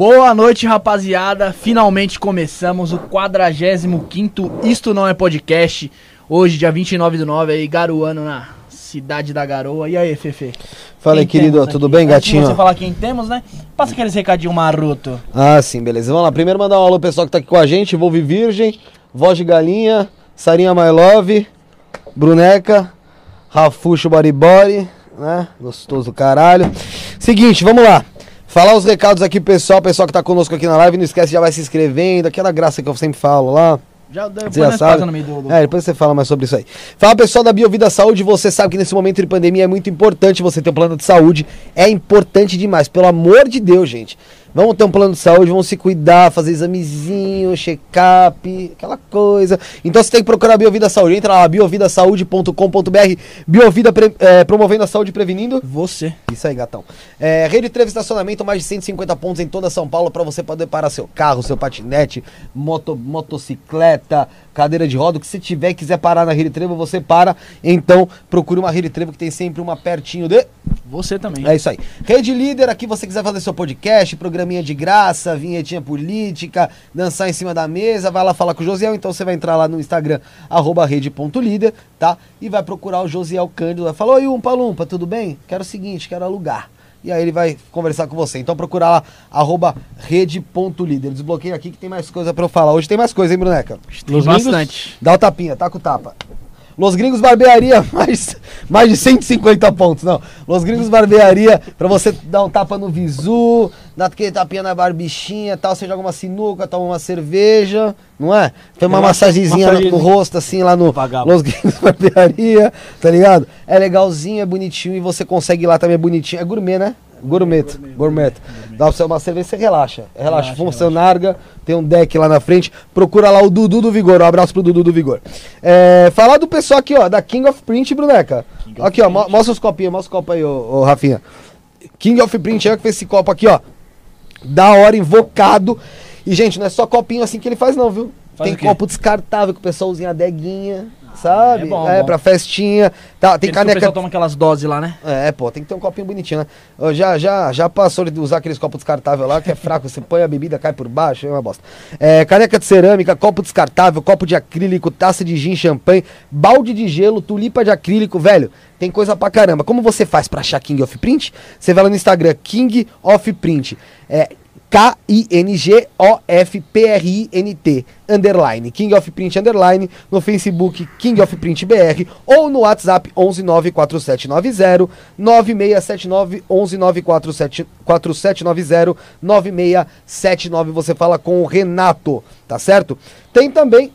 Boa noite, rapaziada. Finalmente começamos o 45 Isto Não É Podcast. Hoje, dia 29 do 9, aí, garoando na cidade da garoa. E aí, Fefe? Fala aí, querido, tudo aqui? bem, Antes de gatinho? você falar quem temos, né? Passa aquele recadinho maroto. Ah, sim, beleza. Vamos lá. Primeiro mandar um alô pro pessoal que tá aqui com a gente. Volve Virgem, Voz de Galinha, Sarinha My Love, Bruneca, Rafuxo Baribori, né? Gostoso caralho. Seguinte, vamos lá. Falar os recados aqui, pessoal, pessoal que tá conosco aqui na live. Não esquece, já vai se inscrevendo. Aquela graça que eu sempre falo lá. Já depois Você já sabe. no meio do... do- É, depois você fala mais sobre isso aí. Fala pessoal da Biovida Saúde, você sabe que nesse momento de pandemia é muito importante você ter um plano de saúde. É importante demais, pelo amor de Deus, gente. Vamos ter um plano de saúde, vamos se cuidar, fazer examezinho, check-up, aquela coisa. Então você tem que procurar a Biovida Saúde. Entra lá, biovidasaude.com.br. Biovida pre- é, promovendo a saúde e prevenindo. Você. Isso aí, gatão. É, rede Trevo Estacionamento, mais de 150 pontos em toda São Paulo para você poder parar seu carro, seu patinete, moto, motocicleta, cadeira de roda, o que você tiver quiser parar na Rede Trevo, você para. Então, procure uma Rede Trevo que tem sempre uma pertinho de. Você também. É isso aí. Rede Líder, aqui você quiser fazer seu podcast, programinha de graça, vinhetinha política, dançar em cima da mesa, vai lá falar com o Josiel, então você vai entrar lá no Instagram, arroba rede.líder, tá? E vai procurar o Josiel Cândido, vai falar, oi Umpa Lumpa, tudo bem? Quero o seguinte, quero alugar. E aí ele vai conversar com você. Então procura lá, arroba rede.líder. Desbloqueia aqui que tem mais coisa pra eu falar. Hoje tem mais coisa, hein, Bruneca? Tem bastante. Dá o tapinha, tá com o tapa. Los Gringos Barbearia, mais, mais de 150 pontos, não. Los Gringos Barbearia, pra você dar um tapa no visu, dar aquele tapinha na barbichinha tal, você joga uma sinuca, toma uma cerveja, não é? Tem uma Relaxa, massagenzinha no, no rosto, assim, lá no Vagabundo. Los Gringos Barbearia, tá ligado? É legalzinho, é bonitinho e você consegue ir lá também, é bonitinho. É gourmet, né? Gourmet, gourmet. Dá pra você uma cerveja, você relaxa. Relaxa, Relaxa, seu narga, tem um deck lá na frente. Procura lá o Dudu do Vigor. Um abraço pro Dudu do Vigor. É, falar do pessoal aqui, ó, da King of Print, Bruneca. King aqui, ó, Print. mostra os copinhos, mostra os copos aí, ô, ô Rafinha. King of Print é o que fez esse copo aqui, ó. Da hora, invocado. E, gente, não é só copinho assim que ele faz, não, viu? Faz tem copo descartável que o pessoal usa em adeguinha. Sabe? É bom, é bom. pra festinha. Tá, tem que O pessoal caneca. toma aquelas doses lá, né? É, pô, tem que ter um copinho bonitinho, né? Eu Já, já, já passou de usar aqueles copos descartáveis lá, que é fraco, você põe a bebida, cai por baixo, é uma bosta. É, caneca de cerâmica, copo descartável, copo de acrílico, taça de gin, champanhe, balde de gelo, tulipa de acrílico, velho, tem coisa pra caramba. Como você faz pra achar King of Print? Você vai lá no Instagram, King of Print. É K-I-N-G-O-F-P-R-I-N-T, underline, King of Print, underline, no Facebook, King of Print BR, ou no WhatsApp 1194790 9679 1194790 9679, você fala com o Renato, tá certo? Tem também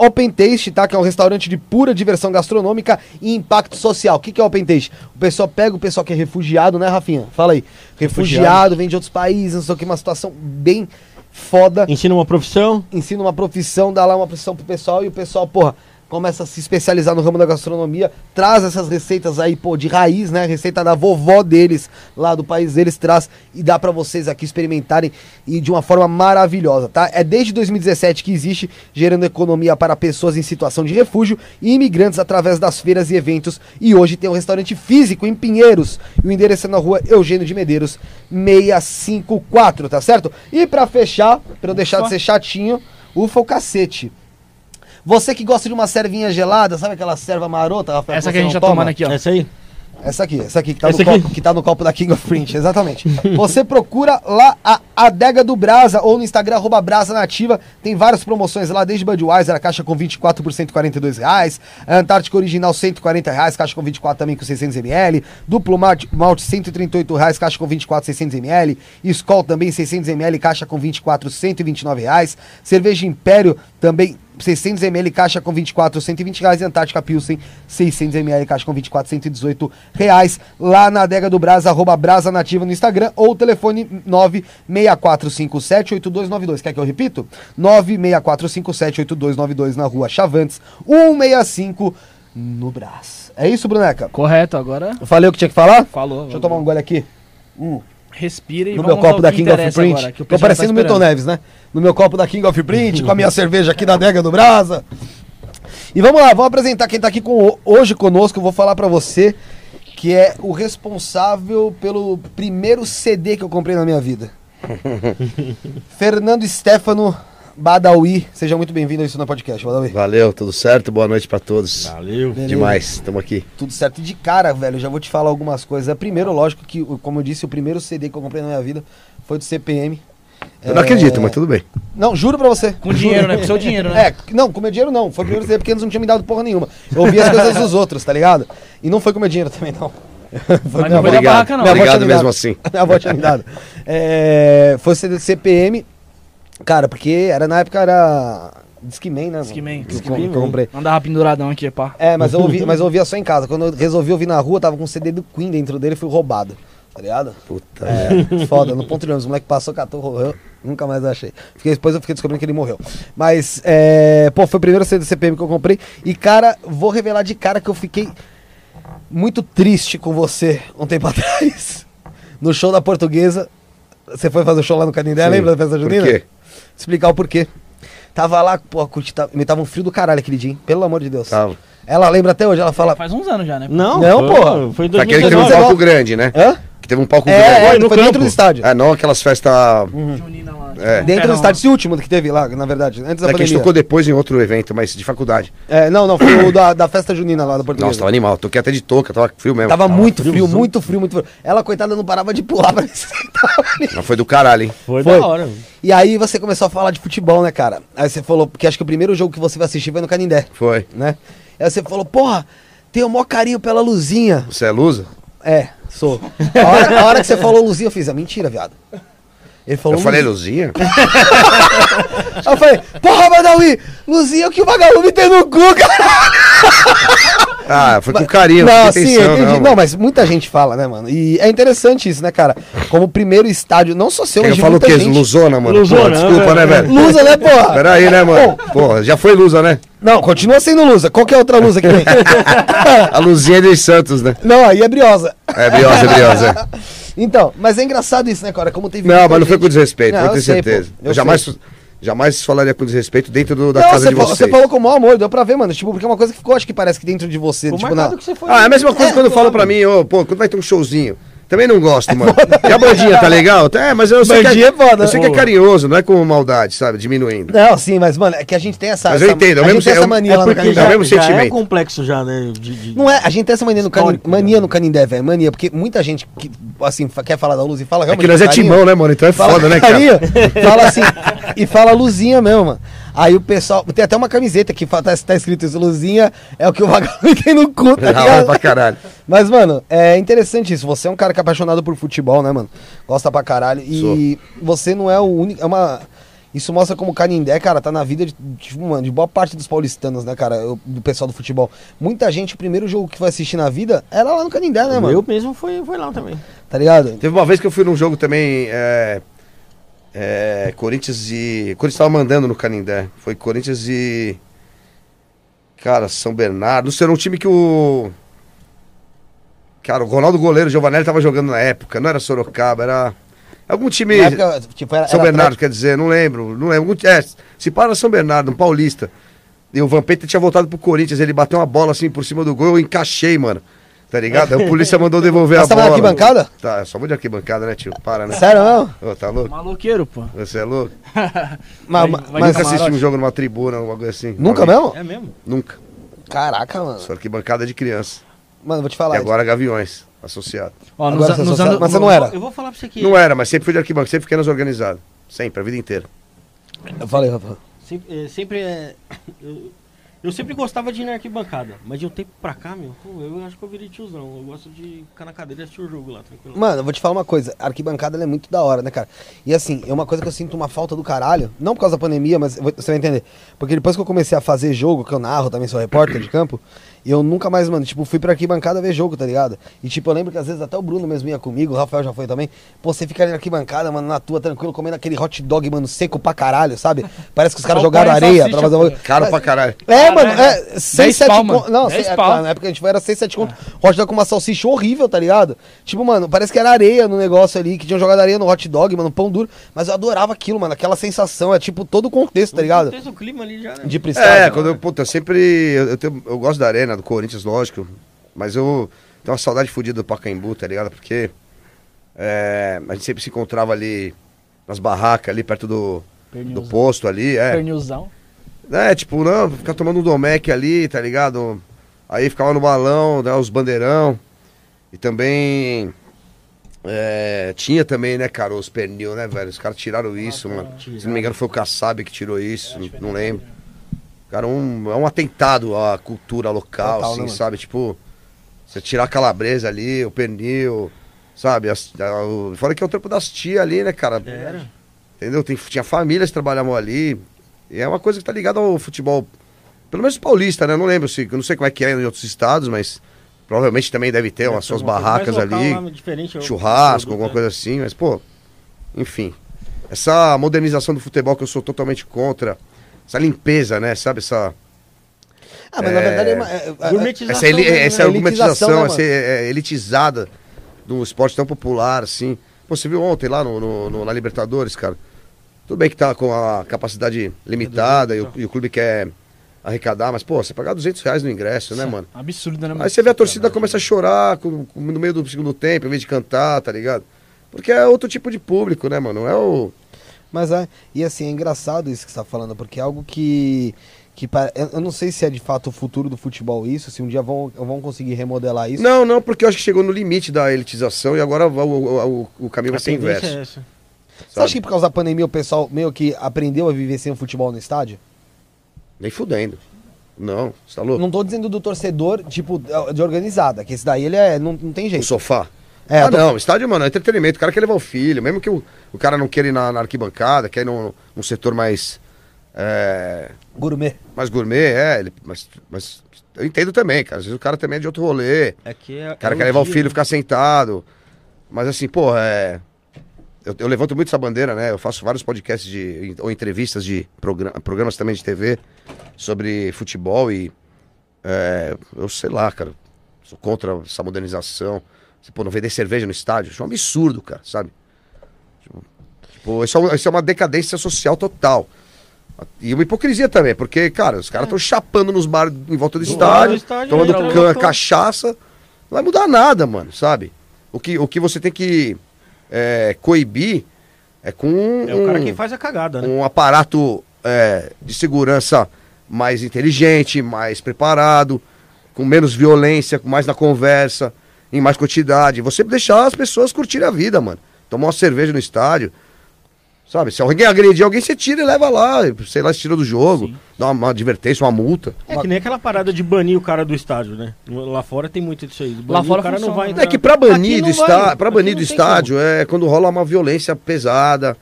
Open Taste, tá? Que é um restaurante de pura diversão gastronômica e impacto social. O que, que é Open Taste? O pessoal pega o pessoal que é refugiado, né, Rafinha? Fala aí. Refugiado, Refugiado. vem de outros países, não sei o que, uma situação bem foda. Ensina uma profissão. Ensina uma profissão, dá lá uma profissão pro pessoal e o pessoal, porra, começa a se especializar no ramo da gastronomia, traz essas receitas aí, pô, de raiz, né? Receita da vovó deles, lá do país deles, traz e dá pra vocês aqui experimentarem e de uma forma maravilhosa, tá? É desde 2017 que existe, gerando economia para pessoas em situação de refúgio e imigrantes através das feiras e eventos. E hoje tem um restaurante físico em Pinheiros. E o endereço é na rua Eugênio de Medeiros, 654, tá certo? E pra fechar, pra eu deixar de ser chatinho, ufa o cacete. Você que gosta de uma servinha gelada, sabe aquela serva marota, Rafael? Essa que a gente tá toma? tomando aqui, ó. Essa aí. Essa aqui, essa aqui que tá, Essa no aqui? Copo, que tá no copo da King of Print, exatamente. Você procura lá a Adega do Brasa ou no Instagram, arroba Brasa Nativa. Tem várias promoções lá, desde Budweiser, a caixa com 24 por 142 reais. A Antártica Original, 140 reais, caixa com 24 também com 600 ml. Duplo Malte, malte 138 reais, caixa com 24, 600 ml. Skol também, 600 ml, caixa com 24, 129 reais. Cerveja Império também 600 ml, caixa com 24, 120 reais. E Antártica Pilsen, 600 ml, caixa com 24, 118 reais. Lá na Adega do Brasa, arroba Brasa Nativa no Instagram. Ou o telefone 964578292. Quer que eu repito? 964578292 na rua Chavantes, 165 no Brás. É isso, Bruneca? Correto, agora falei o que tinha que falar? falou. Deixa eu tomar um gole aqui. Hum Respira e no vamos meu copo da King of Print. agora, Tô pessoal parecendo tá o Milton. Neves, né? No meu copo da King of Print, com a minha cerveja aqui da adega do Brasa. E vamos lá, vamos apresentar quem tá aqui com, hoje conosco. Eu vou falar pra você que é o responsável pelo primeiro CD que eu comprei na minha vida. Fernando Stefano Badawi. Seja muito bem-vindo ao Isso na Podcast, Badawi. Valeu, tudo certo? Boa noite pra todos. Valeu. Beleza. Demais, estamos aqui. Tudo certo. E de cara, velho, já vou te falar algumas coisas. Primeiro, lógico que, como eu disse, o primeiro CD que eu comprei na minha vida foi do CPM. Eu não É, acredito, mas tudo bem. Não, juro pra você. Com dinheiro, né? Com seu dinheiro, né? É, não, com meu dinheiro não. Foi o primeiro CD porque eles não tinham me dado porra nenhuma. Eu ouvi as coisas dos outros, tá ligado? E não foi com meu dinheiro também, não. Foi Mas não foi da barraca, não. Minha Obrigado tinha me mesmo dado. assim. Minha avó tinha me dado. É, foi CD do CPM. Cara, porque era na época era. Discman, né? Discman, Que eu, Discman. que eu comprei. Andava penduradão aqui, pá. É, mas eu, ouvi, mas eu ouvia só em casa. Quando eu resolvi ouvir na rua, tava com um CD do Queen dentro dele e fui roubado. Tá ligado? Puta. É, foda, no ponto de ônibus. O moleque passou, catou, morreu. Nunca mais achei. Fiquei, depois eu fiquei descobrindo que ele morreu. Mas, é, pô, foi o primeiro CD do CPM que eu comprei. E, cara, vou revelar de cara que eu fiquei muito triste com você um tempo atrás. No show da Portuguesa. Você foi fazer o show lá no Canindé, Sim. lembra da festa Por junina? quê? Explicar o porquê. Tava lá, pô, curti, tava, me tava um frio do caralho aquele dia, hein? Pelo amor de Deus. Tava. Ela lembra até hoje, ela fala. Faz uns anos já, né? Não, Não, foi, porra. Foi em Foi aquele que teve um 2019. palco grande, né? Hã? Teve um palco É, grande. é, Foi no foi dentro campo. do estádio. Ah, não aquelas festas. Junina lá. É. Dentro do Ferrão. estádio, esse último que teve lá, na verdade, antes da É que a gente tocou depois em outro evento, mas de faculdade. É, não, não, foi o da, da festa junina lá da Portuguesa. Nossa, tava animal. Toquei até de touca, tava frio mesmo. Tava muito frio, friozão. muito frio, muito frio. Ela, coitada, não parava de pular pra. Mas foi do caralho, hein? Foi, Foi. da hora. E aí você começou a falar de futebol, né, cara? Aí você falou, porque acho que o primeiro jogo que você vai assistir foi no Canindé, Foi. né? Aí você falou, porra, tenho o maior carinho pela Luzinha. Você é lusa? É, sou. A hora, a hora que você falou Luzinha, eu fiz, é mentira, viado. Ele falou Eu falei? Aí eu falei, porra, Badawi, Luzinha é o que o vagalume tem no cu, cara. Ah, foi com carinho, não, não sim, eu entendi. não. Não, mas muita gente fala, né, mano? E é interessante isso, né, cara? Como primeiro estádio, não só seu, Eu mas de falo o quê? gente. Luzona, mano? Luzona, Pô, desculpa, né, velho? Lusa, né, porra? Pera aí, né, mano? Porra, já foi lusa, né? não, continua sendo Lusa. Qual que é a outra Lusa que tem? A luzinha é de Santos, né? não, aí é Briosa. É briosa, é briosa. Então, mas é engraçado isso, né, cara? Como teve Não, mas não foi gente- com desrespeito, Não, eu sei, pô, certeza. eu Eu jamais sei. Jamais falaria com desrespeito dentro do- da Não, casa de vocês. você falou com o maior amor, deu pra ver, mano. Tipo, porque é uma coisa que ficou, acho que parece que dentro de você. O tipo, na... que você foi. Ah, é a mesma coisa quando falam pra mim, ô, pô, quando vai ter um showzinho. Também não gosto, mano. E a bandinha, tá legal? É, mas eu sei que é, é foda, eu sei que é carinhoso, não é com maldade, sabe? Diminuindo. Não, sim, mas, mano, é que a gente tem essa. Mas eu essa- entendo, é a mesmo gente tem essa é mania É lá no porque Canindé. É o mesmo já é sentimento. complexo já, né? De, de- Não é, a gente tem essa mania no, Cani- Histórico, mania né? no Canindé, velho. Mania, porque muita gente que, assim, quer falar da luz e fala É que nós é carinho. timão, né, mano? Então é Fala foda, né, cara? carinho, fala assim, e fala luzinha mesmo, mano. Aí o pessoal. Tem até uma camiseta que tá, tá escrito isso, luzinha é o que o vagabundo tem no cu, tá ligado? pra caralho. Mas, mano, é interessante isso. Você é um cara que é apaixonado por futebol, né, mano? Gosta pra caralho. E você não é o único. É uma. Isso mostra como o Canindé, cara, tá na vida de, de, mano, de boa parte dos paulistanos, né, cara? eu- Do pessoal do futebol. Muita gente, o primeiro jogo que foi assistir na vida era lá no Canindé, né, mano? Eu mesmo foi, foi lá também. Tá ligado? Teve uma vez que eu fui num jogo também. É, é, Corinthians e. Corinthians tava mandando no Canindé. Foi Corinthians e. Cara, São Bernardo. Não sei, era um time que o. Cara, o Ronaldo Goleiro, o Giovanelli tava jogando na época. Não era Sorocaba, era. Algum time. Época, tipo, era, São era Bernardo, quer dizer, não lembro. Não lembro. É, se para São Bernardo, um paulista. E o Vampeta tinha voltado pro Corinthians, ele bateu uma bola assim por cima do gol, eu encaixei, mano. Tá ligado? Aí a polícia mandou devolver Mas a tava bola. na arquibancada? Tá, só vou de arquibancada, né, tio? Para, né? Sério, não? Ô, tá louco? Maloqueiro, pô. Você é louco? Mas, Vai- mas- vai mas- de Nunca assisti um jogo numa tribuna, um bagulho assim. nunca mesmo? É mesmo? Nunca. Caraca, mano. Só arquibancada de criança. Mano, vou te E falar. agora Gaviões, associado. Ó, Agora nos, nos anos. mas você não era? Eu vou falar pra você que. Não era, mas sempre fui de arquibancada, sempre fiquei nas organizadas. Sempre, a vida inteira. Eu falei, Rafa. Sempre, é, sempre é. Eu, eu sempre gostava de ir na arquibancada, mas de um tempo pra cá, meu, pô, eu acho que eu virei tiozão. Eu gosto de ficar na cadeira e assistir o jogo lá, tranquilo. Mano, eu vou te falar uma coisa. A arquibancada ela é muito da hora, né, cara? E assim, é uma coisa que eu sinto uma falta do caralho. Não por causa da pandemia, mas você vai entender. Porque depois que eu comecei a fazer jogo, que eu narro, também sou repórter de campo, eu nunca mais, mano, tipo, fui pra arquibancada ver jogo, tá ligado? E tipo, eu lembro que às vezes até o Bruno mesmo ia comigo, o Rafael já foi também. Pô, você fica ali na arquibancada, mano, na tua, tranquilo, comendo aquele hot dog, mano, seco pra caralho, sabe? Parece que os caras jogaram areia pra fazer uma... Caro pra caralho. É, mano, é 6, 10 7 pau, conto. Não, 10 sei, é, na época a gente foi, era 6, 7 conto. Hot dog com uma salsicha horrível, tá ligado? Tipo, mano, parece que era areia no negócio ali, que tinham jogado areia no hot dog, mano, pão duro. Mas eu adorava aquilo, mano, aquela sensação, é tipo todo o contexto, tá ligado? Tem o clima ali já, né? De prestado. É, quando eu, puta, eu sempre. Eu, eu, tenho- eu gosto da arena, do Corinthians, lógico. Mas eu tenho uma saudade fodida do Pacaembu, tá ligado? Porque é, a gente sempre se encontrava ali nas barracas, ali perto do, do posto ali. É, Pernilzão. é tipo, não, ficar tomando um Domec ali, tá ligado? Aí ficava no balão, né, os bandeirão. E também. é, tinha também, né, cara, os pernil, né, velho? Os caras tiraram isso, mano. Se não me engano, foi o Kassab que tirou isso, não lembro. Cara, um, é um atentado à cultura local, Total, assim, né, sabe? Tipo, você tirar a calabresa ali, o pernil, sabe? As, a, o, fora que é o trampo das tias ali, né, cara? Era. Entendeu? Tem, tinha famílias que trabalhavam ali. E é uma coisa que tá ligada ao futebol, pelo menos paulista, né? Não lembro se, eu não sei como é que é em outros estados, mas provavelmente também deve ter umas suas barracas ali, lá, é churrasco, alguma coisa assim, mas pô, enfim. Essa modernização do futebol que eu sou totalmente contra, essa limpeza, né? Sabe essa Ah, mas na É. verdade é uma. é- é. é- essa, eli- né, essa né? elitização, argumentização, né, essa é, elitizada do esporte tão popular, assim. Pô, você viu ontem lá no, no- no- na Libertadores, cara? Tudo bem que tá com a capacidade limitada e o, e o clube quer arrecadar, mas, pô, você pagar 200 reais no ingresso, né, mano? Absurdo, né, mano? Aí você vê a torcida começa a chorar com- com- no meio do segundo tempo, em vez de cantar, tá ligado? Porque é outro tipo de público, né, mano? Não é o. Mas é. E assim, é engraçado isso que você tá falando, porque é algo que. que eu não sei se é de fato o futuro do futebol isso, se um dia vão, vão conseguir remodelar isso. Não, não, porque eu acho que chegou no limite da elitização e agora o, o- o- o caminho vai ser inverso. é essa. Você acha que por causa da pandemia o pessoal meio que aprendeu a viver sem o futebol no estádio? Nem fudendo. Não, você tá louco? Não tô dizendo do torcedor, tipo, de organizada, que esse daí ele é. Não, não tem O jeito. sofá. É, ah, tô- não, estádio, mano, é entretenimento. O cara quer levar o filho, mesmo que o, o cara não queira ir na, na arquibancada, quer ir num, num setor mais. é, Gourmet. mais gourmet, é. Ele, mas, mas eu entendo também, cara. Às vezes o cara também é de outro rolê. É que é, O cara é quer levar o dia, filho, né? ficar sentado. Mas assim, pô, é. Eu, eu levanto muito essa bandeira, né? Eu faço vários podcasts de, ou entrevistas de progra- programas também de TV sobre futebol e. é, eu sei lá, cara. Sou contra essa modernização. Você, pô, não vender cerveja no estádio. Isso é um absurdo, cara, sabe? Tipo, isso, é, um- isso é uma decadência social total. E uma hipocrisia também, porque, cara, os caras estão chapando nos bares em volta do Do estádio, estádio, tomando entra, can- lotou. cachaça. Não vai mudar nada, mano, sabe? O que, o que você tem que é, coibir é com É o cara um- que faz a cagada, né? um aparato é, de segurança mais inteligente, mais preparado, com menos violência, com mais na conversa, em mais quantidade. Você deixar as pessoas curtirem a vida, mano. Tomar uma cerveja no estádio. Sabe, se alguém agredir alguém, você tira e leva lá. Sei lá, se tira do jogo. Sim. Dá uma, uma advertência, uma multa. É que nem aquela parada de banir o cara do estádio, né? Lá fora tem muito disso aí. Banir, fora o cara não funciona, vai né? entrar. É que pra banir, Aqui do, não está, vai, pra banir não do estádio é quando rola uma violência pesada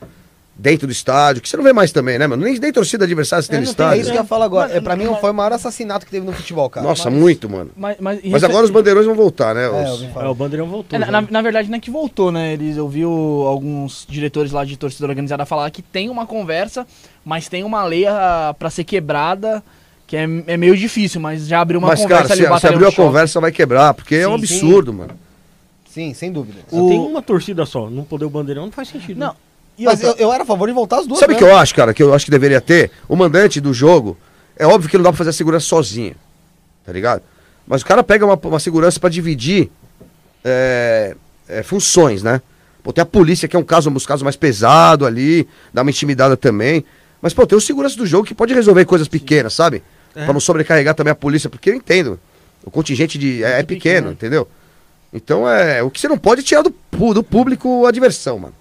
dentro do estádio, que você não vê mais também, né, mano? Nem, nem torcida adversária você tem É, no tem É estádio. isso que eu ia falar agora. Mas- É, pra mim mas- foi o maior assassinato que teve no futebol, cara. Nossa, mas- muito, mano. Mas, mas, Mas agora os bandeirões vão voltar, né? É, os- eu É, falar. o Bandeirão voltou. É, na, na- verdade, não é que voltou, né? Eles ouviu alguns diretores lá de torcida organizada falar que tem uma conversa, mas tem uma lei ah, pra ser quebrada, que é, é meio difícil, mas já abriu uma Mas, conversa cara, ali, se, se abriu a choque. conversa, vai quebrar, porque é um Sim, sim. absurdo, mano. Sim, sem dúvida. Só o- tem uma torcida só. Não poder o Bandeirão não faz sentido. Não, né? Mas eu, eu era a favor de voltar as duas. Sabe o né? que eu acho, cara? Que eu acho que deveria ter? O mandante do jogo, é óbvio que não dá pra fazer a segurança sozinho, tá ligado? Mas o cara pega uma, uma segurança pra dividir é, é, funções, né? Pô, tem a polícia, que é um caso, um dos casos mais pesado ali, dá uma intimidada também. Mas, pô, tem o segurança do jogo que pode resolver coisas pequenas, sabe? É. Pra não sobrecarregar também a polícia, porque eu entendo. O contingente de, é, é pequeno, pequeno. entendeu? Então é. O que você não pode é tirar do, do público a diversão, mano.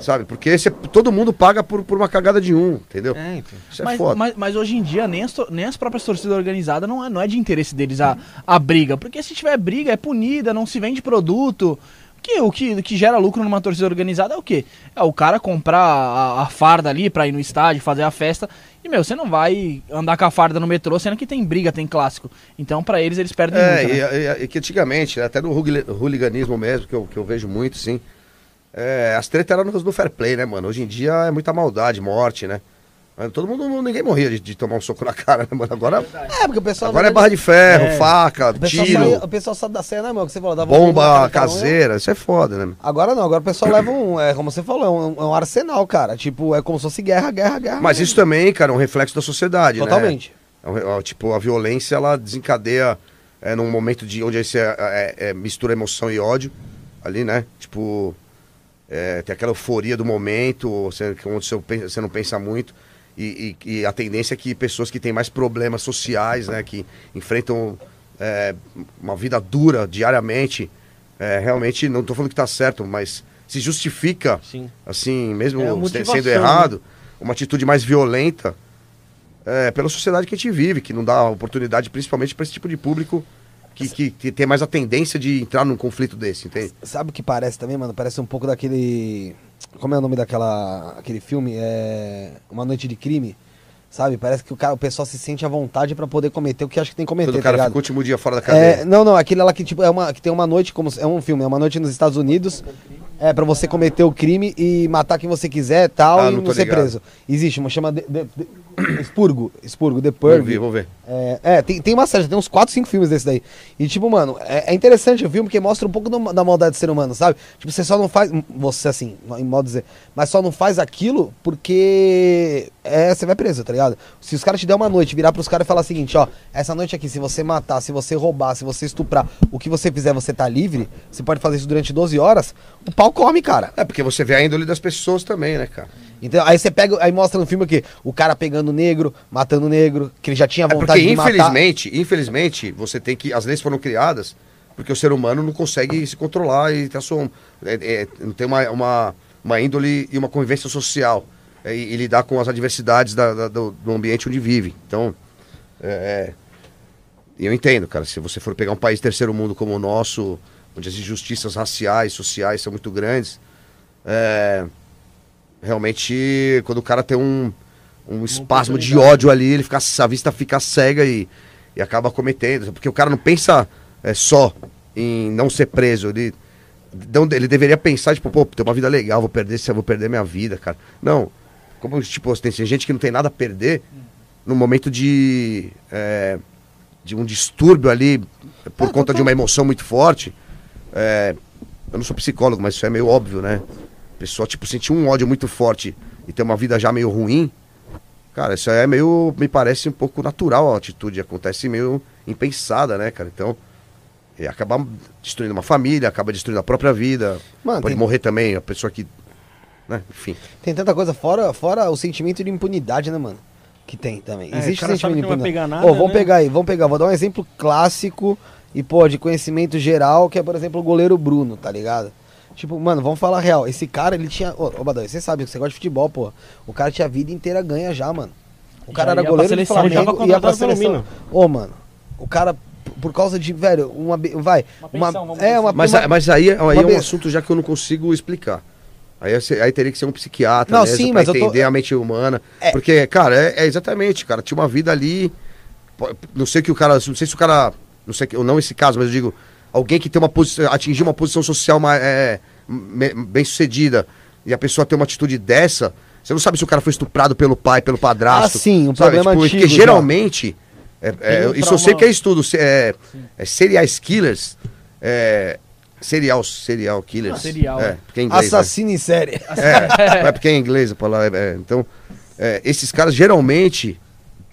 Sabe? Porque você- todo mundo paga por, por uma cagada de um, entendeu? É, então. Isso é mas, foda. mas, mas hoje em dia, nem as, nem as próprias torcidas organizadas não é, não é de interesse deles a, a briga. Porque se tiver briga, é punida, não se vende produto. Que, o, que, que gera lucro numa torcida organizada é o quê? É o cara comprar a, a farda ali pra ir no estádio, fazer a festa. E, meu, você não vai andar com a farda no metrô, sendo que tem briga, tem clássico. Então, pra eles, eles perdem É, muito, né? e, e- e que antigamente, até no hooli- hooliganismo mesmo, que eu, que eu vejo muito, sim. É, as tretas eram no, no fair play, né, mano? Hoje em dia é muita maldade, morte, né? Todo mundo, ninguém morria de, de tomar um soco na cara, né, mano? Agora, É, porque o pessoal. agora é barra de ferro, É. faca, o tiro, sai- o pessoal sabe da cena, meu, que você falou. dava bomba um. caseira, isso é foda, né? Agora não, agora o pessoal leva um. É como você falou, é um, é um arsenal, cara. Tipo, é como se fosse guerra, guerra, guerra. Mas mesmo. isso também, cara, é um reflexo da sociedade, né? Totalmente. É tipo, a violência, ela desencadeia é, num momento de onde você é, é, é, mistura emoção e ódio ali, né? Tipo, é, tem aquela euforia do momento, você, onde você, não pensa muito. E, e- e a tendência é que pessoas que têm mais problemas sociais, né? Que enfrentam é, uma vida dura diariamente, é, realmente, não tô falando que tá certo, mas se justifica Sim. assim, mesmo É sendo errado, uma atitude mais violenta é, pela sociedade que a gente vive, que não dá oportunidade principalmente para esse tipo de público que, que, que tem mais a tendência de entrar num conflito desse, entende? Sabe o que parece também, mano? Parece um pouco daquele. Como é o nome daquela. aquele filme? É. Uma Noite de Crime. Sabe? Parece que o, cara, o pessoal se sente à vontade pra poder cometer o que acha que tem que cometer, Todo tá cara ligado? fica o último dia fora da É, cadeia. não, não, aquele lá que tipo é uma que tem uma noite como é um filme, é uma noite nos Estados Unidos. É pra você cometer o crime e matar quem você quiser, tal, Ah, e não não, ser ligado. preso. Existe uma chama de, de- de- expurgo, expurgo, The Vou Purge. ver, vou ver. É, é, tem, tem uma série, tem uns 4, 5 filmes desse daí. E, tipo, mano, é, é interessante o filme porque mostra um pouco do- da maldade do ser humano, sabe? Tipo, você só não faz. Você, assim, em modo de dizer. Mas só não faz aquilo porque. É, você vai preso, tá ligado? Se os caras te der uma noite, virar pros caras e falar o seguinte: ó, essa noite aqui, se você matar, se você roubar, se você estuprar, o que você fizer, você tá livre, você pode fazer isso durante 12 horas, o pau come, cara. É, porque você vê a índole das pessoas também, né, cara? Então, aí você pega, aí mostra no filme o quê? O cara pegando negro, matando negro, que ele já tinha É vontade porque, de matar. infelizmente, infelizmente, você tem que. As leis foram criadas porque o ser humano não consegue se controlar e ter a sua, é, é, não tem uma, uma, uma índole e uma convivência social. é, e, e lidar com as adversidades da- da- do, do ambiente onde vive. Então, é, é, eu entendo, cara. Se você for pegar um país terceiro mundo como o nosso, onde as injustiças raciais, sociais são muito grandes, é, realmente, quando o cara tem um, um espasmo de ódio ali, ele fica, a vista fica cega e, e acaba cometendo. Porque o cara não pensa é, só em não ser preso. Ele, não, ele deveria pensar, tipo, pô, tem uma vida legal, vou perder, vou perder minha vida, cara. Não. Como, tipo, tem gente que não tem nada a perder no momento de. é, de um distúrbio ali, por Ah, conta de uma emoção muito forte. É, eu não sou psicólogo, mas isso é meio óbvio, né? Pessoa, tipo, sentir um ódio muito forte e ter uma vida já meio ruim, Cara, isso aí é meio. Me parece um pouco natural a atitude. Acontece meio impensada, né, cara? Então. E acaba destruindo uma família, acaba destruindo a própria vida. Mano, Pode tem- morrer também, a pessoa que. Né? Enfim. Tem tanta coisa fora, fora o sentimento de impunidade, né, mano? Que tem também. É, Existe o cara sabe sentimento de que não vai impunidade. pegar nada, Ô, vamos né? pegar aí, vamos pegar. Vou dar um exemplo clássico e, pô, de conhecimento geral, que é, por exemplo, o goleiro Bruno, tá ligado? Tipo, mano, vamos falar real. Esse cara, ele tinha. Ô, ô Badão, você sabe, você gosta de futebol, pô. O cara tinha a vida inteira ganha já, mano. O cara Já era goleiro do Flamengo já ia pra seleção. Ô, mano, o cara, por causa de, velho, uma. be- Vai. Uma Uma, pensão, vamos é, dizer. uma. Mas, uma- mas aí, aí é um vez- assunto já que eu não consigo explicar. Aí, aí teria que ser um psiquiatra Não, mesmo sim, pra mas eu tô- entender a mente humana. É. Porque, cara, é, é exatamente, cara. Tinha uma vida ali. Não sei que o cara. Não sei se o cara. Não sei que. Não esse caso, mas eu digo. Alguém que tem uma posição. atingir uma posição social mais, é, bem sucedida. E a pessoa tem uma atitude dessa. Você não sabe se o cara foi estuprado pelo pai, pelo padrasto. Ah, sim, um sabe? problema Tipo, antigo Porque geralmente. é- é, um isso eu sei trauma- que é estudo. É, é serial killers. É, serial, serial killers. Ah, serial, É, é. porque é inglês. né? Assassino em série. É, é porque é inglês a palavra. é, então, é, esses caras geralmente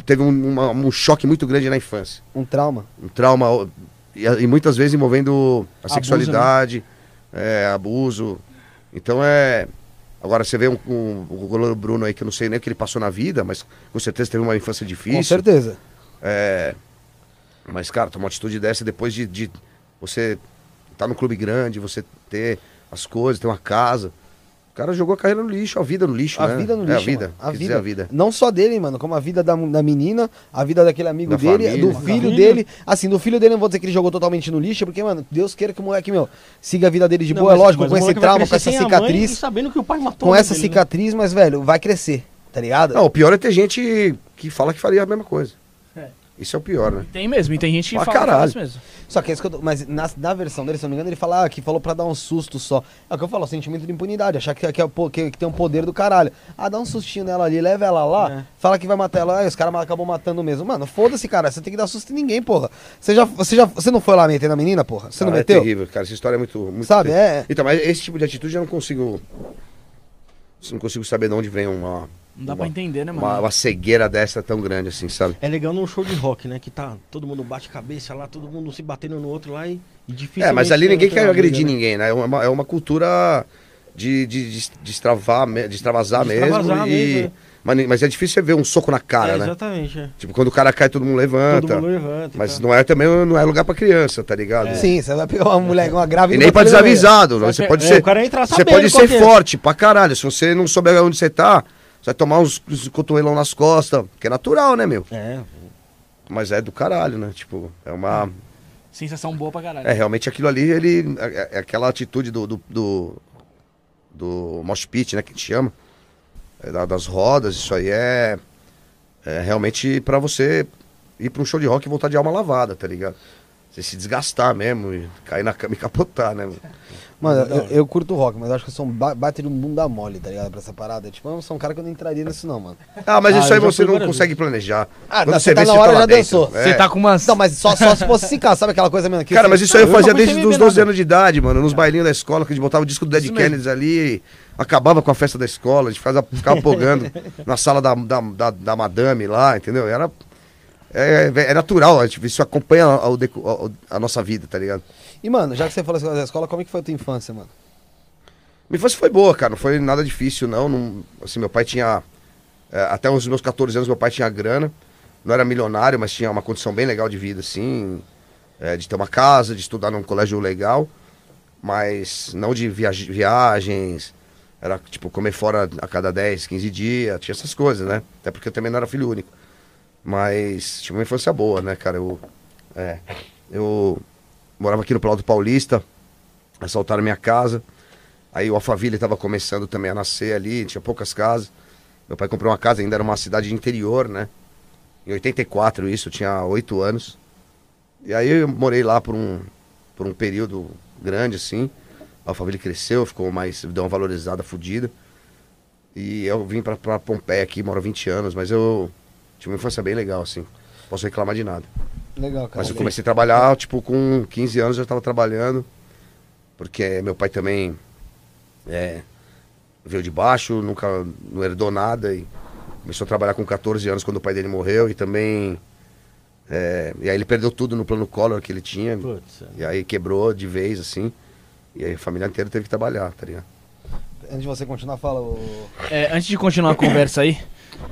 teve um, uma- um choque muito grande na infância. Um trauma. Um trauma, e, e muitas vezes envolvendo a Abuso, sexualidade, é, abuso. Então é. Agora você vê um, um, o goleiro Bruno aí, que eu não sei nem o que ele passou na vida, mas com certeza teve uma infância difícil. Com certeza. É, mas, cara, tomar uma atitude dessa depois de, de você estar num clube grande, você ter as coisas, ter uma casa. O cara jogou a carreira no lixo, a vida no lixo, A né? vida no É, lixo. a vida. A vida. a vida. Não só dele, mano, como a vida da, da menina, a vida daquele amigo Da dele, família. do filho família. dele. Assim, do filho dele não vou dizer que ele jogou totalmente no lixo, porque, mano, Deus queira que o moleque, meu, siga a vida dele de Não, boa, é lógico, mas com esse trauma, com essa cicatriz. sabendo que o pai matou Com essa dele, né? cicatriz, mas, velho, vai crescer, tá ligado? Não, o pior é ter gente que fala que faria a mesma coisa. É. Isso é o pior, né? Tem mesmo, e tem gente que Pra fala, caralho. isso mesmo. Só que é isso que eu tô, Mas na, na versão dele, se eu não me engano, ele fala ah, que falou pra dar um susto só. É o que eu falo, sentimento de impunidade, achar que, que, é que, que tem um poder do caralho. Ah, dá um sustinho nela ali, leva ela lá, É. fala que vai matar ela, aí os caras acabam matando mesmo. Mano, foda-se, cara, você tem que dar susto em ninguém, porra. Você já, você já, você não foi lá metendo a menina, porra? Você não Ah, é meteu? terrível, cara. Essa história é muito. muito Sabe, terrível. é- Então, mas esse tipo de atitude eu não consigo. Não consigo saber de onde vem uma. Não dá uma, pra entender, né, mano? Uma, uma cegueira dessa tão grande assim, sabe? É legal num show de rock, né? Que tá todo mundo bate cabeça lá, todo mundo se batendo no outro lá e, e difícil. É, mas ali ninguém quer agredir ninguém, né? É uma, é uma cultura de, de, de, de extravar, de extravasar De mesmo. extravasar e... mesmo, é. mas, mas é difícil você ver um soco na cara, é, né? Exatamente, é. Tipo, quando o cara cai, todo mundo levanta. Todo mundo levanta. e Mas tal. não é também não é lugar pra criança, tá ligado? Sim, você vai pegar uma mulher, uma grávida E nem pra desavisado. Você pode é, ser. o cara entra Você pode ser é. forte pra caralho. Se você não souber onde você tá, você vai tomar uns, uns cotovelão nas costas. Que é natural, né, meu? É, Mas é do caralho, né? Tipo, é uma. Sensação boa pra caralho. É, realmente aquilo ali, ele. É, é aquela atitude do. do, do, do mosh pit, né? Que a gente chama. É, da- das rodas, isso aí é. É realmente pra você ir pra um show de rock e voltar de alma lavada, tá ligado? Você se desgastar mesmo e cair na cama e capotar, né? mano? Mano, Da eu, eu curto rock, mas eu acho que eu sou um ba bate de um bunda mole, tá ligado? Pra essa parada. Tipo, eu sou um cara que eu não entraria nisso, não, mano. Ah, mas Ah, isso aí você não consegue planejar. Ah, Quando não, você tá na você hora, lá já dançou. É. Você tá com umas. Não, mas só, só se fosse ficar, sabe aquela coisa mesmo? Que Cara, você- mas isso aí eu eu fazia desde os beber 12 nada. anos de idade, mano. Nos bailinhos da escola, que a gente botava o disco do Dead. Kennedys ali e acabava com a festa da escola. A gente fazia, ficava pogando na sala da, da, da, da madame lá, entendeu? Era. É, é natural, a gente- isso acompanha deco- ao- a nossa vida, tá ligado? E, mano, já que você falou da escola, como é que foi a tua infância, mano? Minha infância foi boa, cara. Não foi nada difícil, não. não assim, meu pai tinha. é, até os meus 14 anos, meu pai tinha grana. Não era milionário, mas tinha uma condição bem legal de vida, assim. é, de ter uma casa, de estudar num colégio legal. Mas não de viagens. Era, tipo, comer fora a cada 10, 15 dias. Tinha essas coisas, né? Até porque eu também não era filho único. Mas tive uma infância boa, né, cara? Eu, é, eu morava aqui no Planalto Paulista. Assaltaram minha casa. Aí o Alphaville estava começando também a nascer ali, tinha poucas casas. Meu pai comprou uma casa, ainda era uma cidade de interior, né? Em 84 isso, eu tinha 8 anos. E aí eu morei lá por um, por um período grande, assim. A Alphaville cresceu, ficou mais, deu uma valorizada fodida. E eu vim pra, pra Pompeia aqui, moro há 20 anos, mas eu tive uma infância bem legal, assim. Posso reclamar de nada. Legal, cara. Mas eu comecei a trabalhar, tipo, com 15 anos eu já estava trabalhando, porque meu pai também é, veio de baixo, nunca não herdou nada e Começou a trabalhar com 14 anos quando o pai dele morreu e também. é, e aí ele perdeu tudo no plano Collor que ele tinha. Putz, E aí quebrou de vez, assim. E aí a família inteira teve que trabalhar, tá ligado? Antes de você continuar, fala. O... É, antes de continuar a conversa aí,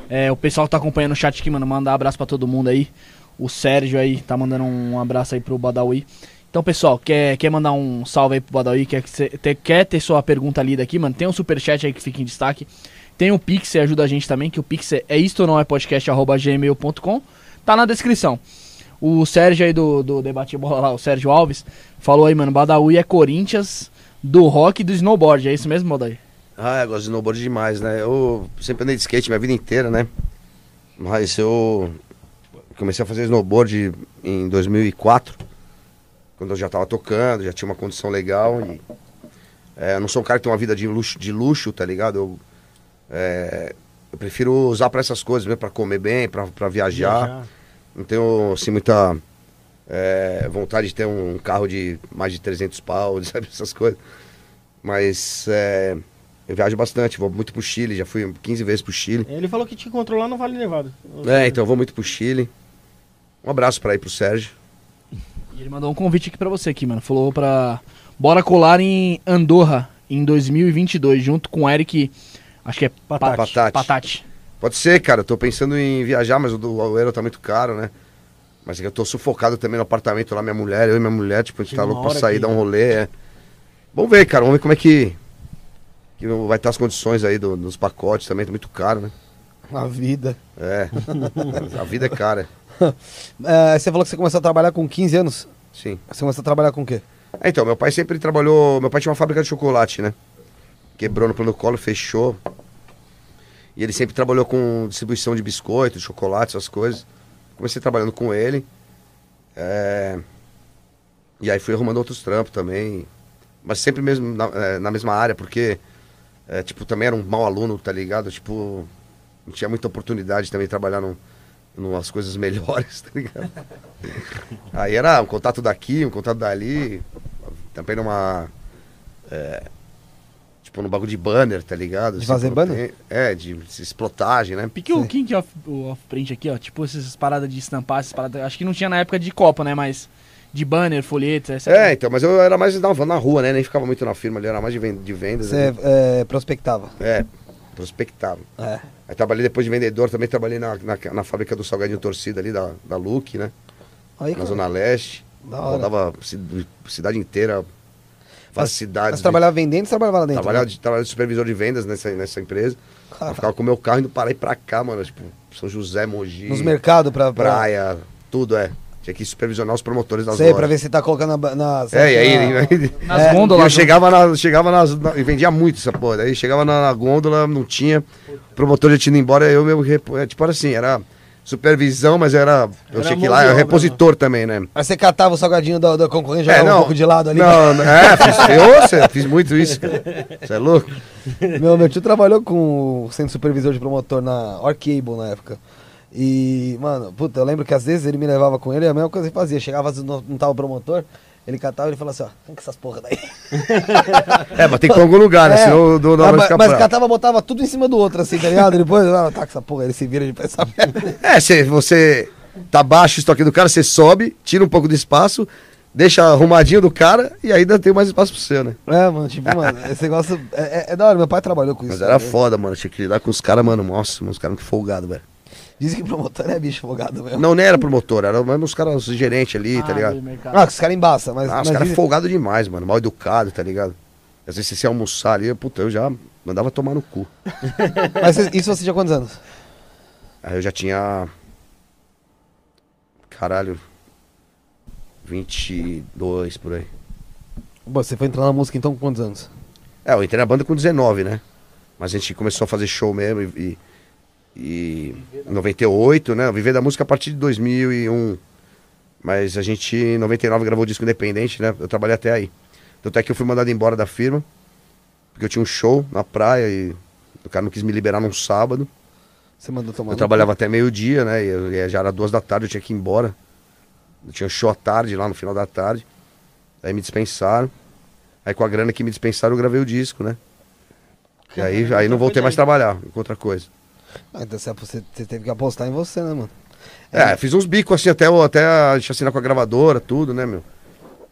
é, o pessoal que tá acompanhando o chat aqui, mano, mandar um abraço pra todo mundo aí. O Sérgio aí tá mandando um abraço aí pro Badawi. Então, pessoal, quer, quer mandar um salve aí pro Badawi, quer, ter, quer ter sua pergunta lida aqui, mano, tem um superchat aí que fica em destaque. Tem o Pix, você ajuda a gente também, que o Pix é é isto não é podcast, arroba gmail.com. Tá na descrição. O Sérgio aí do, do Debate Bola lá, o Sérgio Alves, falou aí, mano, Badawi é Corinthians do rock e do snowboard. É isso mesmo, Badawi? Ah, eu gosto de snowboard demais, né? Eu sempre andei de skate minha vida inteira, né? Mas eu comecei a fazer snowboard em 2004, quando eu já tava tocando, já tinha uma condição legal. E, é, eu não sou um cara que tem uma vida de luxo, de luxo tá ligado? Eu, é, eu prefiro usar pra essas coisas mesmo, pra comer bem, pra, pra viajar. Não tenho, assim, muita é, vontade de ter um carro de mais de 300 pau, sabe? Essas coisas. Mas é, eu viajo bastante, vou muito pro Chile, já fui 15 vezes pro Chile. Ele falou que te encontrou lá no Vale Nevado. É, então eu vou muito pro Chile. Um abraço pra ir pro Sérgio. E ele mandou um convite aqui pra você aqui, mano. Falou pra bora colar em Andorra em 2022 junto com o Eric, acho que é Patati. Patati. Patati. Pode ser, cara, eu tô pensando em viajar, mas o do euro tá muito caro, né? Mas é eu tô sufocado também no apartamento lá, minha mulher, eu e minha mulher, tipo, a gente tá louco pra sair, que- dar um rolê. É. Vamos ver, cara, vamos ver como é que, que vai estar as condições aí do- dos pacotes também, tá muito caro, né? A vida. É, a vida é cara, É, você falou que você começou a trabalhar com 15 anos. sim. Você começou a trabalhar com o quê? É, então, meu pai sempre trabalhou. Meu pai tinha uma fábrica de chocolate, né? Quebrou no plano colo, fechou. E ele sempre trabalhou com distribuição de biscoito, chocolate, essas coisas. Comecei trabalhando com ele. É, E aí fui arrumando outros trampos também. Mas sempre mesmo na, é, na mesma área, porque, é, tipo, também era um mau aluno, tá ligado? Tipo, não tinha muita oportunidade também de trabalhar num, numas coisas melhores, tá ligado? Aí era um contato daqui, um contato dali. Também numa. é, tipo, num bagulho de banner, tá ligado? De fazer Sempre banner? tem- É, de explotagem, né? Pique o King of, o off-print aqui, ó. Tipo essas paradas de estampar, essas paradas. Acho que não tinha na época de Copa, né? Mas de banner, folhetos, essa É, então, mas eu era mais na, na rua, né? Nem ficava muito na firma ali, era mais de, ven- de vendas. Você né? é, prospectava. É, prospectava. É. Aí trabalhei depois de vendedor, também trabalhei na, na, na fábrica do Salgadinho Torcida ali, da, da Luke, né? Aí, na cara, Zona Leste. Da hora. Rodava ci- cidade inteira, várias cidades. Você trabalhava vendendo ou você trabalhava lá dentro? Trabalhava né? de, trabalhava de supervisor de vendas nessa, nessa empresa. Eu ficava com o meu carro indo para ir pra cá, mano. Tipo, São José, Mogi, Nos mercados pra, pra... praia, tudo, é. Tinha que supervisionar os promotores das Sei, lojas. pra ver se tá colocando na... na É, e aí, na- aí- Nas É, gôndolas. eu chegava, na, chegava nas. Na, e vendia muito essa porra. Aí chegava na, na gôndola, não tinha. O promotor já tinha ido embora, eu mesmo. é, Tipo era assim, era supervisão, mas era. Eu Era tinha que ir lá, era obra, repositor também, né? Aí você catava o salgadinho da, da concorrente, jogava um pouco de lado ali. Não, é, fiz, eu, cê, fiz muito isso, cara. Você é louco? Meu, meu tio trabalhou com sendo supervisor de promotor na Orcable na época. E, mano, puta, eu lembro que às vezes ele me levava com ele, a mesma coisa que fazia. Chegava, às vezes não, não tava o promotor, ele catava e ele falava assim, ó, arranca essas porra daí. É, mas tem que pra algum lugar, né? É. Senão eu dou Ah, na mas, catava, botava tudo em cima do outro, assim, tá ligado? E depois, ah, tá com essa porra, ele se vira de essa merda. É, cê, você tá baixo o estoque do cara, você sobe, tira um pouco do espaço, deixa arrumadinho do cara e ainda tem mais espaço pro seu, né? É, mano, tipo, mano, esse negócio é, é, é da hora, meu pai trabalhou com isso. Mas era né? foda, mano. Tinha que lidar com os caras, mano. Nossa, mano, os caras muito folgados, velho. Dizem que promotor é bicho folgado mesmo. Não, nem era promotor, era mesmo os caras, os gerentes ali, tá Ah, ligado? do mercado. Ah, os caras embaçam, mas. Ah, os mas caras dizem- folgados demais, mano. Mal educado, tá ligado? Às vezes você se almoçar ali, puta, eu já mandava tomar no cu. Mas isso você tinha quantos anos? Aí eu já tinha. Caralho. 22 por aí. Bom, você foi entrar na música então com quantos anos? É, eu entrei na banda com 19, né? Mas a gente começou a fazer show mesmo e. e em 98, né? Eu vivi da música a partir de 2001. Mas a gente, em 99, gravou o disco independente, né? Eu trabalhei até aí. Tanto é que eu fui mandado embora da firma. Porque eu tinha um show na praia e o cara não quis me liberar num sábado. Você mandou tomar. Eu trabalhava até meio-dia, né? E e já era duas da tarde, eu tinha que ir embora. Eu tinha show à tarde, lá no final da tarde. Aí me dispensaram. Aí com a grana que me dispensaram, eu gravei o disco, né? E aí, aí não voltei mais a trabalhar com outra coisa. Ah, então você, você você teve que apostar em você, né, mano? É, fiz uns bicos assim até, até a gente assinar com a gravadora, tudo, né, meu?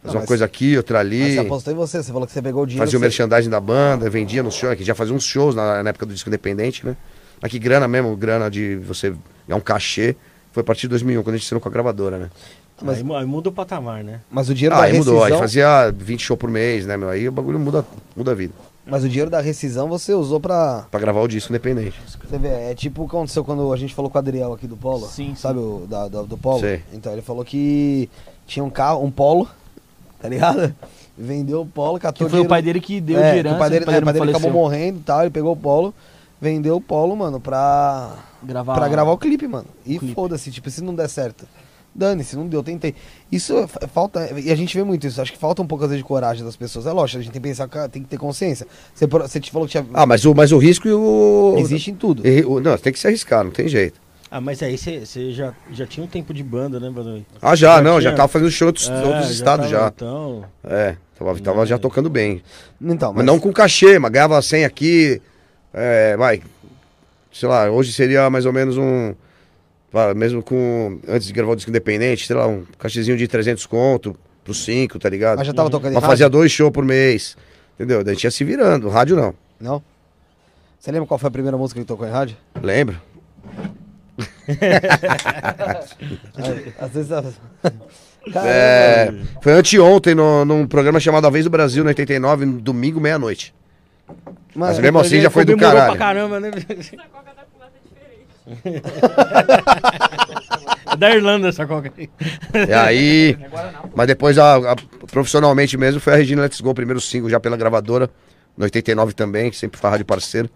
Fazer uma coisa aqui, outra Mas ali. você apostou em você, você falou que você pegou o dinheiro. Fazia o você- merchandising da banda, vendia nos shows, que já fazia uns shows na, na época do disco independente, né? Mas que grana mesmo, grana de você ganhar um cachê, foi a partir de 2001, quando a gente assinou com a gravadora, né? Mas- Aí, aí muda o patamar, né? Mas o dinheiro Ah, da aí rescisão. mudou, aí fazia 20 shows por mês, né, meu? Aí o bagulho muda, muda a vida. Mas o dinheiro da rescisão você usou pra. Pra gravar o disco independente. Você vê, é tipo o que aconteceu quando a gente falou com o Adriel aqui do Polo. Sim, Sabe o da, da- do Polo? Sei. Então ele falou que tinha um carro, um Polo, tá ligado? Vendeu o Polo, catou Que foi o pai dele que deu é, de herança. o pai dele, o pai é, dele o pai dele acabou morrendo e tal, ele pegou o Polo, vendeu o Polo, mano, pra, Gravar, pra gravar o clipe, mano. E foda-se, tipo, se não der certo. Dane-se, não deu, tentei. Isso é- fa- falta, e a gente vê muito isso, acho que falta um pouco às vezes de coragem das pessoas. É lógico, a gente tem que pensar, que tem que ter consciência. Você, você te falou que tinha. Ah, mas o, mas o risco e o. existe em tudo. e o- Não, tem que se arriscar, não tem jeito. Ah, mas aí você já, já tinha um tempo de banda, né, Badawi? Ah, já, Já não, tinha- já tava fazendo show outros, É, outros estados tava, já. Então, É, tava, tava já tocando bem. Então, Mas não com cachê, mas ganhava 100 aqui, é, vai, sei lá, hoje seria mais ou menos um, mesmo com, antes de gravar o disco independente, sei lá, um cachezinho de 300 conto pros 5, tá ligado? Mas já tava tocando em Mas rádio? fazia dois shows por mês, entendeu? Daí a gente ia se virando, rádio não, Não? Você lembra qual foi a primeira música que tocou em rádio? lembra? Aí, Às vezes. É, foi anteontem no, num programa chamado A Vez do Brasil, no 89, no domingo, meia-noite. Mas mesmo assim já foi do caralho. pra caramba, né? É da Irlanda essa coca aí. E aí. Mas depois, a- a- profissionalmente mesmo, foi a Regina Let's Go, o primeiro single já pela gravadora, no 89 também, que sempre foi a rádio parceiro.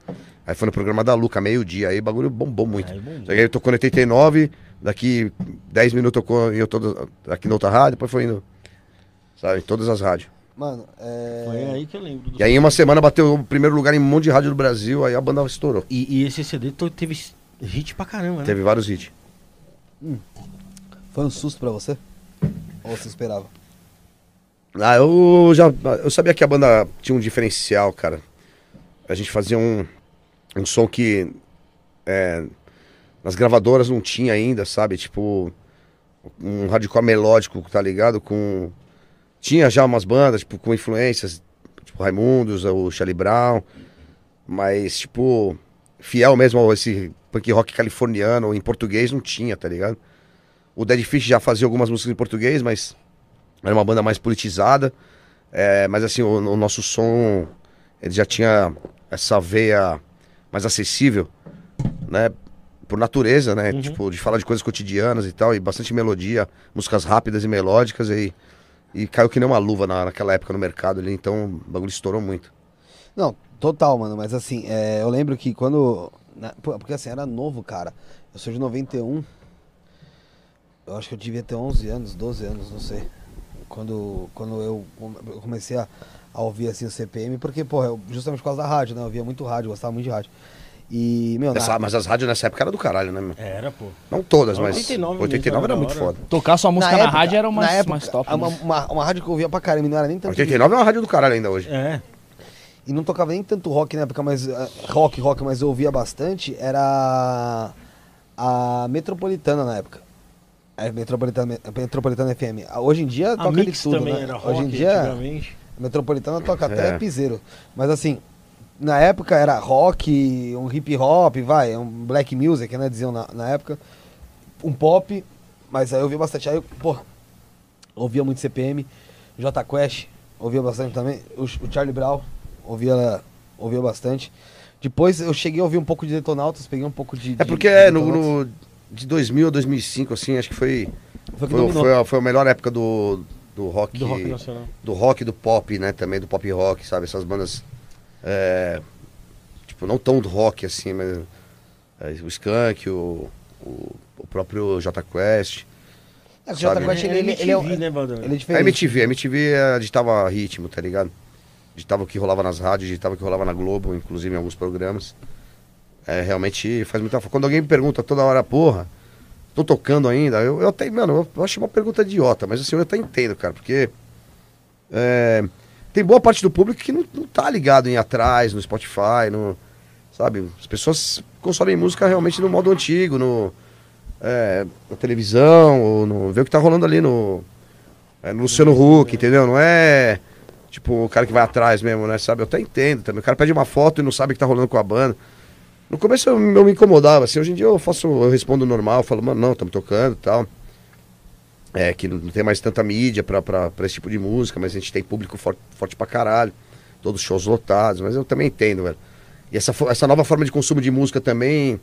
Aí foi no programa da Luca, meio-dia, aí o bagulho bombou muito. Aí bombou. Só que aí tocou no 89, daqui 10 minutos tocou em todas, aqui na outra rádio, depois foi indo, sabe, em todas as rádios. Mano, é. Foi aí que eu lembro. do- E aí em uma semana bateu o primeiro lugar em um monte de rádio do Brasil, aí a banda estourou. E, e esse CD teve hit pra caramba, né? Teve vários hits. Foi um susto pra você? Ou você esperava? Ah, eu já. Eu sabia que a banda tinha um diferencial, cara. A gente fazia um, um som que é, nas gravadoras não tinha ainda, sabe? Tipo, um hardcore melódico, tá ligado? Com. Tinha já umas bandas, tipo, com influências, tipo Raimundos, o Charlie Brown, mas, tipo, fiel mesmo a esse punk rock californiano, em português não tinha, tá ligado? O Dead Fish já fazia algumas músicas em português, mas era uma banda mais politizada. É, mas assim, o, o nosso som ele já tinha essa veia mais acessível, né? Por natureza, né? Tipo, de falar de coisas cotidianas e tal, e bastante melodia, músicas rápidas e melódicas, e, e caiu que nem uma luva na- naquela época no mercado ali, então o bagulho estourou muito. Não, total, mano. Mas assim, é, eu lembro que quando. Na- pô, porque assim, era novo, cara. Eu sou de 91. Eu acho que eu devia ter 11 anos, 12 anos, não sei. Quando, quando eu come- eu comecei a, a ouvir assim o CPM, porque, pô, justamente por causa da rádio, né? Eu ouvia muito rádio, gostava muito de rádio. E, meu, na- Nessa- mas as rádios nessa época eram do caralho, né, meu? Era, pô. Não todas, mas 89 89 era mesmo, muito foda. Tocar sua música na, rádio era mais, na época, mais top. Uma, né? uma, uma rádio que eu ouvia pra caramba, não era nem tanto. de- 89 é uma rádio do caralho ainda hoje. É. E não tocava nem tanto rock na época, mas eh, rock, rock, mas eu ouvia bastante, era a Metropolitana na época. É, Metropolitana, Metropolitana FM. Ah, Hoje em dia A toca Mix de tudo, também né? era rock Hoje em dia, a Metropolitana toca até É. piseiro. Mas assim, na época era rock, um hip hop, vai, um black music, né, diziam na, na época. Um pop, mas aí eu ouvia bastante. Aí, eu, pô, ouvia muito CPM, J Quest, ouvia bastante também. O, o Charlie Brown, ouvia, ouvia bastante. Depois eu cheguei a ouvir um pouco de Detonautas, peguei um pouco de. É de- porque de é, no, no- de 2000 a 2005, assim, acho que foi. Foi que Foi, foi, a, foi a melhor época do, do rock. Do rock nacional. do rock e do pop, né? Também do pop rock, sabe? Essas bandas. é, tipo, não tão do rock assim, mas. é, o Skank, o, o, o próprio J Quest. É, o J? Quest, ele, ele, ele, é, MTV, né, Valdão? ele é A diferente. MTV, a MTV é, ditava ritmo, tá ligado? Ditava o que rolava nas rádios, ditava o que rolava na Globo, inclusive em alguns programas. É, realmente faz muita falta. Quando alguém me pergunta toda hora, porra, tô tocando ainda, eu, eu até, mano, eu, acho uma pergunta idiota, mas assim, eu até entendo, cara, porque é, tem boa parte do público que não, não tá ligado em atrás, no Spotify, no, sabe? As pessoas consomem música realmente no modo antigo, no, é, na televisão, ou no, vê o que tá rolando ali no, é, no Luciano Huck, entendeu? Não é tipo o cara que vai atrás mesmo, né? Sabe? Eu até entendo também. O cara pede uma foto e não sabe o que tá rolando com a banda. No começo eu, eu me incomodava, assim, hoje em dia eu faço, eu respondo normal, falo, mano, não, estamos tocando e tal. É, que não tem mais tanta mídia pra, pra, pra esse tipo de música, mas a gente tem público forte, forte pra caralho. Todos os shows lotados, mas eu também entendo, velho. E essa, essa nova forma de consumo de música também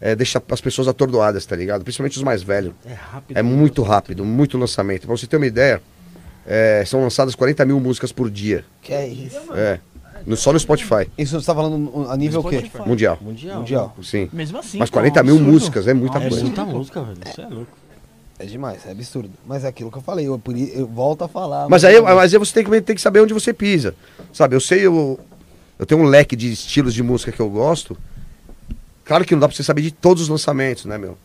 é, deixa as pessoas atordoadas, tá ligado? Principalmente os mais velhos. É rápido. É muito rápido, muito lançamento. Pra você ter uma ideia, é, são lançadas 40 mil músicas por dia. Que é isso? É. No- só no Spotify, Isso você tá falando a nível o quê? Mundial. Mundial. Mundial. Sim. Mesmo assim. Mas pô, 40 um mil absurdo. músicas é muita Um É coisa. muita música, velho. Isso é louco. É demais, é absurdo. Mas é aquilo que eu falei, eu, eu volto a falar. Mas aí, mas aí você tem que, tem que saber onde você pisa. Sabe, eu sei, eu, eu tenho um leque de estilos de música que eu gosto. Claro que não dá pra você saber de todos os lançamentos, né, meu?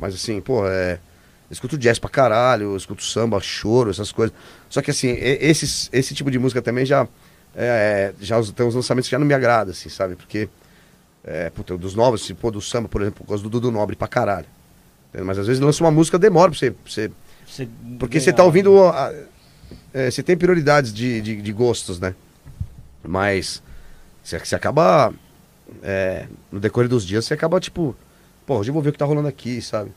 Mas assim, pô, é. Eu escuto jazz pra caralho, eu escuto samba, choro, essas coisas. Só que assim, e- esses, esse tipo de música também já. É, já os- tem uns lançamentos que já não me agrada, assim, sabe? Porque. É, puta, dos novos, assim, pô, do samba, por exemplo, eu gosto do Dudu Nobre pra caralho. Entendeu? Mas às vezes lança uma música, demora pra você- pra você Você porque você tá ouvindo. a- é, você tem prioridades de, de, de gostos, né? Mas você, você acaba. é, no decorrer dos dias, você acaba tipo. Pô, hoje eu vou ver o que tá rolando aqui, sabe?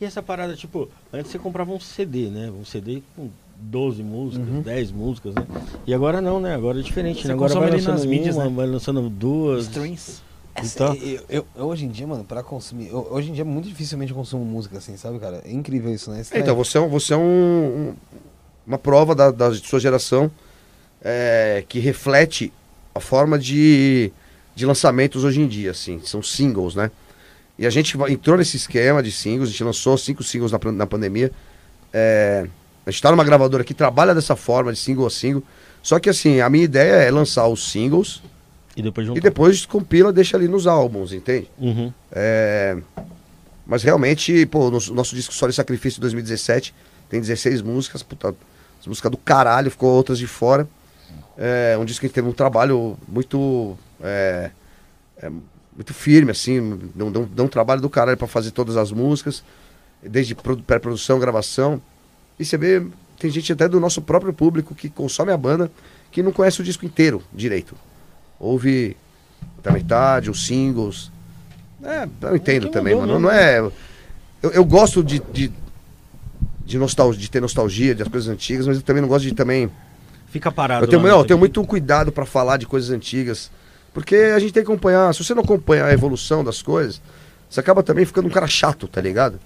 E essa parada, tipo, antes você comprava um CD, né? Um CD com 12 músicas, Uhum. 10 músicas, né? E agora não, né? Agora é diferente, Você né? Agora vai lançando nas mídias, uma, né? vai lançando duas. Streams. Então, eu, eu- eu, hoje em dia, mano, pra consumir. eu- hoje em dia, muito dificilmente eu consumo música assim, sabe, cara? É incrível isso, né? É, então, você é, um- você é um, um- uma prova da, da sua geração é, que reflete a forma de, de lançamentos hoje em dia, assim. São singles, né? E a gente entrou nesse esquema de singles, a gente lançou cinco singles na, na pandemia. É, a gente tá numa gravadora que trabalha dessa forma, de single a single. Só que assim, a minha ideia é lançar os singles e depois e depois compila, deixa ali nos álbuns, entende? Uhum. É, mas realmente, pô, o nosso, nosso disco Só de Sacrifício 2017 tem 16 músicas, puta, as músicas do caralho, ficou outras de fora. É um disco que teve um trabalho muito. é, é, muito firme, assim, deu, deu um trabalho do caralho pra fazer todas as músicas, desde produ- pré-produção, gravação. E você vê, tem gente até do nosso próprio público que consome a banda que não conhece o disco inteiro direito. Ouve da metade, os singles. É, eu entendo que também, mano. mesmo, Não é. Eu, eu gosto de, de, de, nostalgia, de ter nostalgia das coisas antigas, mas eu também não gosto de também. Fica parado. Eu tenho, não, no eu tenho muito cuidado pra falar de coisas antigas. Porque a gente tem que acompanhar. Se você não acompanhar a evolução das coisas, você acaba também ficando um cara chato, tá ligado?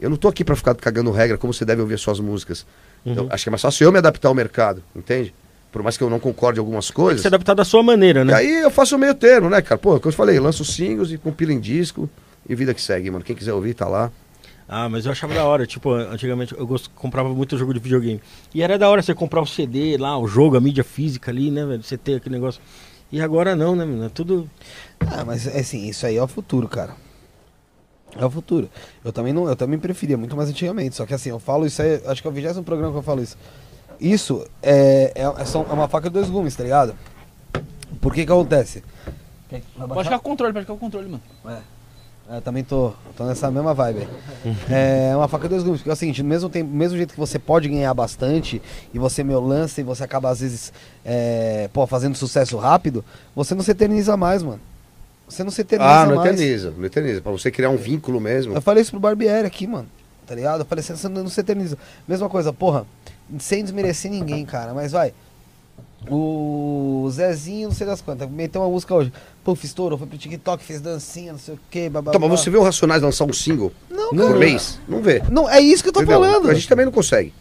Eu não tô aqui pra ficar cagando regra como você deve ouvir as suas músicas. Uhum. Eu acho que é mais fácil eu me adaptar ao mercado, entende? Por mais que eu não concorde em algumas Tem coisas. que se adaptar da sua maneira, E né? aí eu faço o meio termo, né, cara? Pô, como eu falei, lanço singles e compilo em disco e vida que segue, mano. Quem quiser ouvir, tá lá. Ah, mas eu achava da hora, tipo, antigamente eu gost- comprava muito jogo de videogame. E era da hora você comprar o CD lá, o jogo, a mídia física ali, né, velho? Você ter aquele negócio. E agora não, né, menino? É Tudo. Ah, mas assim, isso aí é o futuro, cara. É o futuro. Eu também não, eu também preferia muito mais antigamente. Só que assim, eu falo isso aí, acho que é o vigésimo programa que eu falo isso. Isso é, é, é só- é uma faca de dois gumes, tá ligado? Por que que acontece? Pode ficar com o controle, pode ficar com o controle, mano. É, eu também tô, tô nessa mesma vibe. É uma faca de dois gumes, porque é o seguinte, no mesmo, tempo, mesmo jeito que você pode ganhar bastante e você meu lança e você acaba às vezes é, pô, fazendo sucesso rápido, você não se eterniza mais, mano. Você não se eterniza Ah, não mais. eterniza, não eterniza. Pra você criar um vínculo mesmo. Eu falei isso pro Barbieri aqui, mano. Tá ligado? Eu falei, você não se eterniza. Mesma coisa, porra, sem desmerecer ninguém, cara, mas vai. O Zezinho, não sei das quantas, meteu uma música hoje. Puf, estourou, foi pro TikTok, fez dancinha, não sei o que, babá. Então, mas você vê o Racionais lançar um single Não, por cara. mês? Não vê. Não, é isso que eu tô Entendeu? falando. A gente também não consegue.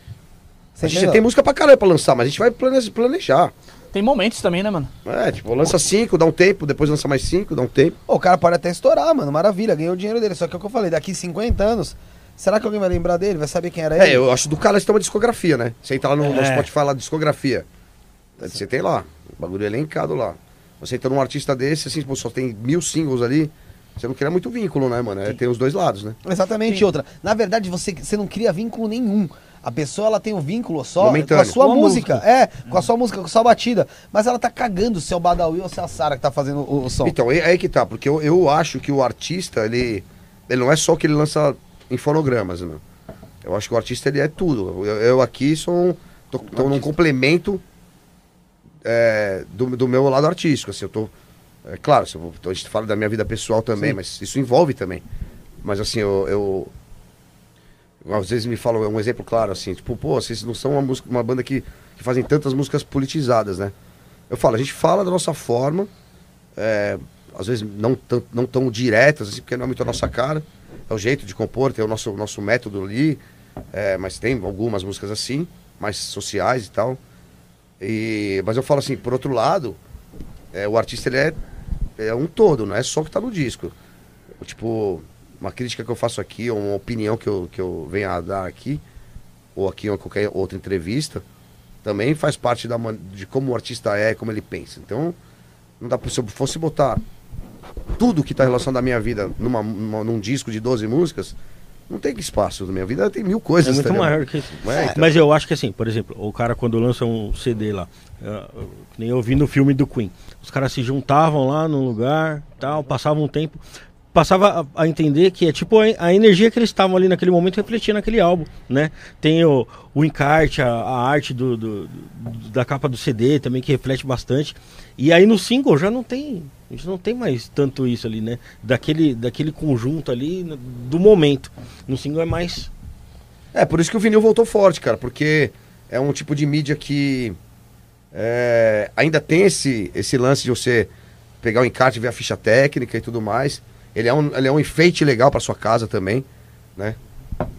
Você a gente entendeu? tem música pra caralho pra lançar, mas a gente vai plane- planejar. Tem momentos também, né, mano? É, tipo, lança cinco, dá um tempo, depois lança mais cinco, dá um tempo. O cara pode até estourar, mano, maravilha, ganhou o dinheiro dele. Só que é o que eu falei, daqui 50 anos, será que alguém vai lembrar dele? Vai saber quem era ele? É, eu acho do cara isso tem uma discografia, né? Você entra lá no, no É. Spotify lá, discografia. Você tem lá, o bagulho é elencado lá. Você entra num artista desse, assim, pô, só tem mil singles ali. Você não cria muito vínculo, né, mano? É, tem os dois lados, né? Exatamente, Sim. outra. Na verdade, você, você não cria vínculo nenhum. A pessoa ela tem um vínculo só Momentâneo. com a sua Com a música. É, com a sua música, com a sua batida. Mas ela tá cagando se é o Badawi ou se é a Sara que tá fazendo o, o som. Então, é aí que tá, porque eu, eu acho que o artista, ele, ele não é só que ele lança em fonogramas, né? Eu acho que o artista, ele é tudo. Eu, eu aqui sou um, tô, tô num complemento é, do, do meu lado artístico, assim, eu tô... É claro, eu, a gente fala da minha vida pessoal também, Sim. mas isso envolve também. Mas assim, eu, eu... Às vezes me falam, é um exemplo claro, assim, tipo, pô, vocês não são uma, música, uma banda que, que fazem tantas músicas politizadas, né? Eu falo, a gente fala da nossa forma, é, às vezes não tão, não tão diretas, assim, porque não é muito a nossa cara. É o jeito de compor, tem o nosso, nosso método ali, é, mas tem algumas músicas assim, mais sociais e tal. E, mas eu falo assim, por outro lado, é, o artista ele é, é um todo, não é só o que tá no disco. Tipo, uma crítica que eu faço aqui, ou uma opinião que eu, que eu venho a dar aqui, ou aqui em qualquer outra entrevista, também faz parte da, de como o artista é, como ele pensa. Então, não dá pra, se eu fosse botar tudo que tá relacionado à minha vida numa, numa- num disco de 12 músicas, não tem espaço na minha vida, tem mil É coisas. muito entendeu? maior que isso. É, então. Mas eu acho que assim, por exemplo, o cara quando lança um CD lá, eh, que nem eu vi no filme do Queen, os caras se juntavam lá num lugar, tal, passavam um tempo, passava a, a entender que é tipo a, a energia que eles estavam ali naquele momento refletia naquele álbum, né? Tem o, o encarte, a, a arte do, do- do- da capa do CD também que reflete bastante. E aí no single já não tem, gente não tem mais tanto isso ali, né? Daquele, daquele conjunto ali do momento. No single é mais É, por isso que o vinil voltou forte, cara, porque é um tipo de mídia que é, ainda tem esse, esse lance de você pegar o encarte, ver a ficha técnica e tudo mais. Ele é um, ele é um enfeite legal pra sua casa também, né?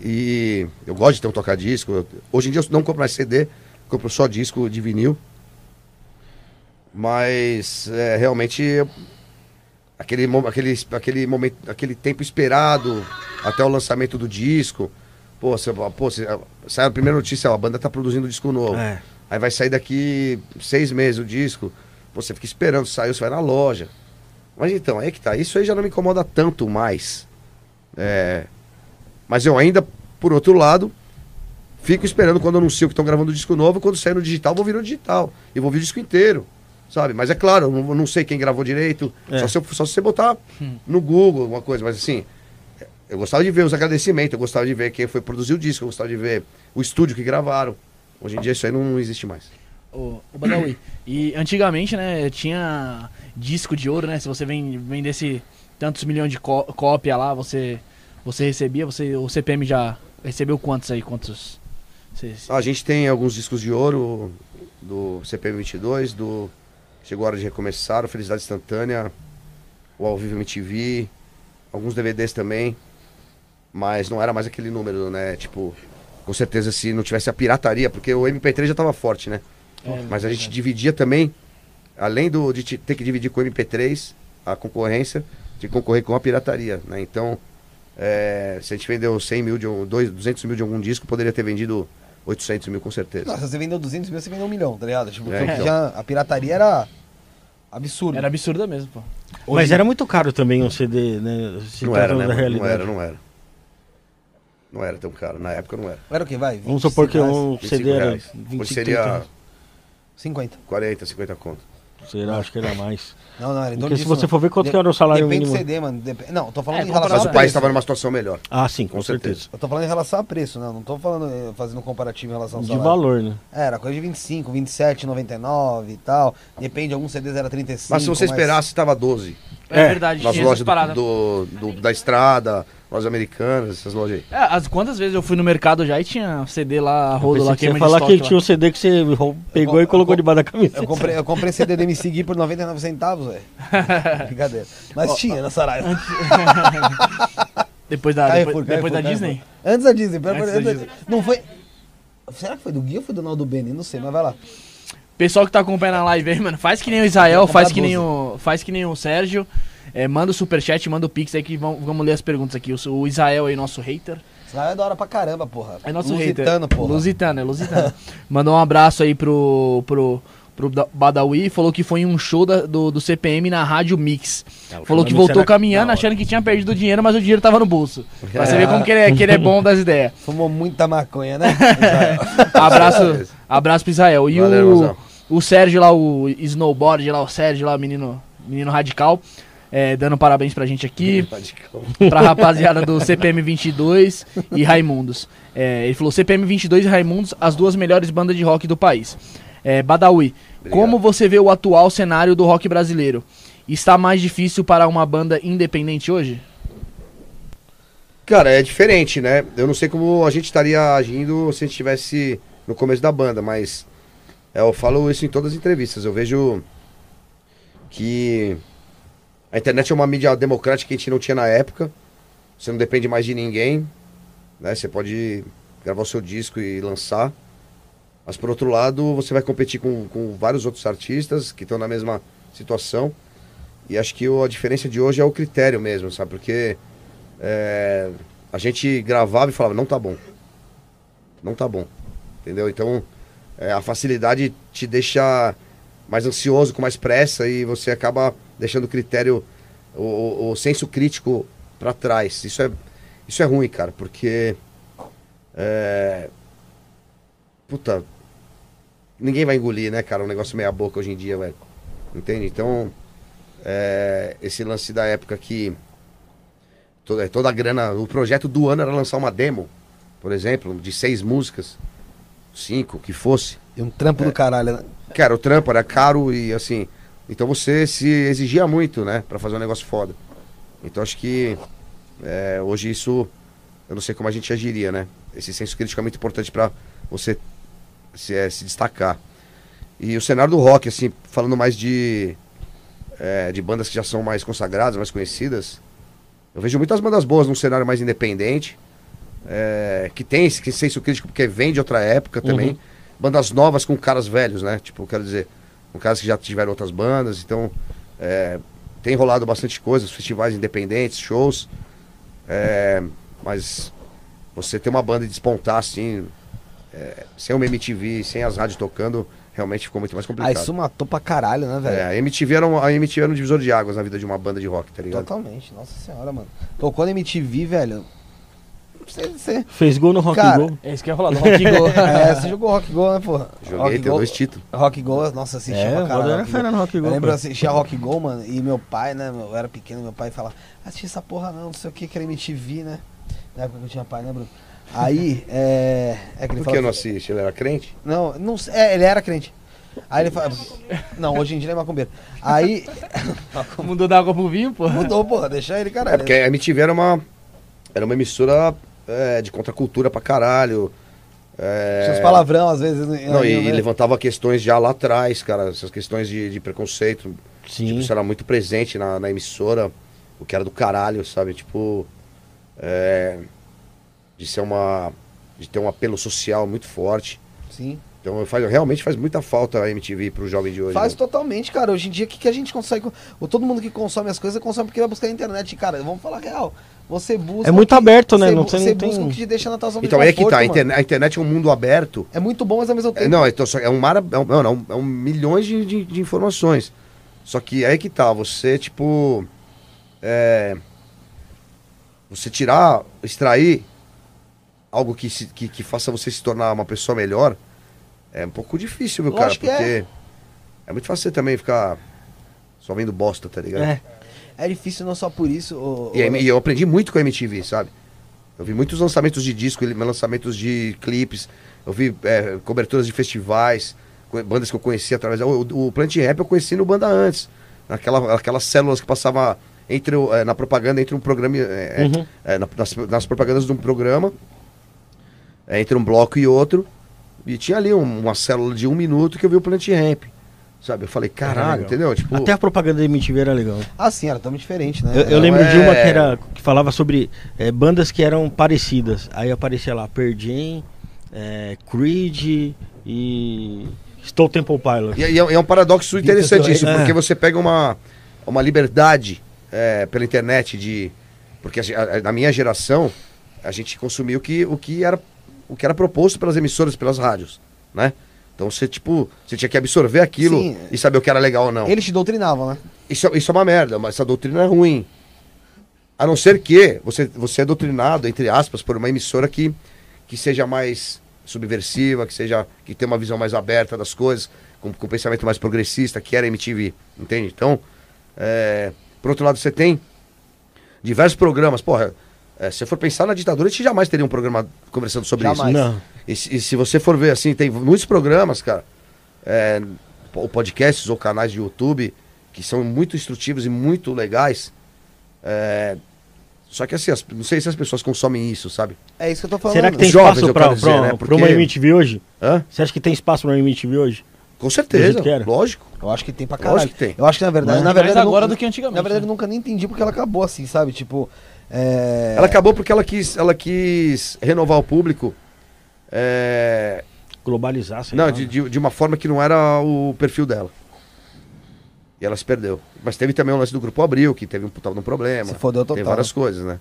E eu gosto de ter um tocar-disco. Eu- Hoje em dia eu não compro mais CD, compro só disco de vinil. Mas é, realmente aquele, aquele, aquele momento, aquele tempo esperado até o lançamento do disco. Pô, você, pô, você, sai a primeira notícia, ó, a banda tá produzindo um disco novo. É. Aí vai sair daqui seis meses o disco. Pô, você fica esperando, saiu, você vai na loja. Mas então, aí que tá. Isso aí já não me incomoda tanto mais. É, mas eu ainda, por outro lado, fico esperando quando anunciam que estão gravando o disco novo. Quando sair no digital, vou vir no digital. E vou vir o disco inteiro. Sabe? Mas é claro, eu não, não sei quem gravou direito. É. Só, se eu- só se você botar no Google alguma coisa. Mas assim, eu gostava de ver os agradecimentos. Eu gostava de ver quem foi produzir o disco. Eu gostava de ver o estúdio que gravaram. Hoje em dia isso aí não existe mais. O, o Badawi. E antigamente, né, tinha disco de ouro, né? Se você vendesse tantos milhões de có- cópia lá, você você recebia, você o CPM já recebeu quantos aí? Quantos? Você- A gente tem alguns discos de ouro do CPM 22, do Chegou a Hora de Recomeçar, o Felicidade Instantânea, o Ao Vivo MTV, alguns DVDs também, mas não era mais aquele número, né? Tipo, com certeza se não tivesse a pirataria, porque o MP3 já tava forte, né? É, Mas a gente dividia também, além do, de te- ter que dividir com o MP3, a concorrência, de concorrer com a pirataria, né? Então, é, se a gente vendeu 100 mil, de um, dois- 200 mil de algum disco, poderia ter vendido 800 mil com certeza. Nossa, você vendeu 200 mil, você vendeu um milhão, tá ligado? Tipo, É, então, já- a pirataria era absurda. Era absurda mesmo, pô. Mas era muito caro também um CD, né? Se não era, né? Não era, não era. Não era tão caro, na época não era. Era o que, vai? Vamos supor que 25 um reais? 25 CD era reais. 20, Hoje seria 30, 50. 40, 50 conto. Será? Acho que era mais. Não, não, era Porque se você não. for ver quanto De- que era o salário Depende mínimo. do CD, mano. Dep- Não, tô falando É, em relação Mas a o país estava numa situação melhor. Ah, sim, com, Com certeza. certeza. Eu tô falando em relação a preço, né? Não tô falando, eh, fazendo um comparativo em relação ao De salário. valor, né? É, era coisa de 25, 27,99 e tal. Depende, alguns CDs era 35. Mas se você esperasse, estava 12. É, É, verdade, Nas lojas do, do- do- da estrada, lojas americanas, essas lojas aí. É, as, quantas vezes eu fui no mercado já e tinha CD lá, rodo lá, que de falar que estoque tinha lá. um CD que você pegou eu e colocou co- debaixo da camisa. Eu comprei, eu comprei CD do MC Gui por 99 centavos, velho. Brincadeira. Mas tinha na Saraiva. Depois da, Carrefour, depois, depois da Carrefour, Disney? Carrefour. Antes da Disney. Antes amor da de Deus. Não foi... Será que foi do Gui ou foi do Naldo Beni? Não sei, mas vai lá. Pessoal que tá acompanhando a live aí, mano, faz que nem o Israel, faz que nem 12. o, faz que nem o Sérgio. É, manda o superchat, manda o pix aí que vamos, vamos ler as perguntas aqui. O, o Israel aí, nosso hater. Saraiva é da hora pra caramba, porra. É nosso Lusitano, hater. porra. Lusitano, é Lusitano. Mandou um abraço aí pro, pro, pro Da- Badawi, falou que foi em um show da- do, do CPM na Rádio Mix. É, o Falou que voltou Senna- caminhando, achando que tinha perdido o dinheiro, mas o dinheiro tava no bolso. Pra você ver como que ele é, que ele é bom das ideias. Fumou muita maconha, né? Abraço, abraço pro Israel. E Valeu, o, o Sérgio lá, o snowboard lá, o Sérgio lá, menino, menino radical, é, dando parabéns pra gente aqui. pra rapaziada do CPM 22 e Raimundos. É, ele falou CPM 22 e Raimundos, as duas melhores bandas de rock do país. É, Badawi, como você vê o atual cenário do rock brasileiro? Está mais difícil para uma banda independente hoje? Cara, é diferente, né? Eu não sei como a gente estaria agindo se a gente estivesse no começo da banda, mas é, eu falo isso em todas as entrevistas. Eu vejo que a internet é uma mídia democrática que a gente não tinha na época. Você não depende mais de ninguém, né? Você pode gravar o seu disco e lançar. Mas por outro lado, você vai competir com, com vários outros artistas que estão na mesma situação. E acho que a diferença de hoje é o critério mesmo, sabe? Porque é, a gente gravava e falava, não tá bom. Não tá bom. Entendeu? Então, é, a facilidade te deixa mais ansioso, com mais pressa, e você acaba deixando o critério, o, o- senso crítico para trás. Isso é, isso é ruim, cara, porque. É, puta. Ninguém vai engolir, né, cara? Um negócio meia boca hoje em dia, velho. Entende? Então, é, esse lance da época que toda, toda a grana. O projeto do ano era lançar uma demo, por exemplo, de seis músicas, cinco, que fosse. E um trampo do caralho, né? Cara, o trampo era caro e assim. Então você se exigia muito, né? Pra fazer um negócio foda. Então acho que é, hoje isso. Eu não sei como a gente agiria, né? Esse senso crítico é muito importante pra você se, é, se destacar. E o cenário do rock, assim, falando mais de. é, de bandas que já são mais consagradas, mais conhecidas. Eu vejo muitas bandas boas num cenário mais independente. é, que tem esse senso crítico porque vem de outra época também. Uhum. Bandas novas com caras velhos, né? Tipo, quero dizer, com caras que já tiveram outras bandas. Então, é, tem rolado bastante coisa, festivais independentes, shows. é, mas você ter uma banda e despontar assim, é, sem uma MTV, sem as rádios tocando, realmente ficou muito mais Ah, complicado. isso matou pra caralho, né, velho? É, a MTV, era um, a MTV era um divisor de águas na vida de uma banda de rock, tá ligado? Totalmente, nossa senhora, mano. Tocou na MTV, velho. Você, você... Fez gol no Rock Cara, Go. É isso que eu ia falar do Rock Go. É, você jogou Rock Go, né, porra? Joguei, Rock tem Go, dois títulos. Rock Go, nossa, assistia É, pra o caralho. Era Rock Go. fera no Rock Go. Eu lembro, pô. assistia Rock Go, mano, e meu pai, né, eu era pequeno, meu pai falava, assistia essa porra não, não sei o que, que era MTV, né? Na época que eu tinha pai, né, Bruno? Aí, é... é que ele Por que eu não assiste? Ele era crente? Não, não sei, é, ele era crente. Aí ele fala, não, hoje em dia ele é macumbeiro. Aí, Mudou da água pro vinho, pô. mudou, porra, deixa ele, caralho. É porque a MTV era uma, era uma emissora é, de contracultura pra caralho. É, Tinha uns palavrão, às vezes. Não, e, né? levantava questões já lá atrás, cara, essas questões de, de preconceito. Sim. Tipo, isso era muito presente na, na emissora, o que era do caralho, sabe? Tipo, é, de ser uma. de ter um apelo social muito forte. Sim. Então faz, realmente faz muita falta a MTV pro jovem de hoje. Faz né? totalmente, cara. Hoje em dia, o que, que a gente consegue. Todo mundo que consome as coisas consome porque vai buscar na internet. Cara, vamos falar real. Você busca. É muito que- aberto, né? Você, Não tem- você não tem- busca o que te deixa na tua zona de Então aí é que tá, a mano. internet, a internet é um mundo aberto. É muito bom, mas ao mesmo É, tempo. não, então, é um mar, é um, não, não, é um milhões de, de, de informações. Só que aí que tá, você, tipo. é, você tirar, extrair algo que, se- que, que faça você se tornar uma pessoa melhor é um pouco difícil, meu cara, é. porque é. muito fácil você também ficar só vendo bosta, tá ligado? É. É difícil não só por isso. E, eu aprendi muito com a MTV, sabe? Eu vi muitos lançamentos de disco, lançamentos de clipes, eu vi é, coberturas de festivais, bandas que eu conhecia através. O, o Plant Rap eu conheci no Banda antes, naquela, aquelas células que passava entre é, na propaganda entre um programa. é, Uhum. é, na- nas, nas propagandas de um programa, é, entre um bloco e outro, e tinha ali um- uma célula de um minuto que eu vi o Plant Ramp. Sabe? Eu falei, caralho, entendeu? Tipo, Até a propaganda da MTV era legal. Ah, sim, era totalmente diferente, né? Eu, eu lembro de é- uma que, era, que falava sobre é, bandas que eram parecidas. Aí aparecia lá Jam, é, Creed e Stone Temple Pilots. E, e é, e é um paradoxo interessantíssimo, porque É. você pega uma, uma liberdade é, pela internet de. Porque a ge- a- na minha geração, a gente consumiu o que, o, que era, o que era proposto pelas emissoras, pelas rádios. Né? Então você, tipo, você tinha que absorver aquilo Sim. e saber o que era legal ou não. Eles te doutrinavam, né? Isso, é- isso é uma merda, mas essa doutrina é ruim. A não ser que você, você é doutrinado, entre aspas, por uma emissora que, que seja mais subversiva, que seja que tenha uma visão mais aberta das coisas, com, com pensamento mais progressista, que era a MTV, entende? Então, é, por outro lado, você tem diversos programas. Porra, é, se você for pensar na ditadura, a gente jamais teria um programa conversando sobre Jamais. isso. Não. E, se- e se você for ver assim, tem muitos programas, cara, é, ou podcasts ou canais de YouTube que são muito instrutivos e muito legais. é, só que assim, as- não sei se as pessoas consomem isso, sabe? É isso que eu tô falando. Será que tem Jovens, espaço eu pra, dizer, pra, né? pra Porque- uma MTV hoje? Hã? Você acha que tem espaço pra uma MTV hoje? Com certeza, lógico. Eu acho que tem pra Lógico caralho. que tem. Eu acho que na verdade, Mas na mais verdade agora nu- do que antigamente, Na verdade né? eu nunca nem entendi porque ela acabou assim, sabe? Tipo, é... Ela acabou porque ela quis, ela quis renovar o público. é, Globalizar, sei não, lá, de, né? de, de uma forma que não era o perfil dela. E ela se perdeu. Mas teve também o lance do Grupo Abril, que teve um, tava um problema. Se fodeu Tem total. várias coisas, né?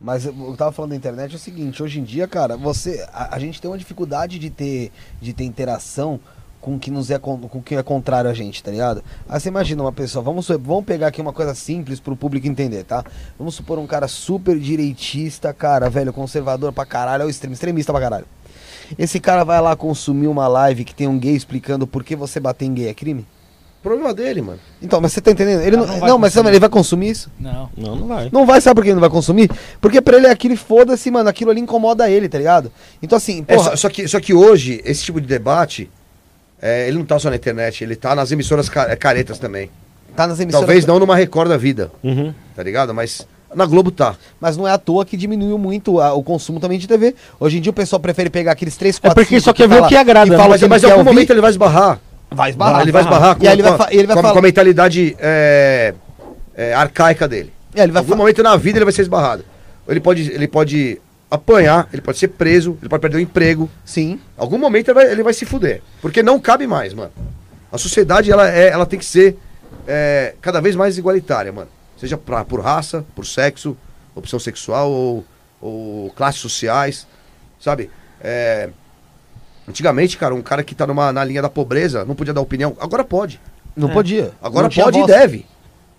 Mas eu tava falando da internet é o seguinte, hoje em dia, cara, você a, a gente tem uma dificuldade de ter de ter interação com o que nos é com o que é contrário a gente, tá ligado? Aí você imagina uma pessoa, vamos vamos pegar aqui uma coisa simples pro público entender, tá? Vamos supor um cara super direitista, cara, velho, conservador pra caralho, é o extremo, extremista pra caralho. Esse cara vai lá consumir uma live que tem um gay explicando por que você bater em gay é crime? Problema dele, mano. Então, mas você tá entendendo? Ele não, Não não, vai mas consumir. ele vai consumir isso? Não. Não, não vai. Não vai, sabe por que ele não vai consumir? Porque pra ele é aquele foda-se, mano, aquilo ali incomoda ele, tá ligado? Então assim, É, porra, só, só que, só que hoje, esse tipo de debate, é, ele não tá só na internet, ele tá nas emissoras é, caretas também. tá nas emissoras. Talvez não numa Record da vida, Uhum. tá ligado? Mas na Globo tá. Mas não é à toa que diminuiu muito a- o consumo também de TV. Hoje em dia o pessoal prefere pegar aqueles 3, 4, porque só quer ver o que agrada, né? Fala Mas, que mas não em algum ouvir, momento ele vai esbarrar. vai esbarrar. ele vai esbarrar com, E ele vai, com ele vai com a- falar. com a mentalidade é, é, arcaica dele. É, ele Em vai algum fa- momento na vida ele vai ser esbarrado. Ele pode, ele pode apanhar, ele pode ser preso, ele pode perder o emprego. Sim. Algum momento ele vai, ele vai se fuder. Porque não cabe mais, mano. A sociedade, ela, é, ela tem que ser é, cada vez mais igualitária, mano. Seja pra, por raça, por sexo, opção sexual ou, ou classes sociais, sabe? É, antigamente, cara, um cara que tá numa, na linha da pobreza não podia dar opinião. Agora pode. Não É. podia. Agora Não pode e deve,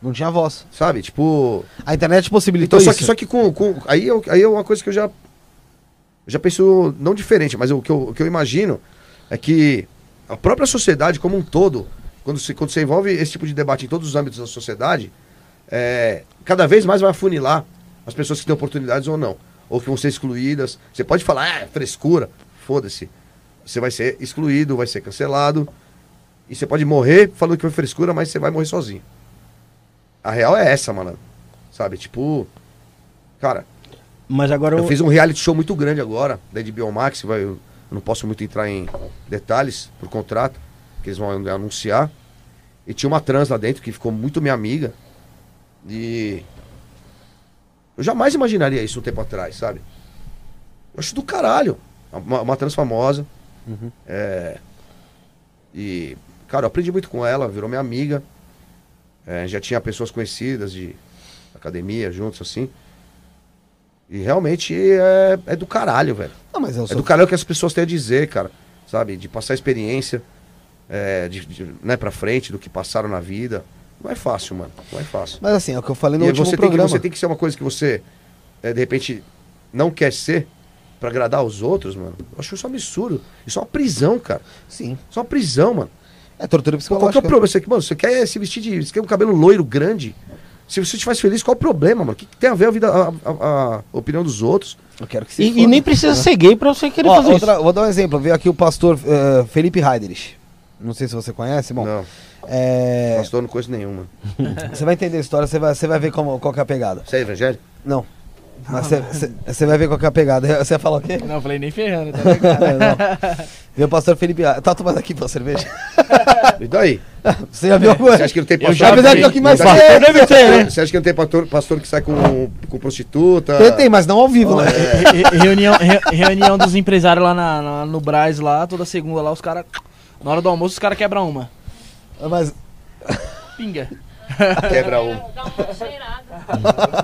Não tinha voz. sabe? Tipo... A internet possibilitou Então, só isso. que, só que com, com- aí, eu- aí é uma coisa que eu já, eu já penso, não diferente, mas o que, eu, o que eu imagino é que a própria sociedade como um todo, quando, se, quando você envolve esse tipo de debate em todos os âmbitos da sociedade, é, cada vez mais vai afunilar as pessoas que têm oportunidades ou não, ou que vão ser excluídas. Você pode falar, ah, é frescura, foda-se. Você vai ser excluído, vai ser cancelado, e você pode morrer falando que foi frescura, mas você vai morrer sozinho. A real é essa, mano. Sabe? Tipo. Cara, Mas agora eu eu- fiz um reality show muito grande agora, da HBO Max, vai, eu não posso muito entrar em detalhes por contrato, que eles vão anunciar. E tinha uma trans lá dentro que ficou muito minha amiga. E. Eu jamais imaginaria isso um tempo atrás, sabe? Eu acho do caralho. Uma, uma trans famosa. É, e, cara, eu aprendi muito com ela, virou minha amiga. É, já tinha pessoas conhecidas de academia juntos, assim. E realmente é, é do caralho, velho. Não, mas É sou... do caralho que as pessoas têm a dizer, cara. Sabe? De passar experiência é, de, de- né, pra frente do que passaram na vida. Não é fácil, mano. Não é fácil. Mas assim, é o que eu falei no E último você tem, que, programa. você tem que ser uma coisa que você, é, de repente, não quer ser pra agradar os outros, mano. Eu acho isso um absurdo. Isso é uma prisão, cara. Sim. Isso é uma prisão, mano. É tortura Qual que é psicológica. o problema? Você, mano, você quer se vestir de. Você quer um cabelo loiro grande? Se você te faz feliz, qual o problema, mano? O que, que tem a ver a, vida, a, a- a opinião dos outros? Eu quero que se E, e nem precisa ser gay pra você querer Ó, fazer outra- vou dar um exemplo. Veio aqui o pastor eh, Felipe Heiderich. Não sei se você conhece, bom. não, É, pastor, não conheço nenhuma. você vai entender a história, você vai, você vai ver como, qual que é a pegada. Você é evangélico? Não. Mas você- vai ver qual que é a pegada. Você ia falar o quê? Não, falei nem ferrando, tá ligado? pastor Felipe Heiderich. Tá tomando aqui pra cerveja? E daí? Você já viu alguma Você acha que não tem Eu pastor? já vi. que é que mais deve ter, né? Você acha que não tem pastor, pastor que sai com, com prostituta? Tem, tem, mas não ao vivo, né? Re- reunião, re- reunião dos empresários lá na, na- no Braz, lá, toda segunda lá, os caras. Na hora do almoço, os caras quebram uma. Mas Pinga. Quebra um.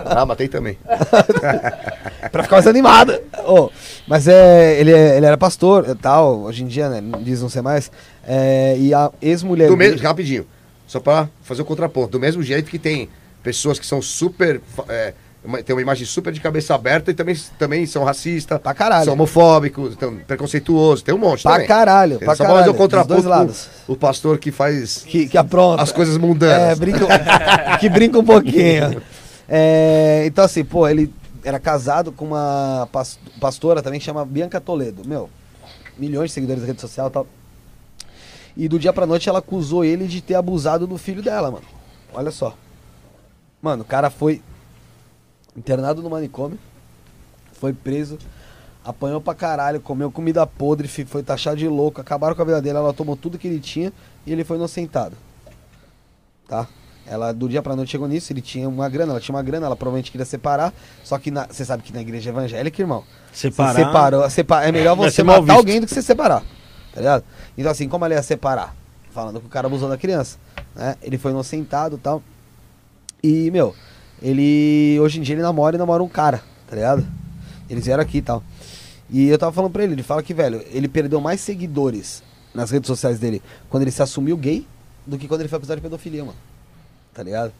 Ah, matei também. pra ficar mais animada. Ô, mas é ele, é- ele era pastor e tal, hoje em dia, né? Diz não ser mais. É, e a ex-mulher. Do dele- mesmo, rapidinho, só pra fazer o contraponto. Do mesmo jeito que tem pessoas que são super. É, uma- tem uma imagem super de cabeça aberta e também, também são racistas, Pra caralho. são homofóbicos, tão preconceituosos, tem um monte Pra também. caralho, Tem pra só caralho. contraponto dos dois lados. o pastor que faz Que, que apronta. as coisas É, mundanas. brinca, que brinca um pouquinho. É, então, assim, pô, ele era casado com uma pas- pastora também que chama Bianca Toledo. Meu, milhões de seguidores na rede social e tal. E do dia pra noite ela acusou ele de ter abusado do filho dela, mano. Olha só. Mano, o cara foi internado no manicômio, foi preso, apanhou pra caralho, comeu comida podre, foi taxado de louco, acabaram com a vida dele, ela tomou tudo que ele tinha e ele foi inocentado. Tá? Ela do dia pra noite chegou nisso, ele tinha uma grana, ela tinha uma grana, ela provavelmente queria separar, só que você sabe que na igreja evangélica, irmão, Separar. separou, sepa- é melhor você matar visto. alguém do que você separar. Tá ligado? Então assim, como ela ia separar? Falando que o cara abusou da criança, né? Ele foi inocentado e tal. E, meu, ele hoje em dia ele namora e namora um cara, tá ligado? Eles vieram aqui e tal. E eu tava falando pra ele, ele fala que, velho, ele perdeu mais seguidores nas redes sociais dele quando ele se assumiu gay do que quando ele foi acusado de pedofilia, mano. Tá ligado?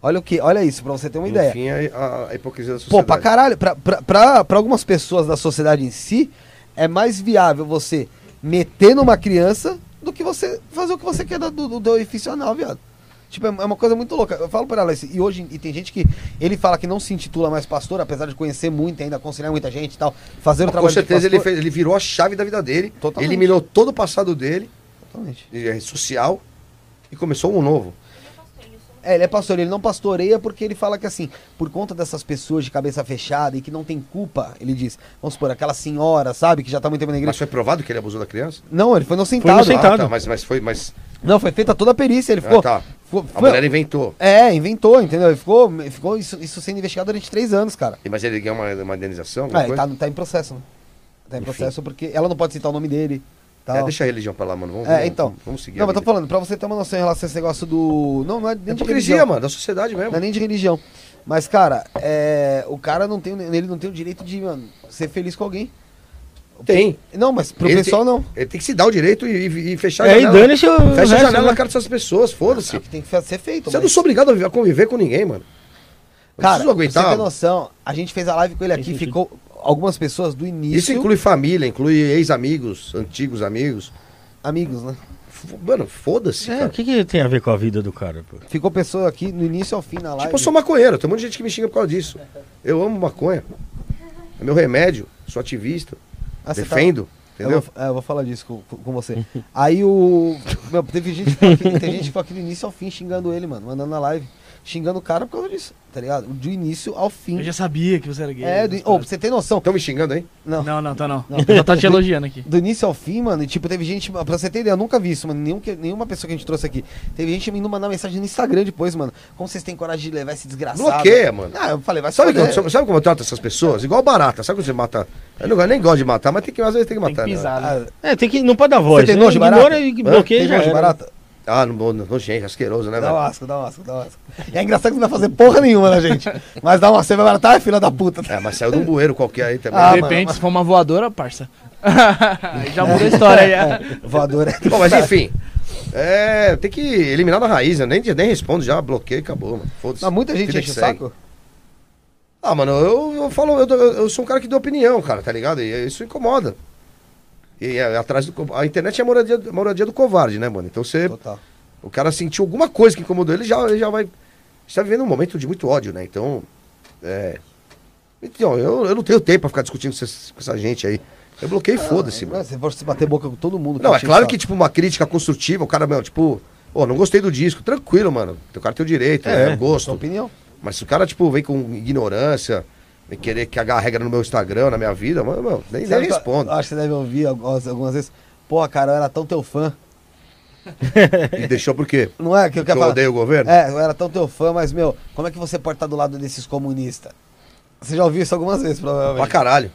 Olha o que, olha isso, pra você ter uma ideia. Enfim, a, a hipocrisia da Pô, sociedade. pra caralho, pra, pra, pra, pra algumas pessoas da sociedade em si, é mais viável você meter numa criança do que você fazer o que você quer do, do, do edifício anal, viado. Tipo, é é uma coisa muito louca. Eu falo pra ela, isso, e hoje, e tem gente que, ele fala que não se intitula mais pastor, apesar de conhecer muito ainda, aconselhar muita gente e tal, fazer o Com trabalho certeza de ele, fez, ele virou a chave da vida dele, Totalmente. eliminou todo o passado dele, Totalmente. eh, social, e começou um novo. É, ele é pastor, ele não pastoreia porque ele fala que assim, por conta dessas pessoas de cabeça fechada e que não tem culpa, ele diz, vamos supor, aquela senhora, sabe, que já tá muito tempo na igreja. Mas foi provado que ele abusou da criança? Não, ele foi inocentado. inocentado. Ah, tá, mas, mas foi. Mas, Não, foi feita toda a perícia, ele ficou... ah, tá. ficou- A foi- mulher inventou. É, inventou, entendeu? Ele ficou, ficou isso, isso sendo investigado durante três anos, cara. E- Mas ele ganhou uma, uma indenização? Ah, ele tá, tá em processo, né? Tá em Enfim. processo porque ela não pode citar o nome dele. Tal. É, deixa a religião pra lá, mano. Vamos, É, vamos- então. Vamos seguir. Não, mas tô falando, pra você ter uma noção em relação a esse negócio do. Não, não é É nem de hipocrisia, religião. mano, da sociedade mesmo. Não é nem de religião. Mas, cara, é, o cara não tem, ele não tem o direito de, mano, ser feliz com alguém. Tem. Não, mas pro Ele pessoal tem- não. Ele tem que se dar o direito e, e- e fechar É, a e janela. dane-se o Fecha a resto, janela né? na cara dessas pessoas, É foda-se. que tem que ser feito. Você mas- não sou obrigado a viver- a conviver com ninguém, mano. Eu Cara, preciso pra você aguentar. ter noção, a gente fez a live com ele aqui, Sim, sim, sim. ficou algumas pessoas do início. Isso inclui família, inclui ex-amigos, antigos amigos. Amigos, né? F- Mano, foda-se, É, cara. o que, que tem a ver com a vida do cara, pô? Ficou pessoa aqui no início ao fim na live. Tipo, eu sou maconheiro, tem um monte de gente que me xinga por causa disso. Eu amo maconha. É meu remédio, sou ativista, Ah, você tá- defendo, Eu entendeu? vou, é, eu vou falar disso com, com- com você. Aí o. Meu, teve gente que ficou aqui, tem gente que ficou aqui do início ao fim xingando ele, mano, mandando na live. Xingando o cara por causa disso, tá ligado? Do início ao fim. Eu já sabia que você era gay. É, do, paradas. você ter noção. Estão me xingando aí? Não. Não, não, tá não. Eu só tá te elogiando aqui. Do início ao fim, mano, e, tipo, teve gente, pra você ter ideia, eu nunca vi isso, mano, nenhum, nenhuma pessoa que a gente trouxe aqui. Teve gente me mandar mensagem no Instagram depois, mano. Como vocês têm coragem de levar esse desgraçado? Bloqueia, mano. Ah, eu falei, vai Sabe, como, sabe como eu trato essas pessoas? Igual barata. Sabe quando você mata? Eu não, nem gosto de matar, mas tem que, às vezes tem que Tem matar. que né? pisar, né? Ah, É, tem que, não pode dar voz. Você tem né? nojo de barata? Ignora e bloqueia tem já nojo de barata? Ah, no, no, nojento, asqueroso, né, Dá um velho? asco, dá um asco, dá um asco. E é engraçado que não vai fazer porra nenhuma na gente. Mas dá uma você vai é filha da puta. É, mas saiu de um bueiro qualquer aí também. Ah, de repente, mas- se for uma voadora, parça. Aí já muda a história aí. é. Voador é. Bom, mas enfim. É, tem que eliminar na raiz, né? Nem, nem respondo já, bloqueei, acabou, mano. Foda-se. Mas muita gente enche o saco. Ah, mano, eu, eu falo, eu, eu- eu sou um cara que dá opinião, cara, tá ligado? E isso incomoda. E é, atrás do. A internet é a moradia, a moradia do covarde, né, mano? Então você. Total. O cara sentiu alguma coisa que incomodou ele, já, ele já vai. Está vivendo um momento de muito ódio, né? Então. É. Então, eu, eu não tenho tempo pra ficar discutindo com essa, com essa gente aí. Eu bloqueei, foda-se, Não, mano. Você pode se bater boca com todo mundo. Não, é claro que, tipo, uma crítica construtiva, o cara, meu, tipo, pô, não gostei do disco, tranquilo, mano. O cara tem o direito, É, é, gosto. Opinião. Mas se o cara, tipo, vem com ignorância, querer cagar a regra no meu Instagram, na minha vida, mano, mano nem, nem que respondo. Acho que você deve ouvir algumas, algumas vezes. Pô, cara, eu era tão teu fã. E deixou por quê? Não é que eu quero falar. odeio o governo? É, eu era tão teu fã, mas, meu, como é que você pode estar do lado desses comunistas? Você já ouviu isso algumas vezes, Pra provavelmente. caralho.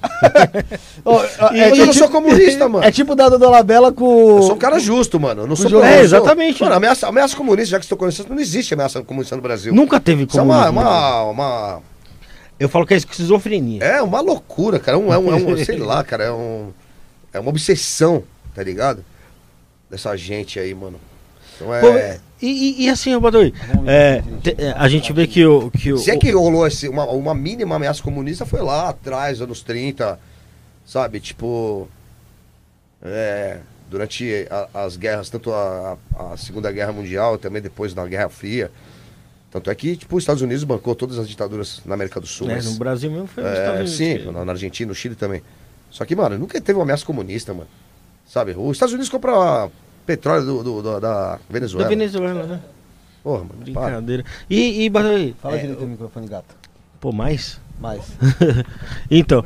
Ô, E é, eu não tipo- sou comunista, mano. É tipo da Dolabella com. Eu sou um cara justo, mano. Eu não sou João- É, sou- exatamente. Mano, ameaça, ameaça comunista, já que estou conhecendo, não existe ameaça comunista no Brasil. Nunca teve Isso é uma, comunismo. uma, uma, Eu falo que é esquizofrenia. É uma loucura, cara. Um, é um, é um- sei lá, cara. É, um, é uma obsessão, tá ligado? Dessa gente aí, mano. Então é. Pô, e, e- e assim, ô Badawi, é, a gente vê que o. Que o Se é que rolou esse, uma, uma mínima ameaça comunista, foi lá atrás, anos 30, sabe? Tipo. é, durante a- as guerras, tanto a, a- a Segunda Guerra Mundial, também depois da Guerra Fria. Tanto é que, tipo, os Estados Unidos bancou todas as ditaduras na América do Sul. né, mas- no Brasil mesmo foi nos é, Estados Unidos. sim, que- na, na Argentina, no Chile também. Só que, mano, nunca teve uma ameaça comunista, mano. Sabe? Os Estados Unidos compra petróleo do, do- do- da Venezuela. Da Venezuela, né? Porra, mano, para. Brincadeira. E, e Badawi, Fala é, direito no microfone, gato. pô, mais? Mais. então,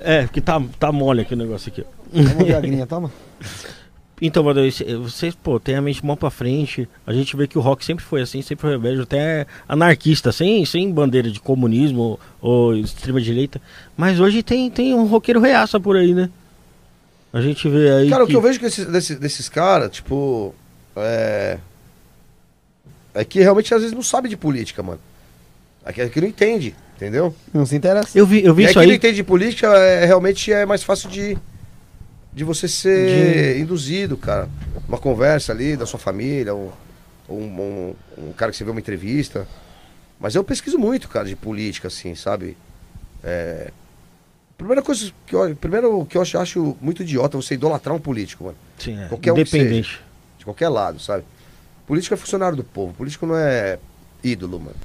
é, porque tá, tá mole aqui o negócio aqui. ó. Vamos ver a grinha, toma. Então, cê- vocês, pô, tem a mente mão pra frente. A gente vê que o rock sempre foi assim, sempre foi rebelde, até anarquista, sem, sem bandeira de comunismo ou extrema-direita. Mas hoje tem, tem um roqueiro reaça por aí, né? A gente vê aí. Cara, o que- que eu vejo que esses- desses, desses caras, tipo. É. É que realmente às vezes não sabe de política, mano. É que, é que não entende, entendeu? Não se interessa. Eu vi, eu vi e aí isso quem não aí. entende de política é, realmente é mais fácil de, de você ser induzido, cara. Uma conversa ali da sua família, um, um, um, um cara que você vê uma entrevista. Mas eu pesquiso muito, cara, de política, assim, sabe? É... Primeira coisa que eu, primeiro que eu acho, acho muito idiota é você idolatrar um político, mano. Sim, é, qualquer um independente. De qualquer lado, sabe? Político é funcionário do povo. Político não é ídolo, mano.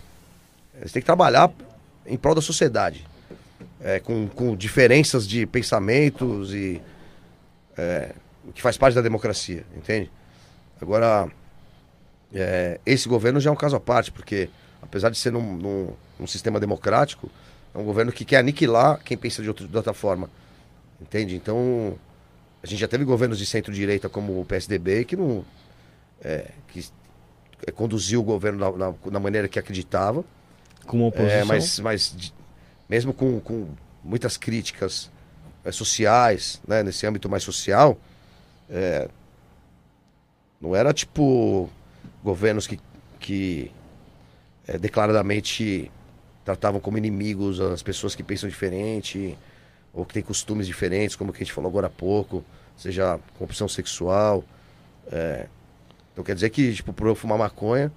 Você tem que trabalhar em prol da sociedade. É, com, com diferenças de pensamentos e. É, o que faz parte da democracia, entende? Agora, é, esse governo já é um caso à parte, porque apesar de ser num, num- num sistema democrático, é um governo que quer aniquilar quem pensa de, outro- de outra forma. Entende? Então, a gente já teve governos de centro-direita como o PSDB que não. é, que é, conduziu o governo na, na- na maneira que acreditava. Como oposição. É, mas, mas de- mesmo com, com muitas críticas é, sociais, né, nesse âmbito mais social, é, não era tipo governos que, que é, declaradamente tratavam como inimigos as pessoas que pensam diferente ou que têm costumes diferentes, como que a gente falou agora há pouco, seja opção sexual. é. então quer dizer que, tipo, por eu fumar maconha,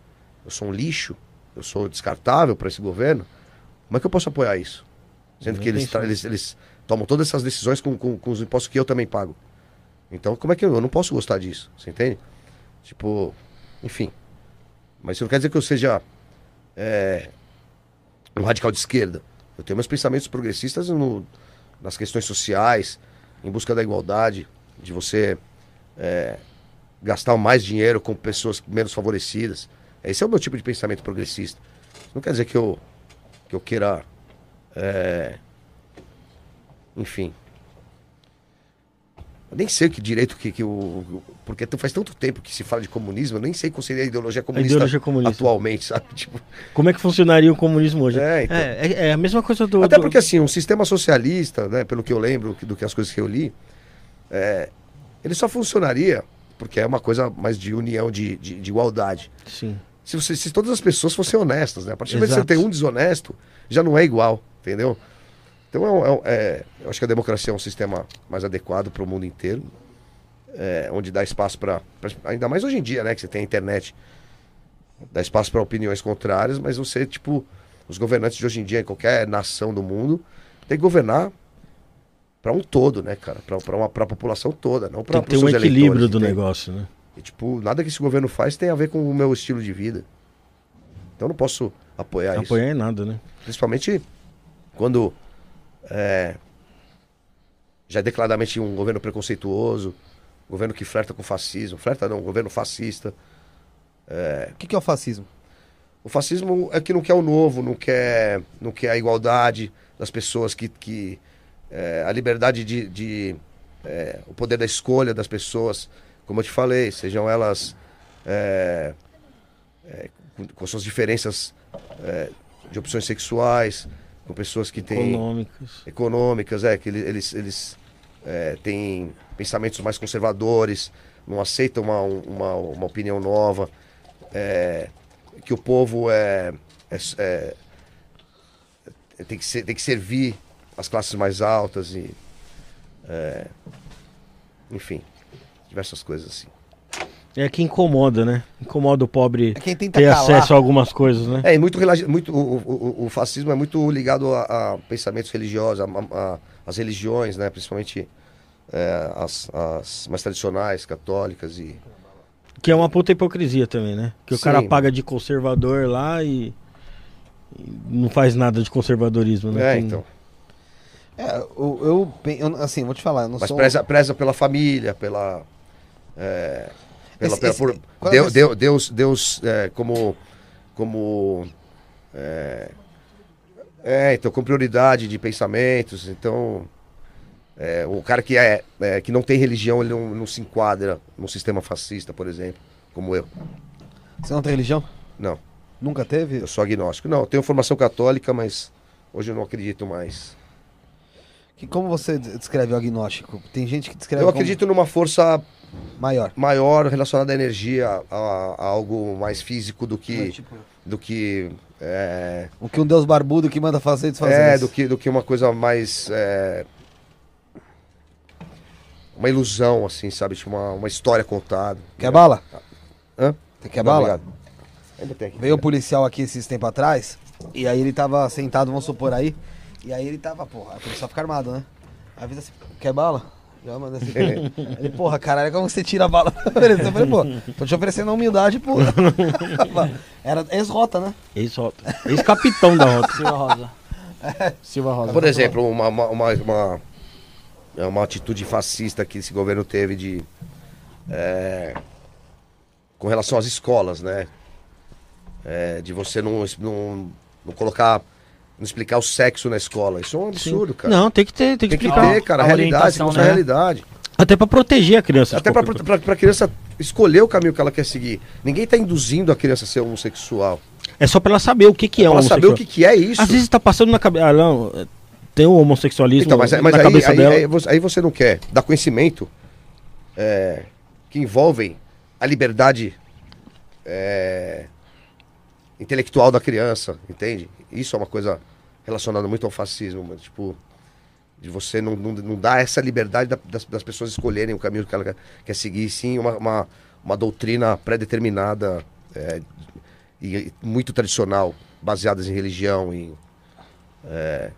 eu sou um lixo, eu sou descartável para esse governo. Como é que eu posso apoiar isso? Sendo que eles, eles, eles tomam todas essas decisões com, com, com os impostos que eu também pago. Então, como é que eu, eu não posso gostar disso? Você entende? Tipo, enfim. Mas isso não quer dizer que eu seja é, um radical de esquerda. Eu tenho meus pensamentos progressistas no- nas questões sociais, em busca da igualdade, de você é, gastar mais dinheiro com pessoas menos favorecidas. Esse é o meu tipo de pensamento progressista. Não quer dizer que eu, que eu queira. é, enfim. Eu nem sei que direito que, que o. Porque faz tanto tempo que se fala de comunismo, eu nem sei qual seria a ideologia comunista, ideologia comunista. atualmente, sabe? Tipo, Como é que funcionaria o comunismo hoje? É, então. é, é- é a mesma coisa do. Até do- porque assim, um sistema socialista, né, pelo que eu lembro do que as coisas que eu li, é, ele só funcionaria porque é uma coisa mais de união, de, de, de igualdade. Sim. Se, você, se todas as pessoas fossem honestas, né? A partir do momento que você tem um desonesto, já não é igual, entendeu? Então é, é é- eu acho que a democracia é um sistema mais adequado para o mundo inteiro, é, onde dá espaço para, ainda mais hoje em dia, né, que você tem a internet, dá espaço para opiniões contrárias, mas você tipo os governantes de hoje em dia em qualquer nação do mundo tem que governar para um todo, né, cara, para uma pra população toda, não para Tem que ter um equilíbrio do negócio, né? e, tipo, nada que esse governo faz tem a ver com o meu estilo de vida. Então eu não posso apoiar isso. Apoiar em nada, né? Principalmente quando é, já é declaradamente um governo preconceituoso, um governo que flerta com fascismo. Flerta não, um governo fascista. O que, que é o fascismo? O fascismo é que não quer o novo, não quer, não quer a igualdade das pessoas, que, que é, a liberdade de, de é, o poder da escolha das pessoas, como eu te falei, sejam elas é, é, com, com suas diferenças é, de opções sexuais, com pessoas que têm Econômicos. econômicas, é, que ele- eles, eles é, têm pensamentos mais conservadores, não aceitam uma, uma, uma opinião nova, é, que o povo é, é, é, tem, que ser, tem que servir as classes mais altas e. é, enfim, diversas coisas assim. É que incomoda, né? Incomoda o pobre É quem tenta ter calar. acesso a algumas coisas, né? É, e muito, muito o, o- o fascismo é muito ligado a, a pensamentos religiosos, a, a- as religiões, né? Principalmente é, as, as mais tradicionais, católicas e. Que é uma puta hipocrisia também, né? Que o Sim. cara paga de conservador lá e, e não faz nada de conservadorismo, né? É, Tem- então. É, eu, eu, assim, vou te falar, eu não Mas sou... preza, preza pela família, pela. é, pela, Esse- pela- por- qual é Deus, Deus, Deus, Deus, é, como. como é, é, então, com prioridade de pensamentos. Então. é, o cara que, é, é, que não tem religião, ele não, não se enquadra num sistema fascista, por exemplo, como eu. Você não tem religião? Não, Nunca teve? eu sou agnóstico. Não, eu tenho formação católica, mas hoje eu não acredito mais. Que, como você des- descreve o agnóstico? Tem gente que descreve Eu como acredito numa força maior. maior relacionada à energia, a, a algo mais físico do que Tipo, do que é, o que um deus barbudo que manda fazer e desfazer. é isso. do que do que uma coisa mais é, uma ilusão assim, sabe, tipo uma, uma história contada. Quer bala? Hã? Você quer Não, bala? obrigado. Ainda tem aqui. Veio o policial aqui esses tempos atrás, e aí ele tava sentado, vamos supor aí, e aí ele tava, porra, o policial fica armado, né? Aí avisa assim, quer bala? Já manda assim. ele, porra, caralho, como você tira a bala? Eu falei, pô, tô te oferecendo a humildade, porra. Era ex-rota, né? Ex-rota. Ex-capitão da rota. Silva Rosa. Silva Rosa. Por exemplo, uma, uma, uma, uma, é uma atitude fascista que esse governo teve de. é, com relação às escolas, né? É, de você não, não, não colocar. Não explicar o sexo na escola. Isso é um absurdo, cara. Não, tem que ter, tem que Tem que explicar. ter, cara, a A realidade, tem que orientação, mostrar a né? realidade. Até pra proteger a criança. Até pra, pra criança escolher o caminho que ela quer seguir. Ninguém tá induzindo a criança a ser homossexual. É só pra ela saber o que, que é Pra ela homossexual. saber o que, que é isso. Às vezes tá passando na cabeça. Ah, não, é, tem o homossexualismo Então, mas, mas na aí, cabeça aí, dela. aí você, aí você não quer dar conhecimento é, que envolvem a liberdade é, intelectual da criança, entende? Isso é uma coisa relacionada muito ao fascismo, mas, tipo, de você não, não, não dar essa liberdade da- das, das pessoas escolherem o caminho que ela quer, quer seguir, sim uma, uma, uma doutrina pré-determinada é, e, e muito tradicional, baseadas em religião, em, é,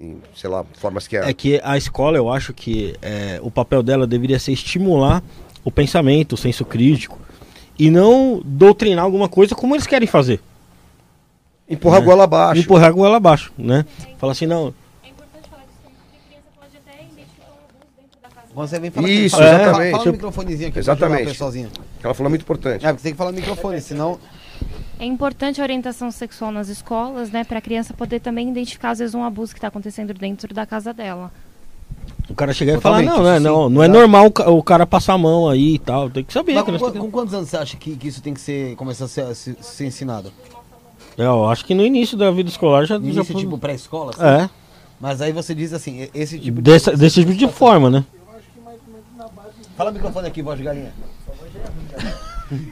em, sei lá, formas que É que a escola, eu acho que é, o papel dela deveria ser estimular o pensamento, o senso crítico. E não doutrinar alguma coisa como eles querem fazer. Empurrar a É. goela abaixo. Empurrar a goela abaixo, né? Fala assim, não, É importante falar disso também, porque a criança pode até identificar um abuso dentro da casa Quando você vem Isso, fala, exatamente. Fala, no microfonezinho aqui, Exatamente. Ela falou muito importante. É, porque você tem que falar no microfone, senão... É importante a orientação sexual nas escolas, né, para a criança poder também identificar às vezes um abuso que está acontecendo dentro da casa dela. o cara chegar e falar, não, né, isso não, sim, não é exato. normal o ca- o cara passar a mão aí e tal. Tem que saber. Mas que com, temos- com quantos anos você acha que, que isso tem que ser, começar a ser, a se- ser ensinado? É, eu acho que no início da vida escolar já. No já início, tipo, pré-escola? assim? É, Mas aí você diz assim, esse tipo dessa, desse tipo de forma, né? Fala o microfone aqui, voz de galinha.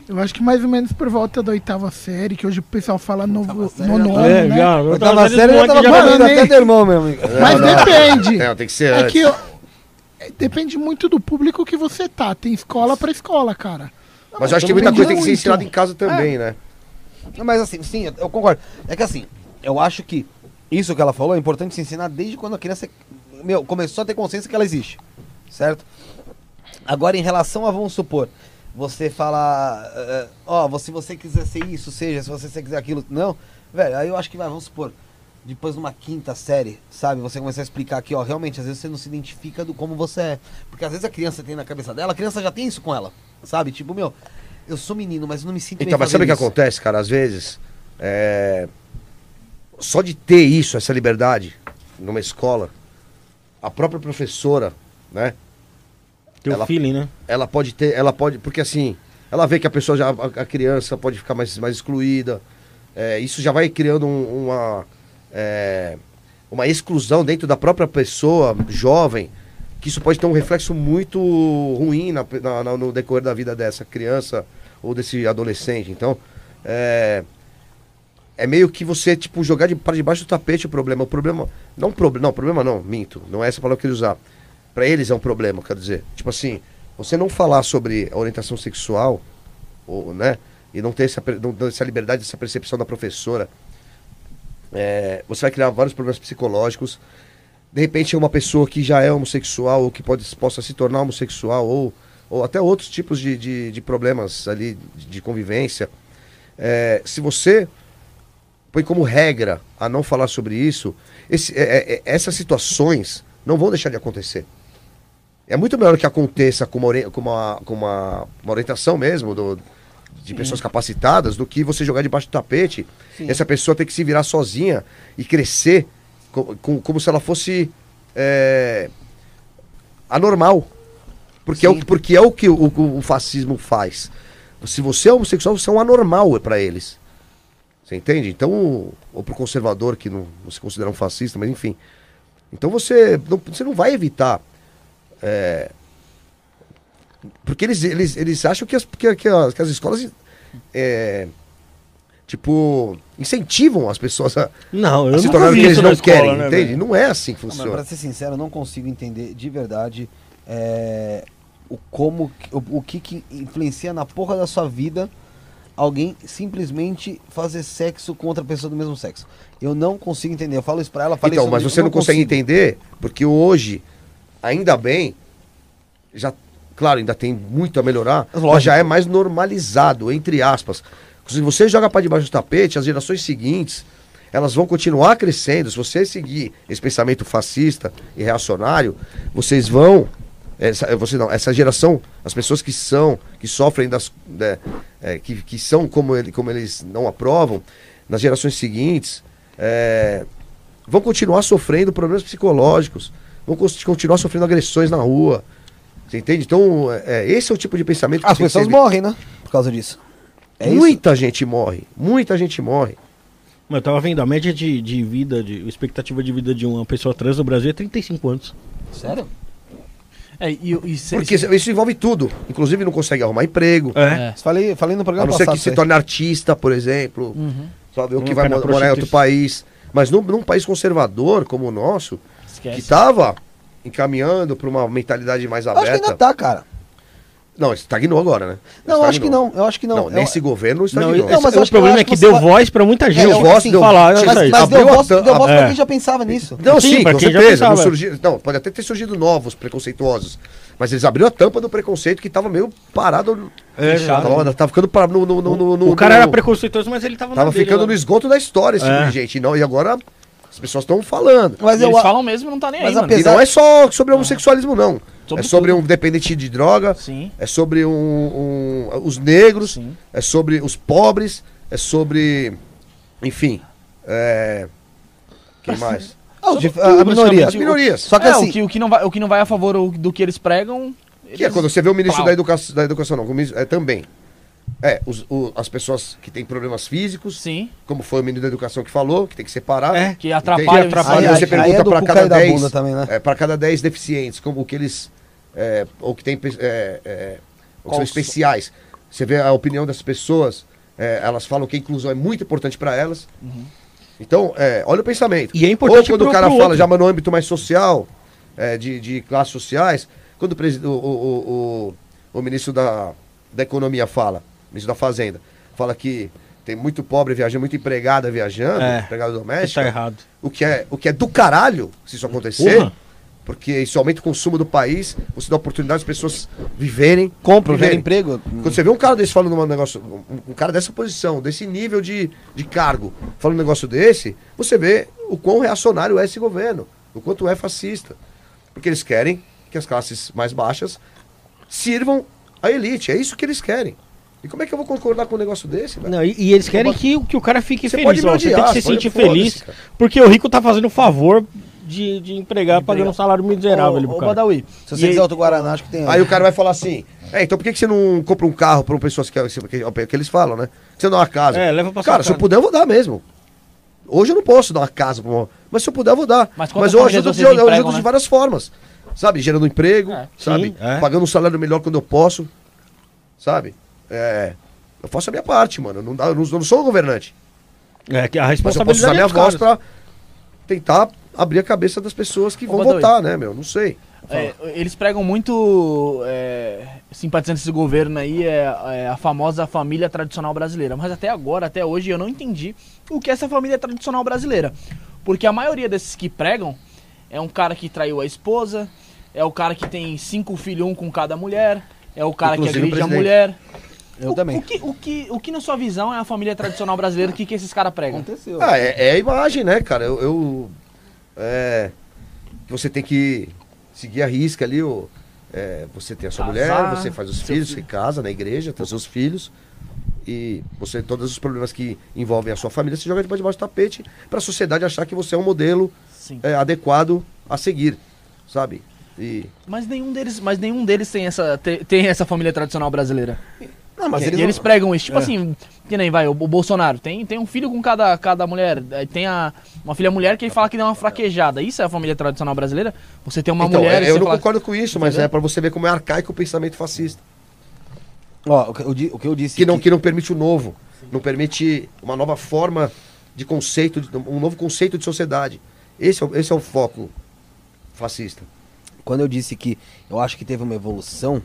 Eu acho que mais ou menos por volta da oitava série, que hoje o pessoal fala novo, série nono já é, né? já. Eu Eu tava tava sério, eu tava já- falando até do irmão, meu amigo. Mas depende. Não, tem que ser É antes. que eu- é, depende muito do público que você tá. Tem escola pra escola, cara. Mas eu acho que muita coisa tem que ser muito. ensinada em casa também, né? Mas assim, sim, eu- concordo. É que assim, eu acho que isso que ela falou é importante se ensinar desde quando a criança meu, começou a ter consciência que ela existe. Certo? Agora, em relação a, vamos supor, você fala, eh, ó, se você quiser ser isso, seja, se você quiser aquilo. Não, velho, aí eu acho que vai, vamos supor, depois numa quinta série, sabe, você começar a explicar que, ó, realmente, às vezes você não se identifica do como você é. Porque às vezes a criança tem na cabeça dela, a criança já tem isso com ela, sabe? Tipo, meu, eu sou menino, mas eu não me sinto bem Então, mas sabe o que acontece, cara? Às vezes, é, só de ter isso, essa liberdade, numa escola, a própria professora, né? Tem o Ela- feeling, né? Ela pode ter, ela pode, porque assim, ela vê que a pessoa já, a, a criança pode ficar mais, mais excluída. É, isso já vai criando um- uma, é, uma exclusão dentro da própria pessoa jovem, que isso pode ter um reflexo muito ruim na, na- na- no decorrer da vida dessa criança ou desse adolescente. Então, é, é meio que você, tipo, jogar de, para debaixo do tapete o problema. O problema. Não, proble não, problema não, minto. Não é essa palavra que eu queria usar. Pra eles é um problema, quero dizer. Tipo assim, você não falar sobre a orientação sexual, ou, né? E não ter essa, não essa liberdade, essa percepção da professora. é, você vai criar vários problemas psicológicos. De repente, é uma pessoa que já é homossexual, ou que pode, possa se tornar homossexual, ou, ou até outros tipos de, de, de problemas ali de, de convivência. É, se você põe como regra a não falar sobre isso, esse- é- é- é- essas situações não vão deixar de acontecer. É muito melhor que aconteça com uma, com uma, com uma, uma orientação mesmo do- de pessoas capacitadas do que você jogar debaixo do tapete e essa pessoa ter que se virar sozinha e crescer co- com- como se ela fosse é, anormal. Porque é, o, Sim. que- porque é o que o, o- o fascismo faz. Se você é homossexual, você é um anormal para eles. Você entende? Então, ou pro conservador que não, não se considera um fascista, mas enfim. Então você não, você não vai evitar. é, porque eles, eles, eles acham que as, que, que as, que as escolas. é, tipo, incentivam as pessoas a, Não, eu a se nunca tornar o que eles não escola, querem, né, entende? Não é assim que Não, mas funciona. pra ser sincero, eu não consigo entender de verdade é, o como que- o, o que, que influencia na porra da sua vida alguém simplesmente fazer sexo com outra pessoa do mesmo sexo. Eu não consigo entender. Eu falo isso pra ela, falei Então, sobre mas isso, você não, consegue consigo. entender, porque hoje, ainda bem, já, claro, ainda tem muito a melhorar, mas Lógico. já é mais normalizado, entre aspas. Se você joga para debaixo do tapete, as gerações seguintes, elas vão continuar crescendo. Se você seguir esse pensamento fascista e reacionário, vocês vão. Essa, você não, essa geração, as pessoas que são, que sofrem das. né, é, que, que são como, ele, como eles não aprovam, nas gerações seguintes, é, vão continuar sofrendo problemas psicológicos, vão continuar sofrendo agressões na rua. Você entende? Então, é, é, esse é o tipo de pensamento As tem que pessoas ser- morrem, né? Por causa disso. É isso? muita gente morre. Muita gente morre. Mas eu tava vendo, a média de, de vida, de expectativa de vida de uma pessoa trans no Brasil é 35 anos. Sério? É, e, e Porque isso envolve tudo. Inclusive não consegue arrumar emprego. É. Falei, falei no A programa não ser que se isso torne artista, por exemplo. Uhum. Sabe? Ou que vai na mo- morar em outro país. Mas num, num país conservador como o nosso, que Esquece. estava encaminhando para uma mentalidade mais Eu acho que aberta. ainda tá, cara. Não, estagnou agora, né? Não, eu acho que não. Eu acho que não. Não, Eu- nesse governo Não, estagnou. esse- Não, mas eu o eu problema é que deu voz pra muita gente. eu- voz, assim, deu- falar, é Mas, mas deu Abriu voz, deu voz pra é. quem já pensava nisso. Não, Sim, com certeza. Não, não, pode até ter surgido novos preconceituosos. Mas eles abriram a tampa do preconceito que tava meio parado. É, tava, tava ficando para no, no, no, no, no- o cara no- era preconceituoso, mas ele tava Tava na dele ficando no esgoto da história esse tipo É. de gente. E, não, e agora as pessoas estão falando. Mas eu eles falam mesmo e não tá nem Mas aí, E não é só sobre homossexualismo, não. Sobre é sobre tudo. um dependente de droga, Sim, é sobre um, um- os negros, sim. é sobre os pobres, é sobre. Enfim. É. Quem mais? Ah, tudo, a, a minoria. As minorias. Só que é, assim, o, que, o, que não vai, o que não vai a favor do que eles pregam. Que é eles- quando você vê o ministro Pau. da educação, da educação não, é também. É, os- o- as pessoas que têm problemas físicos, Sim, como foi o ministro da educação que falou, que tem que separar. É. que atrapalha o Aí, ensino. aí- você aí pergunta é para cada cair da 10, bunda também, né? é, para cada 10 deficientes, como o que eles é, ou que tem pe- é, é, ou que são especiais. Você vê a opinião das pessoas, é, elas falam que a inclusão é muito importante para elas. Então, é, olha o pensamento. E é importante Ou quando pro- o cara fala outro. já no âmbito mais social, é, de, de classes sociais, quando o, o, o, o, ministro da, da Economia fala, ministro da Fazenda, fala que tem muito pobre viajando, muito empregada viajando, É, empregada Isso doméstica, tá errado. o que, é, o que é do caralho se isso acontecer, Porra. Porque isso aumenta o consumo do país, você dá oportunidade às pessoas viverem, compra, gera viverem. emprego. Quando você vê um cara desse falando um negócio, um, um cara dessa posição, desse nível de, de cargo, falando um negócio desse, você vê o quão reacionário é esse governo, o quanto é fascista. Porque eles querem que as classes mais baixas sirvam à elite, é isso que eles querem. E como é que eu vou concordar com um negócio desse? Não, e, e eles querem que, o- que o cara fique Você feliz. pode me ó, você tem odiar, que se sentir feliz, cara. porque o rico tá fazendo o favor de, de empregar pagando um salário miserável ali Ô, pro ô, cara. Badawi, Se e você aí- quiser outro Guaraná, acho que tem. Aí o cara vai falar assim, é, então por que, que você não compra um carro para pessoas que, que, que, que eles falam, né? Você não dá uma casa. É, leva pra Cara, se eu puder, eu vou dar mesmo. Hoje eu não posso dar uma casa pra uma... Mas se eu puder, eu vou dar. Mas Mas, eu ajudo, de, eu ajudo de né? várias formas. Sabe? Gerando emprego, É. sabe? Sim, é. Pagando um salário melhor quando eu posso. Sabe? É, eu faço a minha parte, mano. Eu não, dá- eu não, eu não sou um governante. É que a Mas eu posso responsabilidade usar minha é dos voz pra tentar abrir a cabeça das pessoas que Ô, vão Godoy. votar, né, meu? Não sei. É, eles pregam muito é, simpatizantes desse governo aí, é, é a famosa família tradicional brasileira. Mas até agora, até hoje, eu não entendi o que é essa família tradicional brasileira. Porque a maioria desses que pregam é um cara que traiu a esposa, é o cara que tem cinco filhos, um com cada mulher, é o cara Inclusive que agride a mulher. Eu o, também. O que, o, que, o que, na sua visão, é a família tradicional brasileira? O que, que esses caras pregam? Aconteceu. Ah, é, é a imagem, né, cara? Eu. eu- é, você tem que seguir a risca ali, o, é, você tem a sua Casar, mulher, você faz os filhos, filho. você casa na igreja, tem os seus filhos. E você, todos os problemas que envolvem a sua família, você joga debaixo do tapete pra sociedade achar que você é um modelo é, adequado a seguir, sabe? E Mas nenhum deles, mas nenhum deles tem essa, te- tem essa família tradicional brasileira. Não, mas e eles, eles, pregam isso. Tipo assim, que nem vai, o, o Bolsonaro tem, tem um filho com cada, cada mulher. aí Tem a, uma filha mulher que ele fala que deu uma fraquejada. Isso é a família tradicional brasileira? Você tem uma então, mulher é, eu não fala- concordo com isso, mas Entendeu? é pra você ver como é arcaico o pensamento fascista. Ó, o que o que eu disse. que não, que não permite o novo, não permite uma nova forma de conceito, um novo conceito de sociedade. Esse é, o- esse é o foco fascista. Quando eu disse que eu acho que teve uma evolução,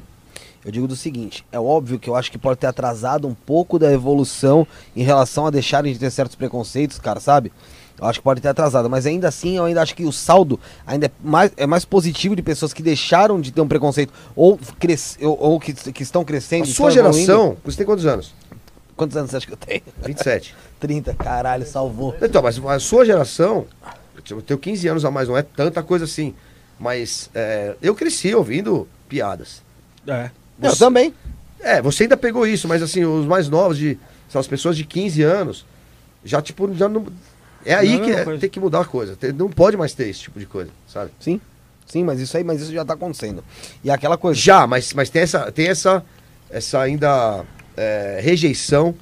eu digo do seguinte: é óbvio que eu acho que pode ter atrasado um pouco da evolução em relação a deixarem de ter certos preconceitos, cara, sabe? Eu acho que pode ter atrasado, mas ainda assim eu ainda acho que o saldo ainda é mais, é mais positivo de pessoas que deixaram de ter um preconceito ou, cres, ou, ou que, que estão crescendo. A estão sua evoluindo. geração, você tem quantos anos? Quantos anos você acha que eu tenho? 27. 30, caralho, salvou. Então, mas a sua geração, eu tenho 15 anos a mais, não é tanta coisa assim. Mas é, eu cresci ouvindo piadas. É. Eu também. É, você ainda pegou isso, mas assim, os mais novos, de, são as pessoas de 15 anos, já tipo, já não. É aí Não que é- tem que mudar a coisa. Tem- não pode mais ter esse tipo de coisa, sabe? Sim. Sim, mas isso aí, mas isso já tá acontecendo. E aquela coisa. Já, mas, mas tem essa, tem essa, essa ainda é, rejeição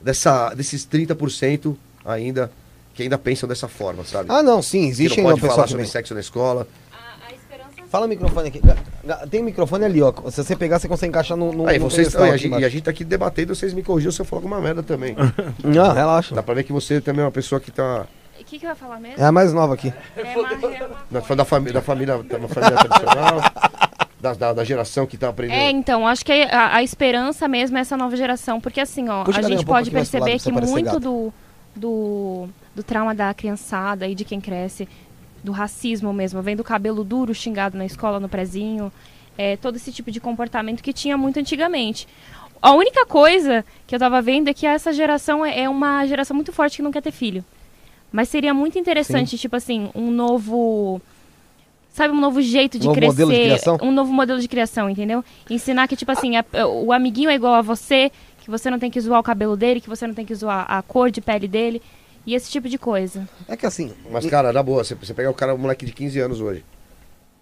dessa, desses 30% ainda que ainda pensam dessa forma, sabe? Ah, não, sim, que existe não ainda pode falar sobre também. sexo na escola. Fala o microfone aqui. Tem um microfone ali, ó. Se você pegar, você consegue encaixar no. no Aí, no vocês, e, a aqui gente, e a gente tá aqui debatendo, vocês me corrigam se eu falar alguma merda também. Não, relaxa. Dá pra ver que você também é uma pessoa que tá. O que, que vai falar mesmo? É a mais nova aqui. É uma, é uma- falando da, fami da família, da família tradicional, da, da, da geração que tá aprendendo. É, então, acho que a, a esperança mesmo é essa nova geração, porque assim, ó, Puxa a gente um pode lado, perceber que muito do, do, do trauma da criançada e de quem cresce, do racismo mesmo, vem do cabelo duro xingado na escola, no prezinho, é, todo esse tipo de comportamento que tinha muito antigamente. A única coisa que eu tava vendo é que essa geração é é uma geração muito forte que não quer ter filho. Mas seria muito interessante, tipo assim, um novo. Sabe, um novo jeito de Novo crescer. modelo de criação? Um novo modelo de criação, entendeu? Ensinar que, tipo assim, a- o amiguinho é igual a você, que você não tem que zoar o cabelo dele, que você não tem que zoar a cor de pele dele. E esse tipo de coisa. É que assim. Mas, cara, na boa, você, você pega o cara, um moleque de 15 anos hoje.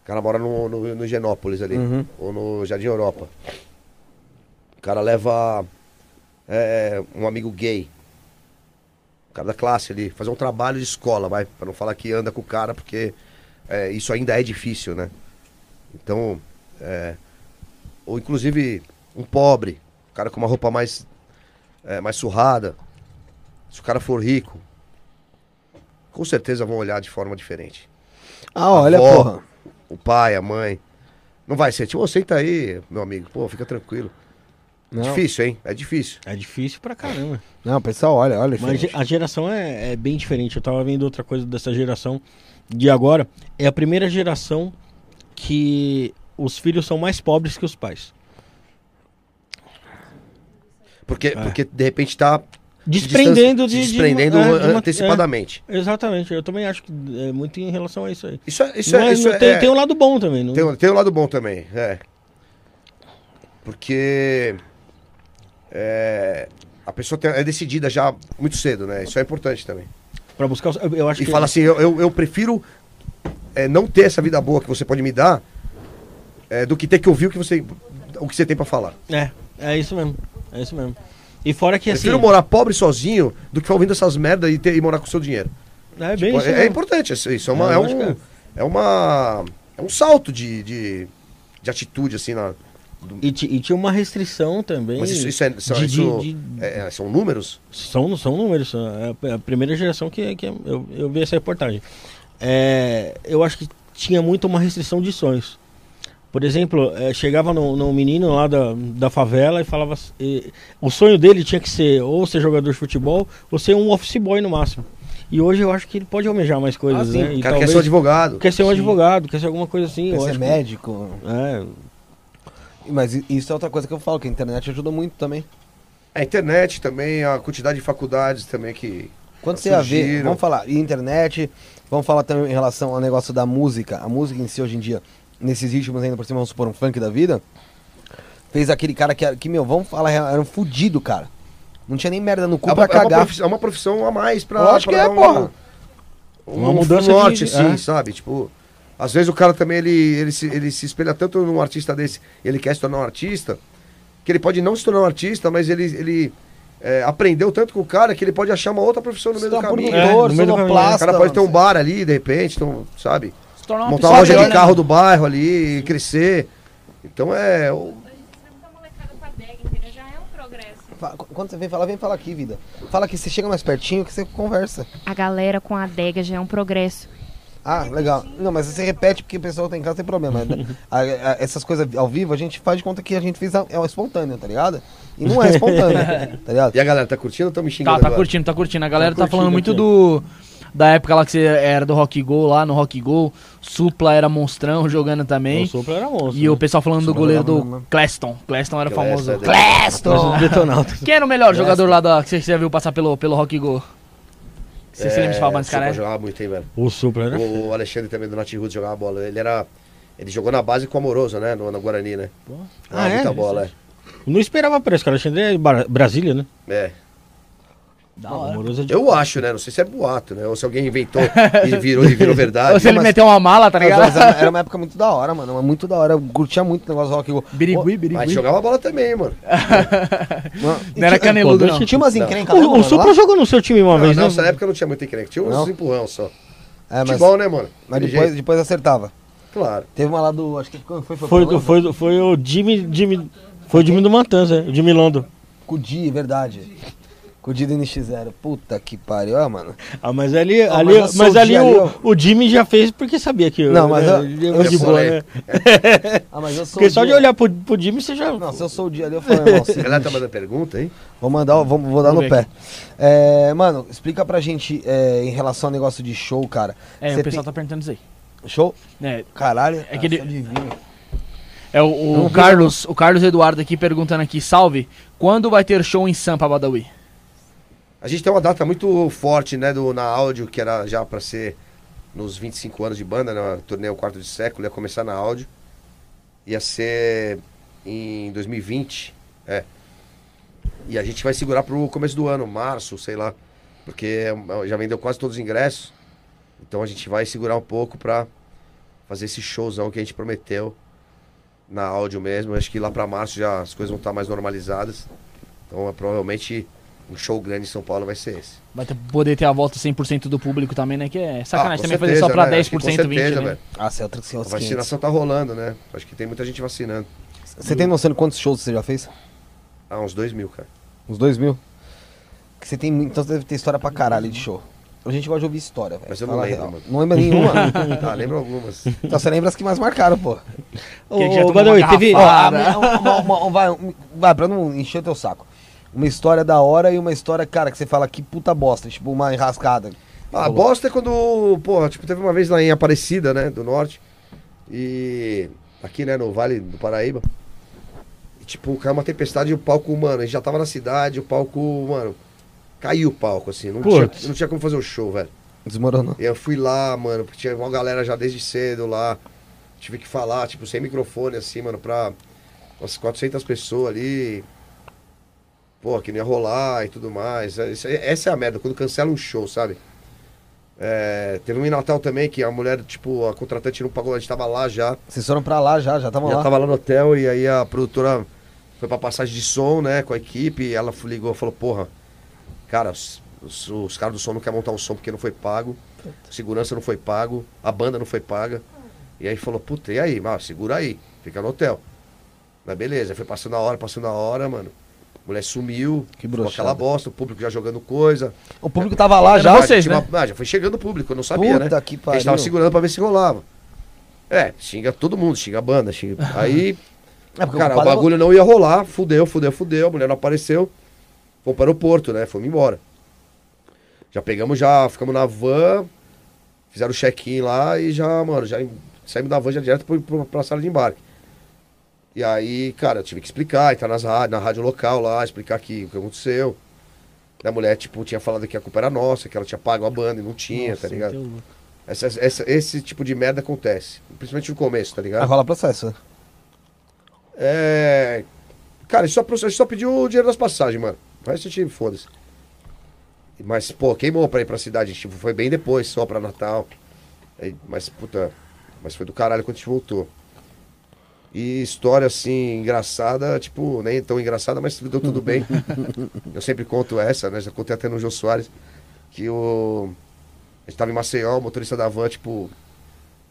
O cara mora no, no, no Genópolis ali, Uhum. ou no Jardim Europa. O cara leva é, um amigo gay. O cara da classe ali, fazer um trabalho de escola, vai. Pra não falar que anda com o cara, porque é, isso ainda é difícil, né? Então, é, ou inclusive um pobre, um cara com uma roupa mais, é, mais surrada. Se o cara for rico, com certeza vão olhar de forma diferente. Ah, olha, avó, porra. O pai, a mãe. Não vai ser, tipo, "Ô, senta aí, meu amigo. Pô, fica tranquilo. Não, Difícil, hein? É difícil. É difícil pra caramba. não, pessoal, olha, olha. Mas a geração é, é bem diferente. Eu tava vendo outra coisa dessa geração de agora. É a primeira geração que os filhos são mais pobres que os pais. Porque, porque de repente tá Desprendendo de. desprendendo de uma- é, de uma- antecipadamente. é, exatamente. Eu também acho que é muito em relação a isso aí. Isso é. Isso Não é, isso tem, é- tem um lado bom também. Não... tem, um- tem um lado bom também, é. Porque. é, a pessoa tem- é decidida já muito cedo, né? Isso é importante também. Pra buscar. Eu acho E que fala assim, eu, eu, eu prefiro é, não ter essa vida boa que você pode me dar é, do que ter que ouvir o que você, o que você tem pra falar. É, é isso mesmo. É isso mesmo. E fora que assim. Prefiro morar pobre sozinho do que ficar ouvindo essas merdas e, ter- e morar com o seu dinheiro. É bem Pô, isso. é, é mesmo. importante isso. é, uma, É, é, um, é uma. É um salto de, de, de atitude, assim, na, E, ti- e tinha uma restrição também. Mas isso, isso é, são, de- isso de- é- é- são números? São, são números. são- É a primeira geração que, que eu, eu vi essa reportagem. É, eu acho que tinha muito uma restrição de sonhos. Por exemplo, é, chegava num num menino lá da, da favela e falava. e o sonho dele tinha que ser ou ser jogador de futebol ou ser um office boy no máximo. E hoje eu acho que ele pode almejar mais coisas, Ah, sim. né? O E cara quer talvez- ser um advogado. quer ser um advogado, quer ser alguma coisa assim. Quer eu ser acho que- médico. É, Mas isso é outra coisa que eu falo, que a internet ajuda muito também. A internet também, a quantidade de faculdades também que. Quando você ia ver, surgiram. vamos falar, e internet, vamos falar também em relação ao negócio da música. A música em si hoje em dia, nesses ritmos ainda por cima, vamos supor, um funk da vida, fez aquele cara que, que meu, vamos falar, era um fudido, cara. Não tinha nem merda no cu É pra uma, é uma cagar. profissão, é uma profissão a mais pra. Lógico pra que é, dar porra. Um, Uma um mudança de- norte, assim, é. sabe? Tipo, às vezes o cara também ele, ele, se, ele se espelha tanto num artista desse, ele quer se tornar um artista, que ele pode não se tornar um artista, mas ele, ele é, aprendeu tanto com o cara que ele pode achar uma outra profissão no meio do tornar caminho. É, no meio do sonoplasta, O cara pode ter um bar ali, de repente, então, sabe? Tornar uma Montar pessoa uma loja melhor, de né, carro do bairro ali e crescer. Então é. o- Já é um. Fa- Quando você vem falar, vem falar aqui, vida. Fala que você chega mais pertinho que você conversa. A galera com a adega já é um progresso. Ah, legal. Não, mas você repete porque o pessoal tem em casa tem problema. A- a- essas coisas ao vivo a gente faz de conta que a gente fez a- é o espontâneo, tá ligado? E não é espontâneo, tá ligado? E a galera tá curtindo ou estão me Tá, xingando? tá agora? curtindo, tá curtindo. A galera tá, curtindo falando muito do. Da época lá que você era do Rock Go, lá no Rock Go. Supla era monstrão jogando também. o sopro era monstro. E o né? pessoal falando do Supla goleiro do mesmo, né? Cleston. Cleston era Cleston, famoso. é. Cleston! Quem era o melhor jogador lá da, que você já viu passar pelo, pelo Rock Go? Você se lembra de falar desse cara, Supla né? jogava muito, hein, velho. O Supra era. O o Alexandre também do Nath Roots jogava bola. Ele era. Ele jogou na base com o Amoroso, né? No, no Guarani, né? Ah, é? muita bola, Não esperava isso, cara. Alexandre é Bra- Brasília, né? é. É. É Eu acho, né? Não sei se é boato, né? Ou se alguém inventou e virou, e virou verdade. Ou se ele mas- meteu uma mala, tá Mas, ligado? mas era, era uma época muito da hora, mano. mas Muito da hora. Eu curtia muito o negócio do rock. Birigui, Mas birigui. jogava bola também, mano. Não era caneludo, não. Tinha umas encrencas O, lá, o Supra jogou no seu time uma Não, vez, né? nessa época não tinha muito encrenca. Tinha uns Não? empurrão só. É, mas, Futebol, né, mano? mas depois, jeito. depois acertava. Claro. Teve uma lá do. Acho que foi? Foi, Foi, foi, do- foi o Jimmy, Jimmy. Foi o Jimmy do Matanza, o Jimmy Londo. Com o Di, verdade. Com o Di do NX0. Puta que pariu, ó, mano. Ah, mas ali, Ah, ali, mas eu mas, ali ali, o, o Jimmy já fez porque sabia que Não, mas eu- ele é eu muito de sou- boa, né? Ah, mas eu sou Porque o só de olhar pro, pro Jimmy você já. Não, se eu sou o Di ali, eu falei, irmão, A galera tá seguinte, mandando pergunta, hein? vou mandar, vou, vou dar Vamos no ver pé. É, mano, explica pra gente é, em relação ao negócio de show, cara. É, Cê o pessoal tem- tá perguntando isso aí. Show? É, Caralho. É que ele- adivinha. é o, o Carlos, o Carlos Eduardo aqui perguntando aqui, salve, quando vai ter show em Sampa, Badawi? A gente tem uma data muito forte, né, do, na áudio, que era já pra ser nos 25 anos de banda, né? Torneio quarto de século, ia começar na áudio. Ia ser em 2020, é. E a gente vai segurar pro começo do ano, março, sei lá. Porque é, já vendeu quase todos os ingressos. Então a gente vai segurar um pouco pra fazer esse showzão que a gente prometeu na áudio mesmo. Acho que lá pra março já as coisas vão estar mais normalizadas. Então é, provavelmente um show grande em São Paulo vai ser esse. Vai ter- poder ter a volta 100% do público também, né? Que é sacanagem Ah, também fazer só certeza, pra né? Acho que 10%, com certeza, 20%, né? velho. Ah, é outro que A vacinação tá rolando, né? Acho que tem muita gente vacinando. Você tem noção de quantos shows você já fez? Ah, uns dois mil, cara. Uns dois mil? Que você tem, então você deve ter história pra caralho de show. A gente gosta de ouvir história, velho. Mas eu não Fala lembro, mano. Não lembra nenhuma? Ah, lembro algumas. então você lembra as que mais marcaram, pô. Ô, Que já tomou Badawi, uma teve. Ó, uma- uma- uma- vai, vai, pra não encher o teu saco. Uma história da hora e uma história, cara, que você fala que puta bosta, tipo uma enrascada. Ah, a bosta é quando, porra, tipo, teve uma vez lá em Aparecida, né, do Norte. E aqui, né, no Vale do Paraíba. E, tipo, caiu uma tempestade e o palco, mano, a gente já tava na cidade, o palco, mano, caiu o palco, assim. Não, tinha, Putz. não tinha como fazer o show, velho. Desmoronou. E eu fui lá, mano, porque tinha uma galera já desde cedo lá. Tive que falar, tipo, sem microfone, assim, mano, pra umas 400 pessoas ali. Pô, que não ia rolar e tudo mais. É, Essa é a merda, quando cancela um show, sabe? É, teve um em Natal também que a mulher, tipo, a contratante não pagou, a gente tava lá já. Vocês foram pra lá já, já estavam Já lá. tava lá no hotel e aí a produtora foi pra passagem de som, né, com a equipe. E ela ligou e falou: Porra, cara, os, os, os caras do som não querem montar um som porque não foi pago, segurança não foi pago, a banda não foi paga. E aí falou: Puta, e aí? Ah, segura aí, fica no hotel. Mas beleza, foi passando a hora, passando a hora, mano. A mulher sumiu, Que ficou aquela bosta, o público já jogando coisa. O público tava lá Era já. vocês, Tinha né? ah, já foi chegando o público, eu não sabia, Puta né? que A pariu. tava segurando pra ver se rolava. É, xinga todo mundo, xinga a banda, xinga. Aí, É, cara, o é bagulho não ia rolar, fudeu, fudeu, fudeu, a mulher não apareceu. Fomos para o aeroporto, né? Fomos embora. Já pegamos, já ficamos na van, fizeram o check-in lá e já, mano, já saímos da van já direto pro, pra sala de embarque. E aí, cara, eu tive que explicar, entrar nas rádios, na rádio local lá, explicar que, o que aconteceu. A mulher, tipo, tinha falado que a culpa era nossa, que ela tinha pago a banda e não tinha, tá ligado? Essa, essa- esse tipo de merda acontece. Principalmente no começo, tá ligado? rola processo, né? É. Cara, a gente só, a gente só pediu o dinheiro das passagens, mano. Resto a gente foda-se. Mas, pô, queimou pra ir pra cidade. Gente foi bem depois, só pra Natal. Aí, mas, puta. Mas foi do caralho quando a gente voltou. E história assim, engraçada, tipo, nem tão engraçada, mas deu tudo bem. Eu sempre conto essa, né? Já contei até no Jô Soares. Que o. A gente tava em Maceió, o motorista da van, tipo.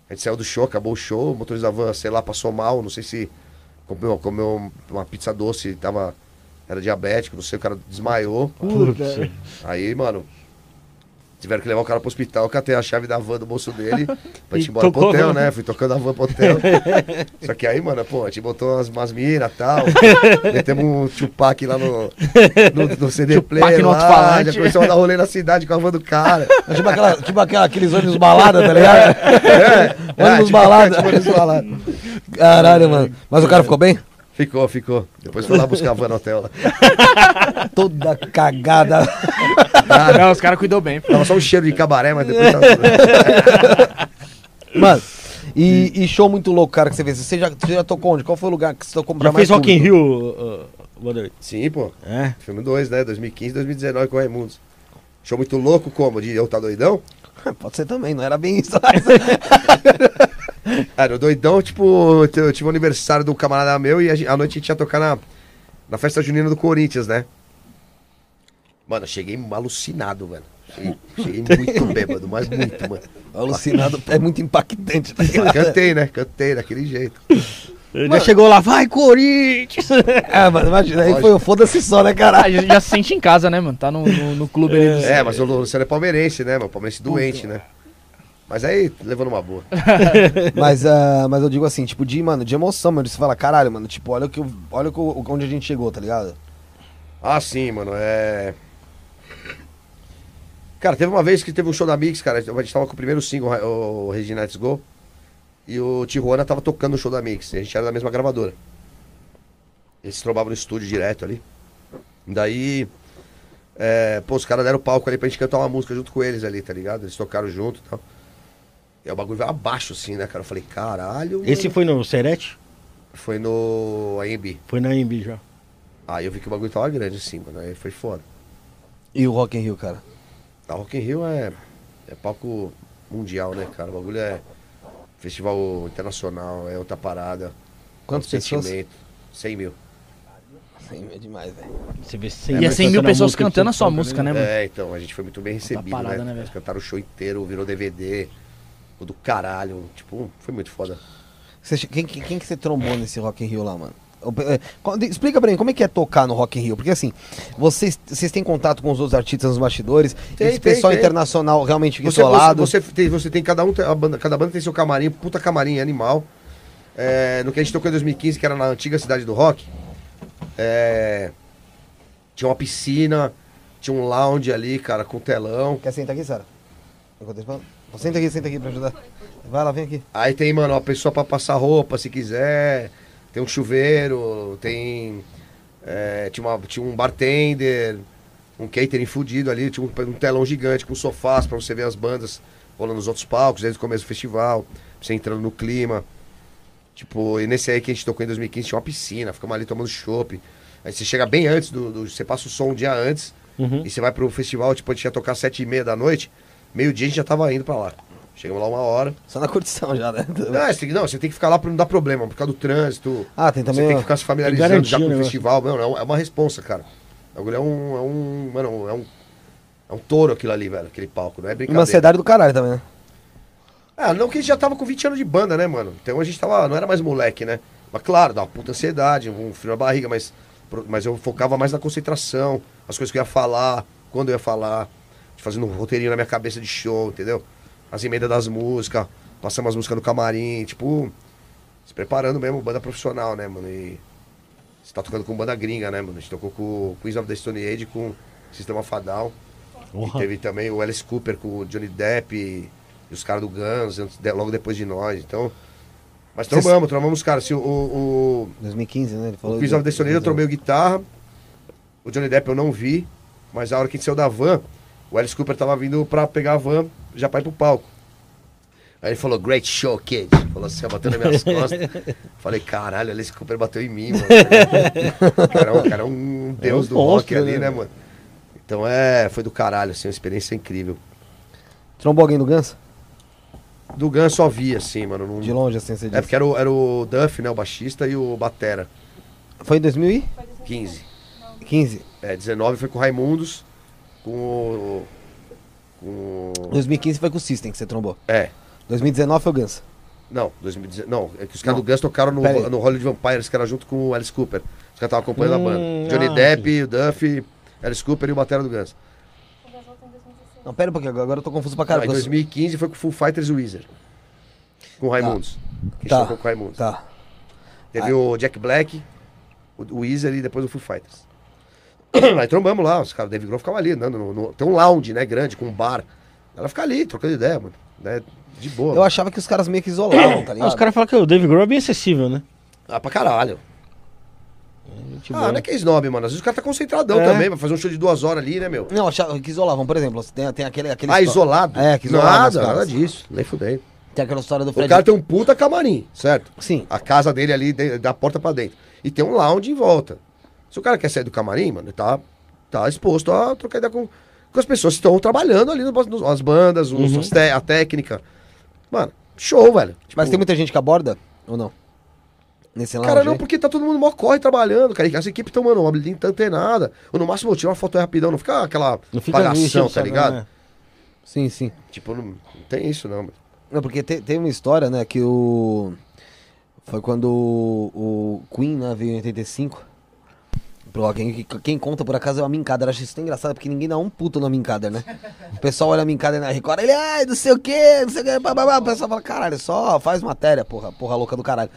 A gente saiu do show, acabou o show, o motorista da van, sei lá, passou mal, não sei se comeu, comeu uma pizza doce, tava. Era diabético, não sei, o cara desmaiou. Aí, mano, tiveram que levar o cara pro hospital, catei a chave da van do bolso dele pra gente ir embora pro tocou, hotel, né? Fui tocando a van pro hotel. Só que aí, mano, pô, a gente botou umas, umas minas e tal. Metemos um Tupac lá no, no, no CD player no lá, já começou a dar rolê na cidade com a van do cara. É tipo, aquela, tipo aquela- aqueles ônibus balada, tá ligado? É, Ônibus tipo, balada. tipo, ônibus balada. Caralho, mano. Mas o cara ficou bem? Ficou, ficou. Depois foi lá buscar a van no hotel lá. Toda cagada. Não, os caras cuidou bem. Tava só um cheiro de cabaré, mas depois tava tudo. Mano, e, e show muito louco, cara, que você fez. Você já, você já tocou onde? Qual foi o lugar que você tocou pra Já mais fez Rock in? Rio, uh, Wander? Sim, pô. É. Filme 2, né? 2015, 2019 com o Raimundos. Show muito louco, como? De Eu Tá Doidão? Pode ser também, não era bem isso. Ah, no Doidão, tipo, eu tive um aniversário um camarada meu e a, à noite a gente ia tocar na, na festa junina do Corinthians, né? Mano, eu cheguei alucinado, velho. Cheguei, cheguei muito bêbado, mas muito, mano. Alucinado é muito impactante, tá? Cantei, né? Cantei daquele jeito. Ele já chegou lá, vai Corinthians! É, mano, imagina, aí foi o foda-se só, né, Ah, caralho? já, já se sente em casa, né, mano? Tá no, no, no clube ali dos... É, mas o Luciano é palmeirense, né, mano? Palmeirense doente, né? Mas aí, levando uma boa. Mas, ah, mas eu digo assim, tipo, de, mano, de emoção, mano. Você fala, caralho, mano, tipo, olha, o que, eu- olha o onde a gente chegou, tá ligado? Ah, sim, mano, é. Cara, teve uma vez que teve um show da Mix, cara. A gente tava com o primeiro single, o Regina Let's Go. E o Tijuana tava tocando o show da Mix. E a gente era da mesma gravadora. Eles se trombavam no estúdio direto ali. Daí. É, pô, os caras deram palco ali pra gente cantar uma música junto com eles ali, tá ligado? Eles tocaram junto e tal. E aí o bagulho veio abaixo, assim, né, cara? Eu falei, caralho. Esse mano. foi no Serete? foi no AMB. Foi na Embi já. Aí eu vi que o bagulho tava grande, assim, mano. Aí foi foda. E o Rock in Rio, cara? A Rock in Rio é, é palco mundial, né, cara? O bagulho é festival internacional, é outra parada. Quantas é um pessoas? sentimento. 100 mil. Sim, é demais, velho. Você vê 100 E é 100 mil pessoas música cantando a sua música, né? né, mano? É, então, a gente foi muito bem recebido, parada, né? né? Eles cantaram o show inteiro, virou DVD, o do caralho. Tipo, foi muito foda. Você, quem, quem, quem que você trombou nesse Rock in Rio lá, mano? É, Explica pra mim, como é que é tocar no Rock in Rio? Porque assim, vocês, vocês têm contato com os outros artistas nos bastidores, Tem, esse tem, pessoal tem. internacional realmente Você, isolado. você, você tem, você tem cada um, a banda, cada banda tem seu camarim, puta camarim animal. É, no que a gente tocou em 2015, que era na antiga cidade do rock, é, tinha uma piscina, tinha um lounge ali, cara, com telão. Quer sentar aqui, Sara? Senta aqui, senta aqui pra ajudar. Vai lá, vem aqui. Aí tem, mano, uma pessoa pra passar roupa, se quiser. Tem um chuveiro, tem. é, tinha, uma- tinha um bartender, um catering fudido ali, tinha um, um telão gigante com sofás pra você ver as bandas rolando nos outros palcos, desde o começo do festival, pra você entrando no clima. Tipo, e nesse aí que a gente tocou em 2015 tinha uma piscina, ficamos ali tomando chopp. Aí você chega bem antes do, do- Você passa o som um dia antes Uhum. e você vai pro festival, tipo, a gente ia tocar sete e meia da noite, meio-dia a gente já tava indo pra lá. Chegamos lá uma hora. Só na curtição já, né? Não, você tem, que- não, você tem que ficar lá pra não dar problema, por causa do trânsito. Ah, tem também. você tem que ficar se familiarizando Tem já com garantia, o né? festival. Não, não, é uma responsa, cara. É um. É um. Mano, é um. É um touro aquilo ali, velho, aquele palco, não é Uma brincadeira. ansiedade do caralho também, né? Ah, não que a gente já tava com 20 anos de banda, né, mano? Então a gente tava. Não era mais moleque, né? Mas claro, dá uma puta ansiedade, um frio na barriga, mas, mas eu focava mais na concentração, as coisas que eu ia falar, quando eu ia falar, fazendo um roteirinho na minha cabeça de show, entendeu? As emendas das músicas, passando as músicas no camarim, tipo, se preparando mesmo, banda profissional, né, mano? E você tá tocando com banda gringa, né, mano? A gente tocou com o Queens of the Stone Age, com Sistema Fadal. E Porra. teve também o Alice Cooper com o Johnny Depp e, os caras do Guns, logo depois de nós. Então. Mas trombamos, trombamos os caras. Assim, o, o, 2015, né? Ele falou. o Queens of the Stone Age eu trombei o guitarra. O Johnny Depp eu não vi. Mas a hora que a gente saiu da van, o Alice Cooper tava vindo pra pegar a van já pra ir pro palco. Aí ele falou, great show, kid. Falou assim, bateu nas minhas costas. Falei, caralho, Alice Cooper bateu em mim, mano. o cara é um, o cara é um deus do rock ali, né, né, mano? Então é, foi do caralho, assim, uma experiência incrível. Trombou alguém do Guns? Do Gun só vi, assim, mano. não- De longe, assim, você disse. É porque era o, era o Duff, né, o baixista, e o Batera. Foi em 2015? 15. É, 19 foi com o Raimundos, com o... Com o... 2015 foi com o System que você trombou. É, 2019 foi o Guns. não, 2019, não, é que os caras do Guns tocaram no, aí. no Hollywood Vampires, que era junto com o Alice Cooper. Os caras estavam acompanhando Hum, a banda. Johnny ah, Depp, o Duff, Alice Cooper e o Batera do Guns. Não, pera um pouquinho, agora eu tô confuso pra Não, em caralho. porque eu- 2015 foi com o Full Fighters e o Weezer. Com o Raimundos. Que Tá. com o Raimundos. Tá. Teve o Jack Black, o, o Weezer e depois o Foo Fighters. Aí trombamos lá, os caras, o Dave Grohl ficava ali, andando no, no- Tem um lounge, né, grande, com um bar. Ela fica ali, trocando ideia, mano. Né, de boa. Eu achava que os caras meio que isolavam, tá Ah, ligado? os caras falam que o Dave Grohl é bem acessível, né? Ah, pra caralho. Gente Ah, boa. não é que é snob, mano. Às vezes o cara tá concentradão É. também, vai fazer um show de duas horas ali, né, meu? Não, achava que isolavam, por exemplo, tem, tem aquele, aquele Ah, isolado? É, que isolava os Nada, nada disso. Nem fudei. Tem aquela história do O Fred. cara tem um puta camarim, certo? Sim. A casa dele ali, da porta pra dentro. E tem um lounge em volta. Se o cara quer sair do camarim, mano, ele tá, tá exposto a trocar ideia com, com as pessoas que estão trabalhando ali, no, no- as bandas, os- as te- a técnica. Mano, show, velho. Tipo, Mas tem muita gente que aborda ou não? Nesse lounge Cara, não, aí? porque tá todo mundo mó corre trabalhando, cara. E as equipes estão, mano, não tem antenada. Ou no máximo, tira uma foto aí rapidão, não fica aquela Não fica pagação, enchendo o tá ligado? né? Sim, sim. Tipo, não, não tem isso, não. mano. Não, porque te- tem uma história, né, que o... Foi quando o, o Queen, né, veio em 85. Pro Rock in Rio, que quem conta, por acaso, é o Amin Kader. Acho isso tão engraçado, porque ninguém dá um puto no Amin Kader, né? O pessoal olha o Amin Kader na Record, ele, ai, não sei o quê, não sei o quê, bababá. O pessoal fala, caralho, só faz matéria, porra, porra louca do caralho.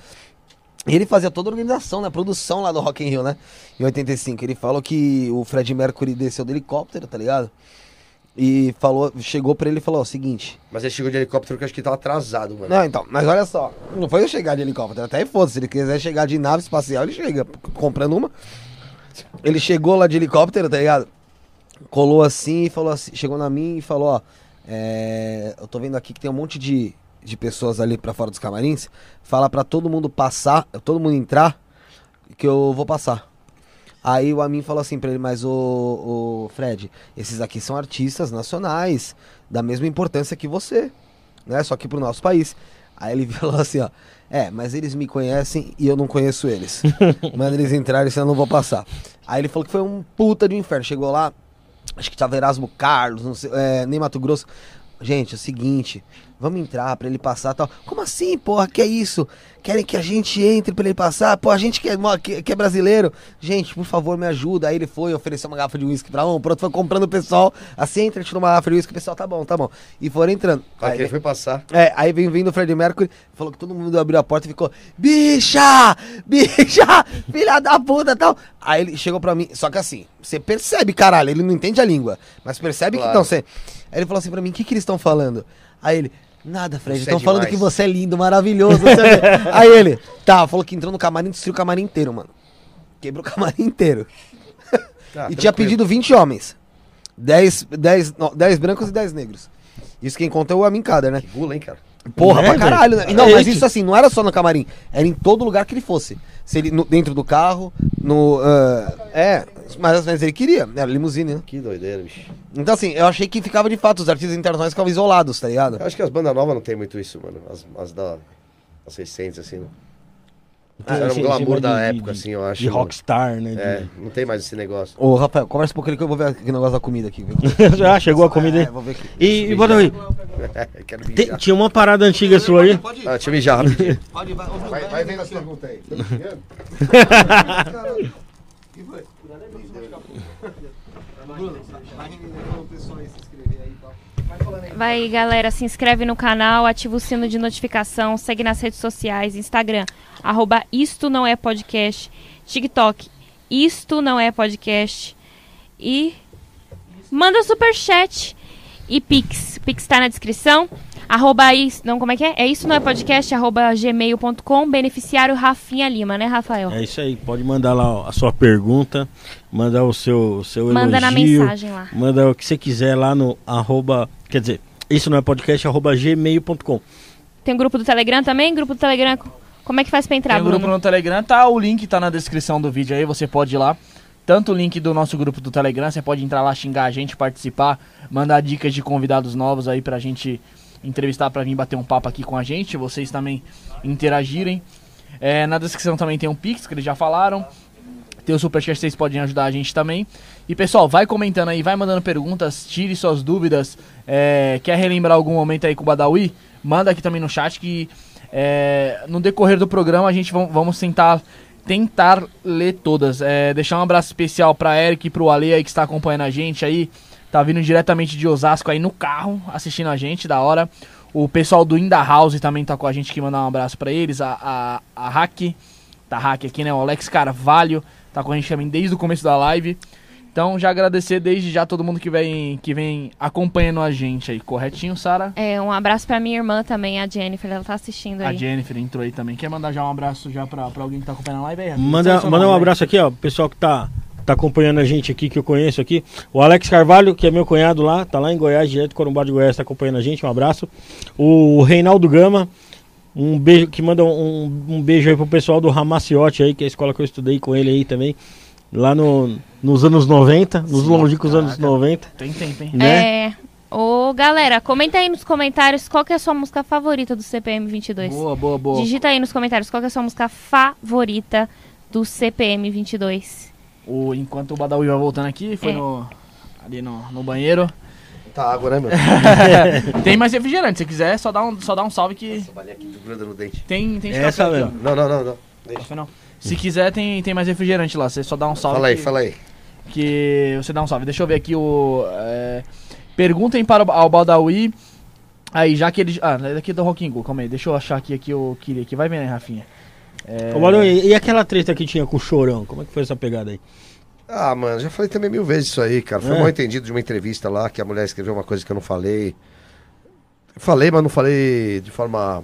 E ele fazia toda a organização, né, produção lá do Rock in Rio, né, em 85. Ele falou que o Fred Mercury desceu do helicóptero, tá ligado? E falou, chegou pra ele e falou o seguinte... Mas ele chegou de helicóptero que eu acho que tava atrasado, mano. Não, então, mas olha só, não foi eu chegar de helicóptero, até foda se ele quiser chegar de nave espacial, ele chega comprando uma. Ele chegou lá de helicóptero, tá ligado? Colou assim e falou assim, chegou na mim e falou, ó, é, eu tô vendo aqui que tem um monte de, de pessoas ali pra fora dos camarins, fala pra todo mundo passar, todo mundo entrar, que eu vou passar. Aí o Amin falou assim pra ele, mas o, o Fred, esses aqui são artistas nacionais, da mesma importância que você, né? Só que pro nosso país. Aí ele falou assim, ó, é, mas eles me conhecem e eu não conheço eles. Manda eles entrarem, senão eu não vou passar. Aí ele falou que foi um puta de inferno. Chegou lá, acho que tava Erasmo Carlos, não sei, é, nem Mato Grosso. Gente, é o seguinte, vamos entrar pra ele passar e tal. Como assim, porra? Que é isso? Querem que a gente entre pra ele passar? Pô, a gente que é, que, que é brasileiro. Gente, por favor, me ajuda. Aí ele foi, ofereceu uma garrafa de uísque pra um, pronto, foi comprando o pessoal. Assim entra, tirou uma garrafa de uísque, o pessoal, tá bom, tá bom. E foram entrando. Aí Aí, ele foi passar. é, aí vem vindo o Fred Mercury, falou que todo mundo abriu a porta e ficou, bicha! Bicha! Filha da puta tal. Aí ele chegou pra mim, só que assim, você percebe, caralho, ele não entende a língua, mas percebe que Claro. estão sendo. Aí ele falou assim pra mim, o que que eles estão falando? Aí ele, nada, Fred, estão é falando que você é lindo, maravilhoso. quê." aí ele, tá, falou que entrou no camarim, destruiu o camarim inteiro, mano. Quebrou o camarim inteiro. Tá, e tinha tranquilo. pedido 20 homens. 10, 10, não, 10 brancos e 10 negros. Isso quem conta é o Amin Kader, né? Que gula, hein, cara? Porra, É, pra caralho, né? Não, mas isso assim, não era só no camarim, era em todo lugar que ele fosse. Se ele, no- dentro do carro, no. ah, é, mas às vezes ele queria, era limusine, né? Que doideira, bicho. Então assim, eu achei que ficava de fato, os artistas internacionais ficavam isolados, tá ligado? Eu acho que as bandas novas não tem muito isso, mano. As, as da. As recentes, assim. Né? Tem era um esse glamour da de- época, de- assim, eu acho. De rockstar, né? de- É, não tem mais esse negócio. Ô, Rafael, conversa um pouco ali que eu vou ver aquele negócio da comida aqui. viu? Já chegou a comida aí? É, vou ver aqui. E, e bota aí. Tem- tinha uma parada antiga sua aí. Pode ir. Ah, deixa eu mijar rapidinho. Pode ir. Vai, Vai, vai vendo as perguntas aí. Falando aí. Vai, galera, se inscreve no canal, ativa o sino de notificação, segue nas redes sociais, Instagram, arroba Isto Não É Podcast, TikTok, Isto Não É Podcast e manda superchat e Pix. Pix tá na descrição. Arroba is, não, como é que é? É isso não é podcast, arroba gmail.com, beneficiário Rafinha Lima, né, Rafael? É isso aí, pode mandar lá a sua pergunta, mandar o seu, seu Manda na elogio, mensagem lá. manda o que você quiser lá no arroba, quer dizer, isso não é podcast, arroba gmail.com. Tem um grupo do Telegram também? Grupo do Telegram, como é que faz pra entrar, Tem um grupo Bruno? no Telegram, tá? O link tá na descrição do vídeo aí, você pode ir lá. Tanto o link do nosso grupo do Telegram, você pode entrar lá, xingar a gente, participar, mandar dicas de convidados novos aí pra gente entrevistar, pra vir bater um papo aqui com a gente, vocês também interagirem. É, na descrição também tem um Pix, que eles já falaram. Tem o Superchat, vocês podem ajudar a gente também. E pessoal, vai comentando aí, vai mandando perguntas, tire suas dúvidas. É, quer relembrar algum momento aí com o Badawi? Manda aqui também no chat que é, no decorrer do programa a gente vamos tentar tentar ler todas. É, deixar um abraço especial pra Eric e pro Ale aí que está acompanhando a gente aí. Tá vindo diretamente de Osasco aí no carro, assistindo a gente, da hora. O pessoal do Inda House também tá com a gente aqui, mandar um abraço pra eles. A, a, a Hack, tá Hack aqui, né? O Alex Carvalho tá com a gente também desde o começo da live. Então, já agradecer desde já todo mundo que vem, que vem acompanhando a gente aí. Corretinho, Sara? É, um abraço pra minha irmã também, a Jennifer, ela tá assistindo A aí. Jennifer entrou aí também. Quer mandar já um abraço já pra, pra alguém que tá acompanhando a live aí? Manda, manda um nome, abraço aqui, ó, pro pessoal que tá, tá acompanhando a gente aqui, que eu conheço aqui. O Alex Carvalho, que é meu cunhado lá, tá lá em Goiás, direto do Corumbá de Goiás, tá acompanhando a gente, um abraço. O Reinaldo Gama, um beijo, que manda um, um beijo aí pro pessoal do Ramaciote aí, que é a escola que eu estudei com ele aí também. Lá no, nos anos 90, nos Sim, longínquos anos caraca. 90, Tem tempo, hein? né? É. Ô, galera, comenta aí nos comentários qual que é a sua música favorita do CPM 22. Boa, boa, boa. Digita aí nos comentários qual que é a sua música favorita do CPM 22. O, enquanto o Badawi vai voltando aqui, foi É. no, ali no, no banheiro. Tá água, né, meu? tem mais refrigerante, se quiser, só dá um, só dá um salve que Essa balinha aqui gruda no dente. tem, tem Essa café aqui, mesmo. Não, não, não, não. Deixa. Café não. Se quiser, tem, tem mais refrigerante lá. Você só dá um salve. Fala aí, que, fala aí. Que você dá um salve. Deixa eu ver aqui o. é, perguntem para o ao Badawi. Aí, já que ele. Ah, é daqui do Rocking Go, calma aí. Deixa eu achar aqui, aqui o Kiri aqui. Vai vendo aí, Rafinha. É, Ô, e, e aquela treta que tinha com o Chorão? Como é que foi essa pegada aí? Ah, mano, já falei também mil vezes isso aí, cara. Foi É. mal entendido de uma entrevista lá que a mulher escreveu uma coisa que eu não falei. Falei, mas não falei de forma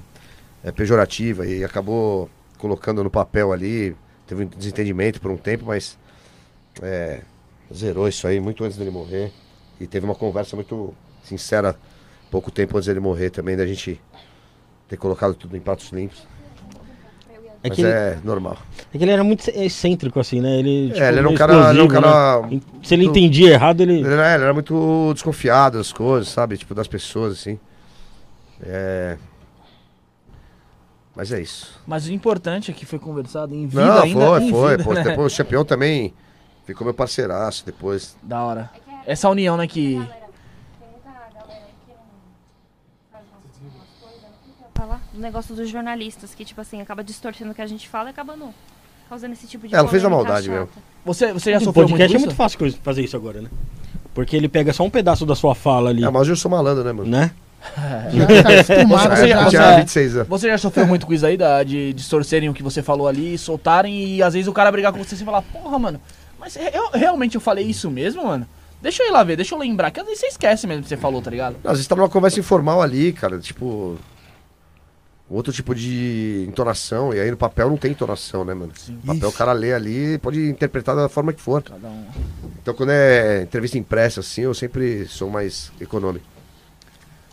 é, pejorativa e acabou colocando no papel ali. Teve um desentendimento por um tempo, mas é, zerou isso aí muito antes dele morrer. E teve uma conversa muito sincera pouco tempo antes dele morrer também, da gente ter colocado tudo em pratos limpos. É Mas ele, é normal. é que ele era muito excêntrico, assim, né? Ele, tipo, é, ele era um cara. Ele era um cara né? Se ele muito- entendia errado, ele. Ele era, ele era muito desconfiado das coisas, sabe? Tipo, das pessoas, assim. É. Mas é isso. Mas o importante é que foi conversado em vida Não, ainda. foi, em foi. vida, Pô, né? depois o campeão também ficou meu parceiraço depois. Da hora. Essa união, né, que. Falar do negócio dos jornalistas, que, tipo assim, acaba distorcendo o que a gente fala e acaba não causando esse tipo de Ela fez a maldade chata. mesmo. Você, você já O sofreu muito podcast é isso? muito fácil fazer isso agora, né? Porque ele pega só um pedaço da sua fala ali, É, mas eu sou malandro, né, mano? né? Já tá acostumado, Você- já. tinha 26 anos. Você já sofreu muito com isso aí, da, de distorcerem o que você falou ali, soltarem e às vezes o cara brigar com você e falar, porra, mano, mas eu, realmente eu falei isso mesmo, mano? Deixa eu ir lá ver, deixa eu lembrar, que às vezes você esquece mesmo que você falou, tá ligado? Às vezes tá numa conversa informal ali, cara, tipo. Outro tipo de entonação, e aí no papel não tem entonação, né, mano? Sim. No papel o cara lê ali pode interpretar da forma que for. Cada um. Então quando é entrevista impressa assim, eu sempre sou mais econômico.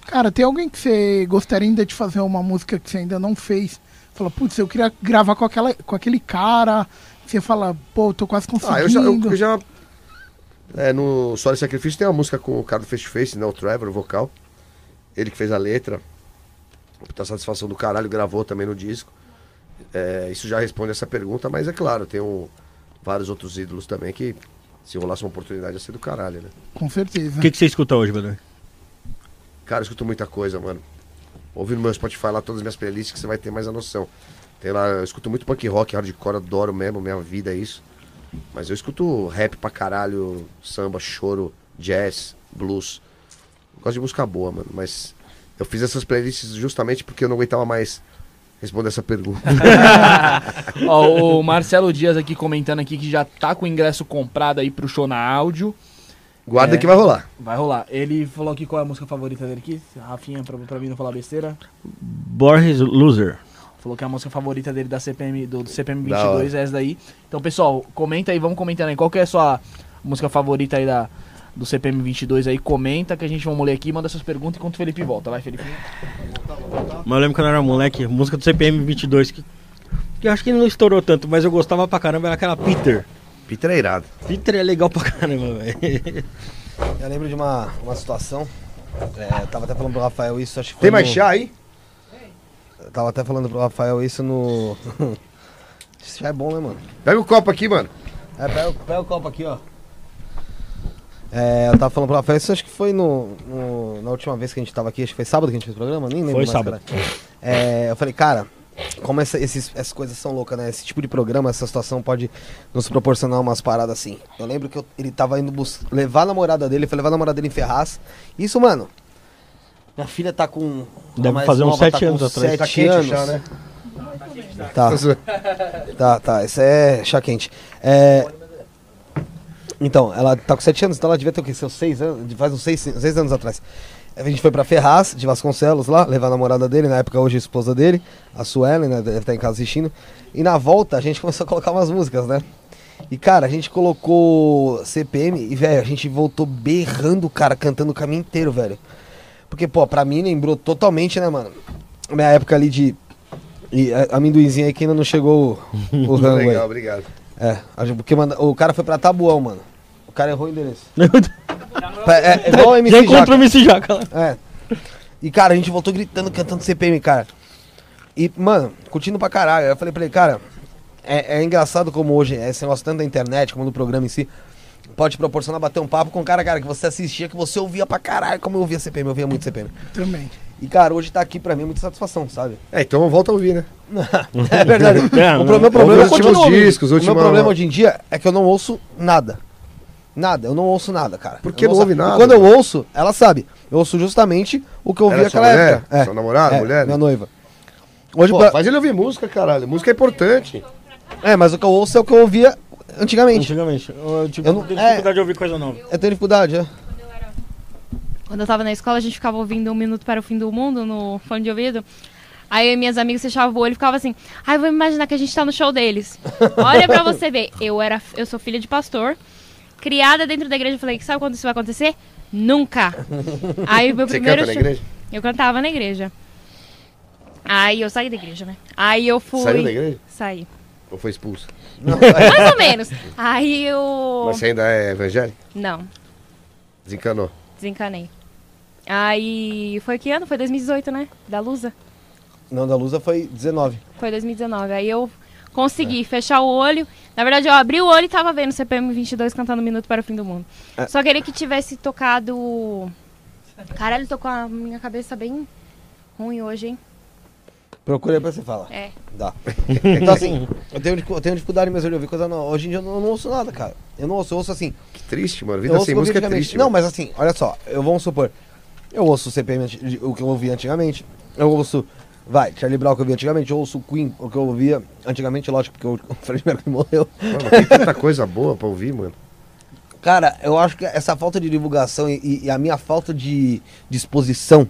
Cara, tem alguém que você gostaria ainda de fazer uma música que você ainda não fez? Fala, putz, eu queria gravar com, aquela, com aquele cara. Você fala, pô, tô quase conseguindo. Ah, eu já. Eu, eu já é, no Solo e Sacrifício tem uma música com o cara do Face to Face, né? O Trevor, o vocal. Ele que fez a letra. Puta satisfação do caralho, gravou também no disco. É, isso já responde essa pergunta, mas é claro, tem um- vários outros ídolos também que, se rolasse uma oportunidade, ia ser do caralho, né? Com certeza. O que, que você escuta hoje, Badr? Cara, eu escuto muita coisa, mano. Ouve no meu Spotify lá todas as minhas playlists que você vai ter mais a noção. Tem lá, eu escuto muito punk rock, hardcore, adoro mesmo, minha vida é isso. Mas eu escuto rap pra caralho, samba, choro, jazz, blues. Eu gosto de música boa, mano, mas eu fiz essas playlists justamente porque eu não aguentava mais responder essa pergunta. Ó, o Marcelo Dias aqui comentando aqui que já tá com o ingresso comprado aí pro show na áudio. Guarda É. que vai rolar. Vai rolar. Ele falou aqui qual é a música favorita dele aqui. Rafinha, pra, pra mim não falar besteira. Borges Loser. Falou que a música favorita dele da CPM, do, do CPM Da hora. 22 é essa daí. Então, pessoal, comenta aí, vamos comentando aí. Qual que é a sua música favorita aí da, do CPM 22 aí? Comenta que a gente vai ler aqui, manda suas perguntas enquanto o Felipe volta. Vai, Felipe. Mas eu lembro quando eu era moleque, música do CPM 22, que, que eu acho que não estourou tanto, mas eu gostava pra caramba, era aquela Peter. Peter é irado. Peter é legal pra caramba, velho. Eu lembro de uma, uma situação. É, eu tava até falando pro Rafael isso, acho que foi Tem mais no- chá aí? Eu tava até falando pro Rafael isso no. Esse chá é bom, né, mano? Pega o copo aqui, mano. É, pega, o- pega o copo aqui, ó. É, eu tava falando pro Rafael, isso acho que foi no, no- na última vez que a gente tava aqui, acho que foi sábado que a gente fez o programa, nem lembro Foi mais, sábado. cara. É, eu falei, cara, como essa- esses- essas coisas são loucas, né? Esse tipo de programa, essa situação pode nos proporcionar umas paradas assim. Eu lembro que eu- ele tava indo bus- levar a namorada dele, foi levar a namorada dele em Ferraz. Isso, mano. Minha filha tá com. Deve fazer uns nova sete tá com anos atrás. sete Tá quente anos. chá, né? Tá. Tá, tá. Isso é chá quente. É... Então, ela tá com 7 anos, então ela devia ter o quê? Seus 6 anos? Faz uns 6 anos atrás. A gente foi pra Ferraz, de Vasconcelos lá, levar a namorada dele, na época hoje a esposa dele, a Suelen, né? Deve estar em casa assistindo. E na volta a gente começou a colocar umas músicas, né? E cara, a gente colocou CPM e, velho, a gente voltou berrando, cara, cantando o caminho inteiro, velho. Porque, pô, pra mim lembrou totalmente, né, mano? Minha época ali de. E a- amendoinzinho aí que ainda não chegou o, o rango aí. Legal, obrigado. É, porque manda, o cara foi pra Tabuão, mano. O cara errou o endereço. É, é igual o Já MC encontrou o. MC Jaca lá. É. E, cara, a gente voltou gritando, cantando CPM, cara. E, mano, curtindo pra caralho. Aí Eu falei pra ele, cara, é, é engraçado como hoje, esse negócio tanto da internet como do programa em si, pode te proporcionar bater um papo com um cara, cara, que você assistia, que você ouvia pra caralho, como eu ouvia CPM, eu ouvia muito CPM. Também. E, cara, hoje tá aqui pra mim é muita satisfação, sabe? É, então volta a ouvir, né? É verdade. É, o meu problema Ouve eu os últimos discos, O meu problema hoje em dia é que eu não ouço nada. Nada, eu não ouço nada, cara. Por que Eu não ouve ouço- nada, E quando eu ouço, ela sabe. Eu ouço justamente o que eu ouvi naquela mulher? época. É. Sua namorada, É, mulher? Minha noiva. Hoje, Pô, pra- faz ele ouvir música, caralho. Música é importante. É, mas o que eu ouço é o que eu ouvia antigamente. Antigamente. Eu, tipo, Eu não- tenho é. dificuldade de ouvir coisa nova. Eu tenho dificuldade, é. Quando eu tava na escola, a gente ficava ouvindo Um Minuto para o Fim do Mundo no fone de ouvido. Aí minhas amigas fechavam o olho e ficava assim, ai, vou imaginar que a gente tá no show deles. Olha pra você ver, eu era, eu sou filha de pastor, criada dentro da igreja, eu falei, sabe quando isso vai acontecer? Nunca. Aí o meu Você primeiro canta na show- igreja? Eu cantava na igreja. Aí eu saí da igreja, né? Aí eu fui. Saiu da igreja? Saí. Ou foi expulso? Mais ou menos. Aí eu. Mas você ainda é evangélico? Não, Desencanou. desencanei. Aí. Foi que ano? Foi 2018, né? Da Lusa? Não, da Lusa foi 19. Foi 2019. Aí eu consegui fechar o olho. Na verdade, eu abri o olho e tava vendo CPM 22 cantando Minuto para o Fim do Mundo. É. Só queria que tivesse tocado. Caralho, tô com a minha cabeça bem ruim hoje, hein? Procura aí pra você falar. É. Dá. Então assim, eu tenho, eu tenho dificuldade mesmo de ouvir coisa nova. Hoje em dia eu não, eu não ouço nada, cara. Eu não ouço, eu ouço assim. Que triste, mano. Vida sem música é ouvi triste. Não, mano. mas assim, olha só, eu vamos supor. Eu ouço o CPM, o que eu ouvia antigamente. Eu ouço, vai, Charlie Brown que eu ouvia antigamente. Eu ouço o Queen, o que eu ouvia antigamente, lógico, porque o Fred Mercury morreu. Mano, tem tanta coisa boa pra ouvir, mano. Cara, eu acho que essa falta de divulgação e, e a minha falta de disposição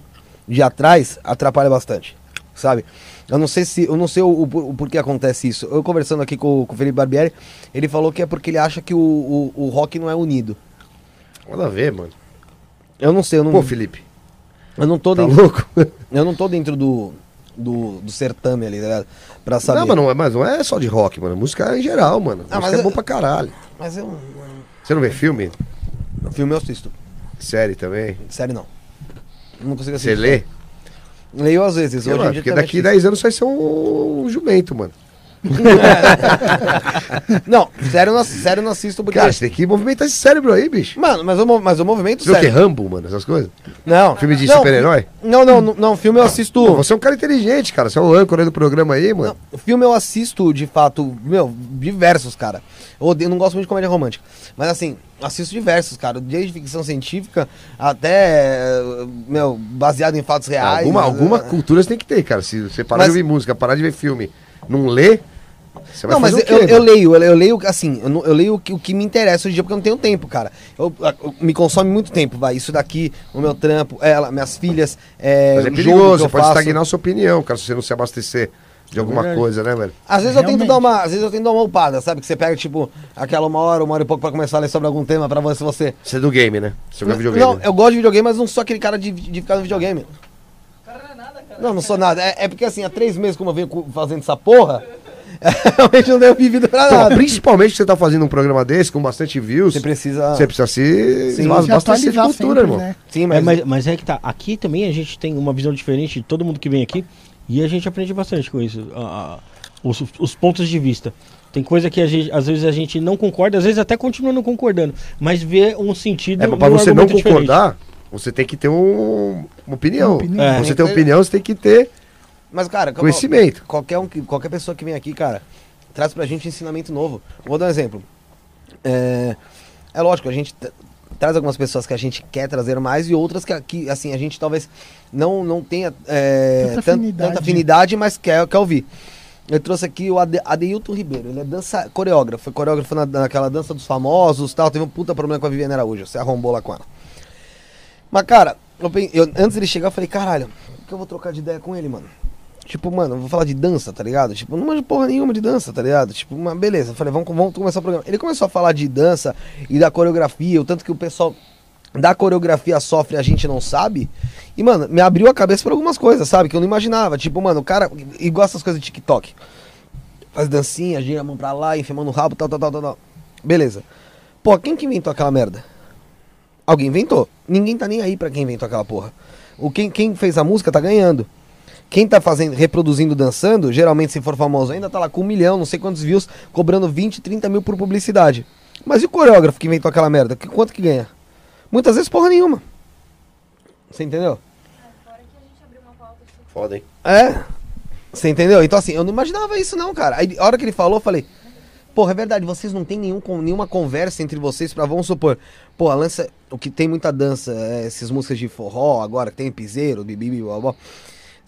de atrás atrapalha bastante, sabe? Eu não sei se, eu não sei o, o, o porquê acontece isso. Eu conversando aqui com, com o Felipe Barbieri, ele falou que é porque ele acha que o, o, o rock não é unido. Nada a ver, mano. Eu não sei, eu não, Pô, Felipe, eu não tô tá dentro, louco? eu não tô dentro do, do, do certame ali, tá ligado? Pra saber. Não, mas não, é, mas não é só de rock, mano. Música em geral, mano. Ah, música mas é eu- bom pra caralho. Mas eu, Você não vê filme? no filme eu assisto, Série também? série não. Não consigo assistir. Você lê? Leio às vezes, hoje em Mano, dia porque é daqui difícil. 10 anos vai ser um, um jumento, mano. não, sério, não, sério, não assisto porque. Cara, você tem que movimentar esse cérebro aí, bicho. Mano, mas o, mas o movimento Você viu que é sério. Rambo, mano, essas coisas? Não. Filme de não, super-herói? Não, não, não, não, filme eu assisto. Pô, você é um cara inteligente, cara. Você é o âncora do programa aí, mano. Não, filme eu assisto, de fato, meu, diversos, cara. Eu odeio, não gosto muito de comédia romântica. Mas assim, assisto diversos, cara. Desde ficção científica até, meu, baseado em fatos reais. alguma, né? alguma cultura você tem que ter, cara. Se você parar Mas- de ouvir música, parar de ver filme, não ler, você vai Não, mas eu, quê, eu mano? leio, eu, eu leio assim, eu, não- eu leio o que, o que me interessa hoje em dia porque eu não tenho tempo, cara. Eu, eu- me consome muito tempo, vai. Isso daqui, o meu trampo, ela, minhas filhas, é, Mas é perigoso, você eu pode faço. estagnar a sua opinião, cara, se você não se abastecer de alguma verdade. coisa, né, velho? Às vezes eu tento dar uma, às vezes eu tento dar uma upada, sabe? Que você pega tipo aquela uma hora, uma hora e pouco pra começar a ler sobre algum tema pra ver se você Você é do game, né? Você joga videogame. Não, né? eu gosto de videogame, mas não sou aquele cara de, de ficar no videogame. Não, não sou nada. É, é porque assim, há três meses como eu venho fazendo essa porra, realmente não tenho vivido pra Então, nada. principalmente que você tá fazendo um programa desse com bastante views, Você precisa. você precisa se, Sim, se Se atualizar cultura, sempre, irmão. né? Sim, É, mas. mas, mas é que tá. Aqui também a gente tem uma visão diferente de todo mundo que vem aqui. E a gente aprende bastante com isso. os, os pontos de vista. Tem coisa que a gente, às vezes a gente não concorda, às vezes até continua não concordando. Mas vê um sentido. É, mas pra num você não argumento diferente. concordar, você tem que ter um- uma opinião. Uma opinião. É. Você tem opinião, você tem que ter Mas, cara, conhecimento. qualquer, um, que- qualquer pessoa que vem aqui, cara, traz pra gente ensinamento novo. Vou dar um exemplo. É, é lógico, a gente traz algumas pessoas que a gente quer trazer mais e outras que, que assim, a gente talvez não, não tenha é, Tanta tan- afinidade. tanta afinidade, mas quer, quer ouvir. Eu trouxe aqui o Ade, Adeilton Ribeiro, ele é dança coreógrafo, foi coreógrafo na, naquela dança dos famosos tal, teve um puta problema com a Viviane Araújo, você arrombou lá com ela. Mas, cara, eu, eu- antes dele chegar, eu falei, caralho, o que eu vou trocar de ideia com ele, mano? Tipo, mano, vou falar de dança, tá ligado? Tipo, não manjo porra nenhuma de dança, tá ligado? Tipo, uma beleza. Eu falei, vamos, vamos começar o programa. Ele começou a falar de dança e da coreografia, o tanto que o pessoal da coreografia sofre e a gente não sabe. E, mano, me abriu a cabeça pra algumas coisas, sabe? Que eu não imaginava. Tipo, mano, o cara. Igual essas coisas de TikTok. Faz dancinha, gira a mão pra lá, mão no rabo, tal, tal, tal, tal, tal. Beleza. Pô, quem que inventou aquela merda? Alguém inventou. Ninguém tá nem aí pra quem inventou aquela porra. O quem, quem fez a música tá ganhando. Quem tá fazendo, reproduzindo, dançando, geralmente se for famoso ainda, tá lá com um milhão, não sei quantos views, cobrando 20, 30 mil por publicidade. Mas e o coreógrafo que inventou aquela merda? Que, quanto que ganha? Muitas vezes porra nenhuma. Você entendeu? Foda, hein? É. Você entendeu? Então assim, eu não imaginava isso não, cara. Aí a hora que ele falou, eu falei, porra, é verdade, vocês não tem nenhum, nenhuma conversa entre vocês pra, vamos supor, pô, a lança, o que tem muita dança, é, essas músicas de forró agora, que tem piseiro, bibi, blá, blá,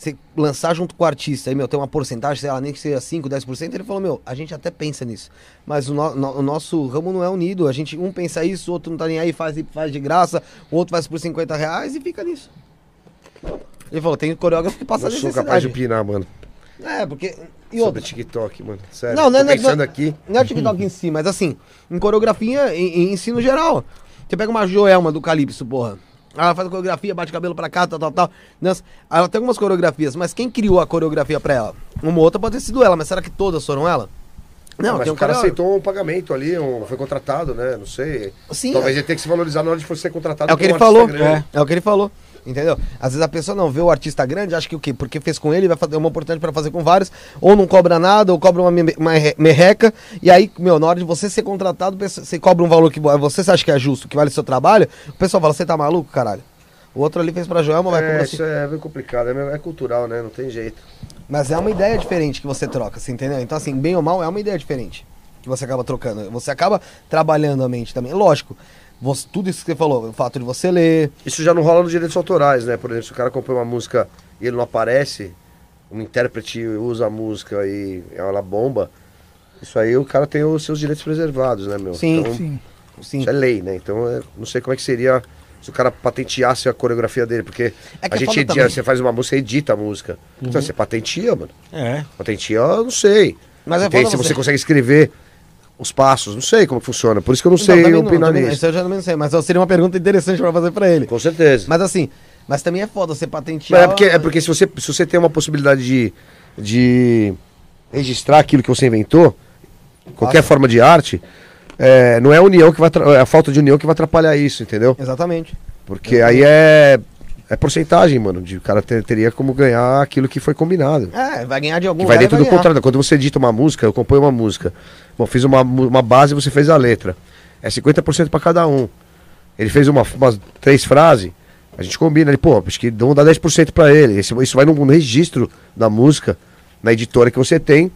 você lançar junto com o artista aí, meu, tem uma porcentagem, sei lá, nem que seja 5, 10%, ele falou, meu, a gente até pensa nisso, mas o, no- no- o nosso ramo não é unido, a gente, um pensa isso, o outro não tá nem aí, faz, faz de graça, o outro faz por 50 reais e fica nisso. Ele falou, tem coreógrafo que passa Não sou capaz de opinar, mano. É, porque. E Sobre outra. TikTok, mano. Sério. Não, não, não, pensando não- aqui. Não é o TikTok em si, mas assim, em coreografia, em, em ensino geral. Você pega uma Joelma do Calypso, porra. Ela faz a coreografia, bate cabelo pra cá, tal, tal, tal. Dança. Ela tem algumas coreografias, mas quem criou a coreografia pra ela? Uma outra pode ter sido ela, mas será que todas foram ela? Não, mas tem o um cara cara. aceitou um pagamento ali, um, foi contratado, né? Não sei. Sim, Talvez é, ele tenha que se valorizar na hora de você ser contratado é o que ele um falou. grande. É. o que ele falou. Entendeu? Às vezes a pessoa não vê o artista grande, acha que o quê? Porque fez com ele, vai fazer uma oportunidade pra fazer com vários, ou não cobra nada, ou cobra uma, me- uma re- merreca, e aí, meu, na hora de você ser contratado, você cobra um valor que vo- você acha que é justo, que vale o seu trabalho, o pessoal fala, você tá maluco, caralho? O outro ali fez pra Joelma, vai cobrar É, assim. isso é bem complicado, é, é cultural, né? Não tem jeito. Mas é uma ideia diferente que você troca, você entendeu? Então, assim, bem ou mal, é uma ideia diferente que você acaba trocando. Você acaba trabalhando a mente também. Lógico, você- tudo isso que você falou, o fato de você ler. Isso já não rola nos direitos autorais, né? Por exemplo, se o cara compõe uma música e ele não aparece, um intérprete usa a música e ela bomba, isso aí o cara tem os seus direitos preservados, né, meu? Sim, Então, Sim. Sim. Isso é lei, né? Então, eu não sei como é que seria se o cara patenteasse a coreografia dele, porque É que a é gente edita, também. você faz uma música, edita a música. Então você patenteia, mano. É. Patenteia, eu não sei. Mas é Tem- se você você- consegue escrever os passos, não sei como funciona. Por isso que eu não Então, sei não, opinar também- nisso. Isso eu já não sei, mas seria uma pergunta interessante pra fazer pra ele. Com certeza. Mas assim, mas também é foda você Mas patentear. é porque, é porque se, você, se você tem uma possibilidade de, de registrar aquilo que você inventou, qualquer forma de arte, é, não é a união que vai é a falta de união que vai atrapalhar isso, entendeu? Exatamente. Porque aí é É porcentagem, mano. De, o cara ter- teria como ganhar aquilo que foi combinado. É, vai ganhar de algum Que vai dentro do ganhar. contrato. Quando você edita uma música, eu compõe uma música. Bom, fiz uma, uma base você fez a letra. É 50% pra cada um. Ele fez uma, umas três frases, a gente combina. Ele, pô, acho que vamos dar 10% pra ele. Esse- isso vai no, no registro da música, na editora que você tem.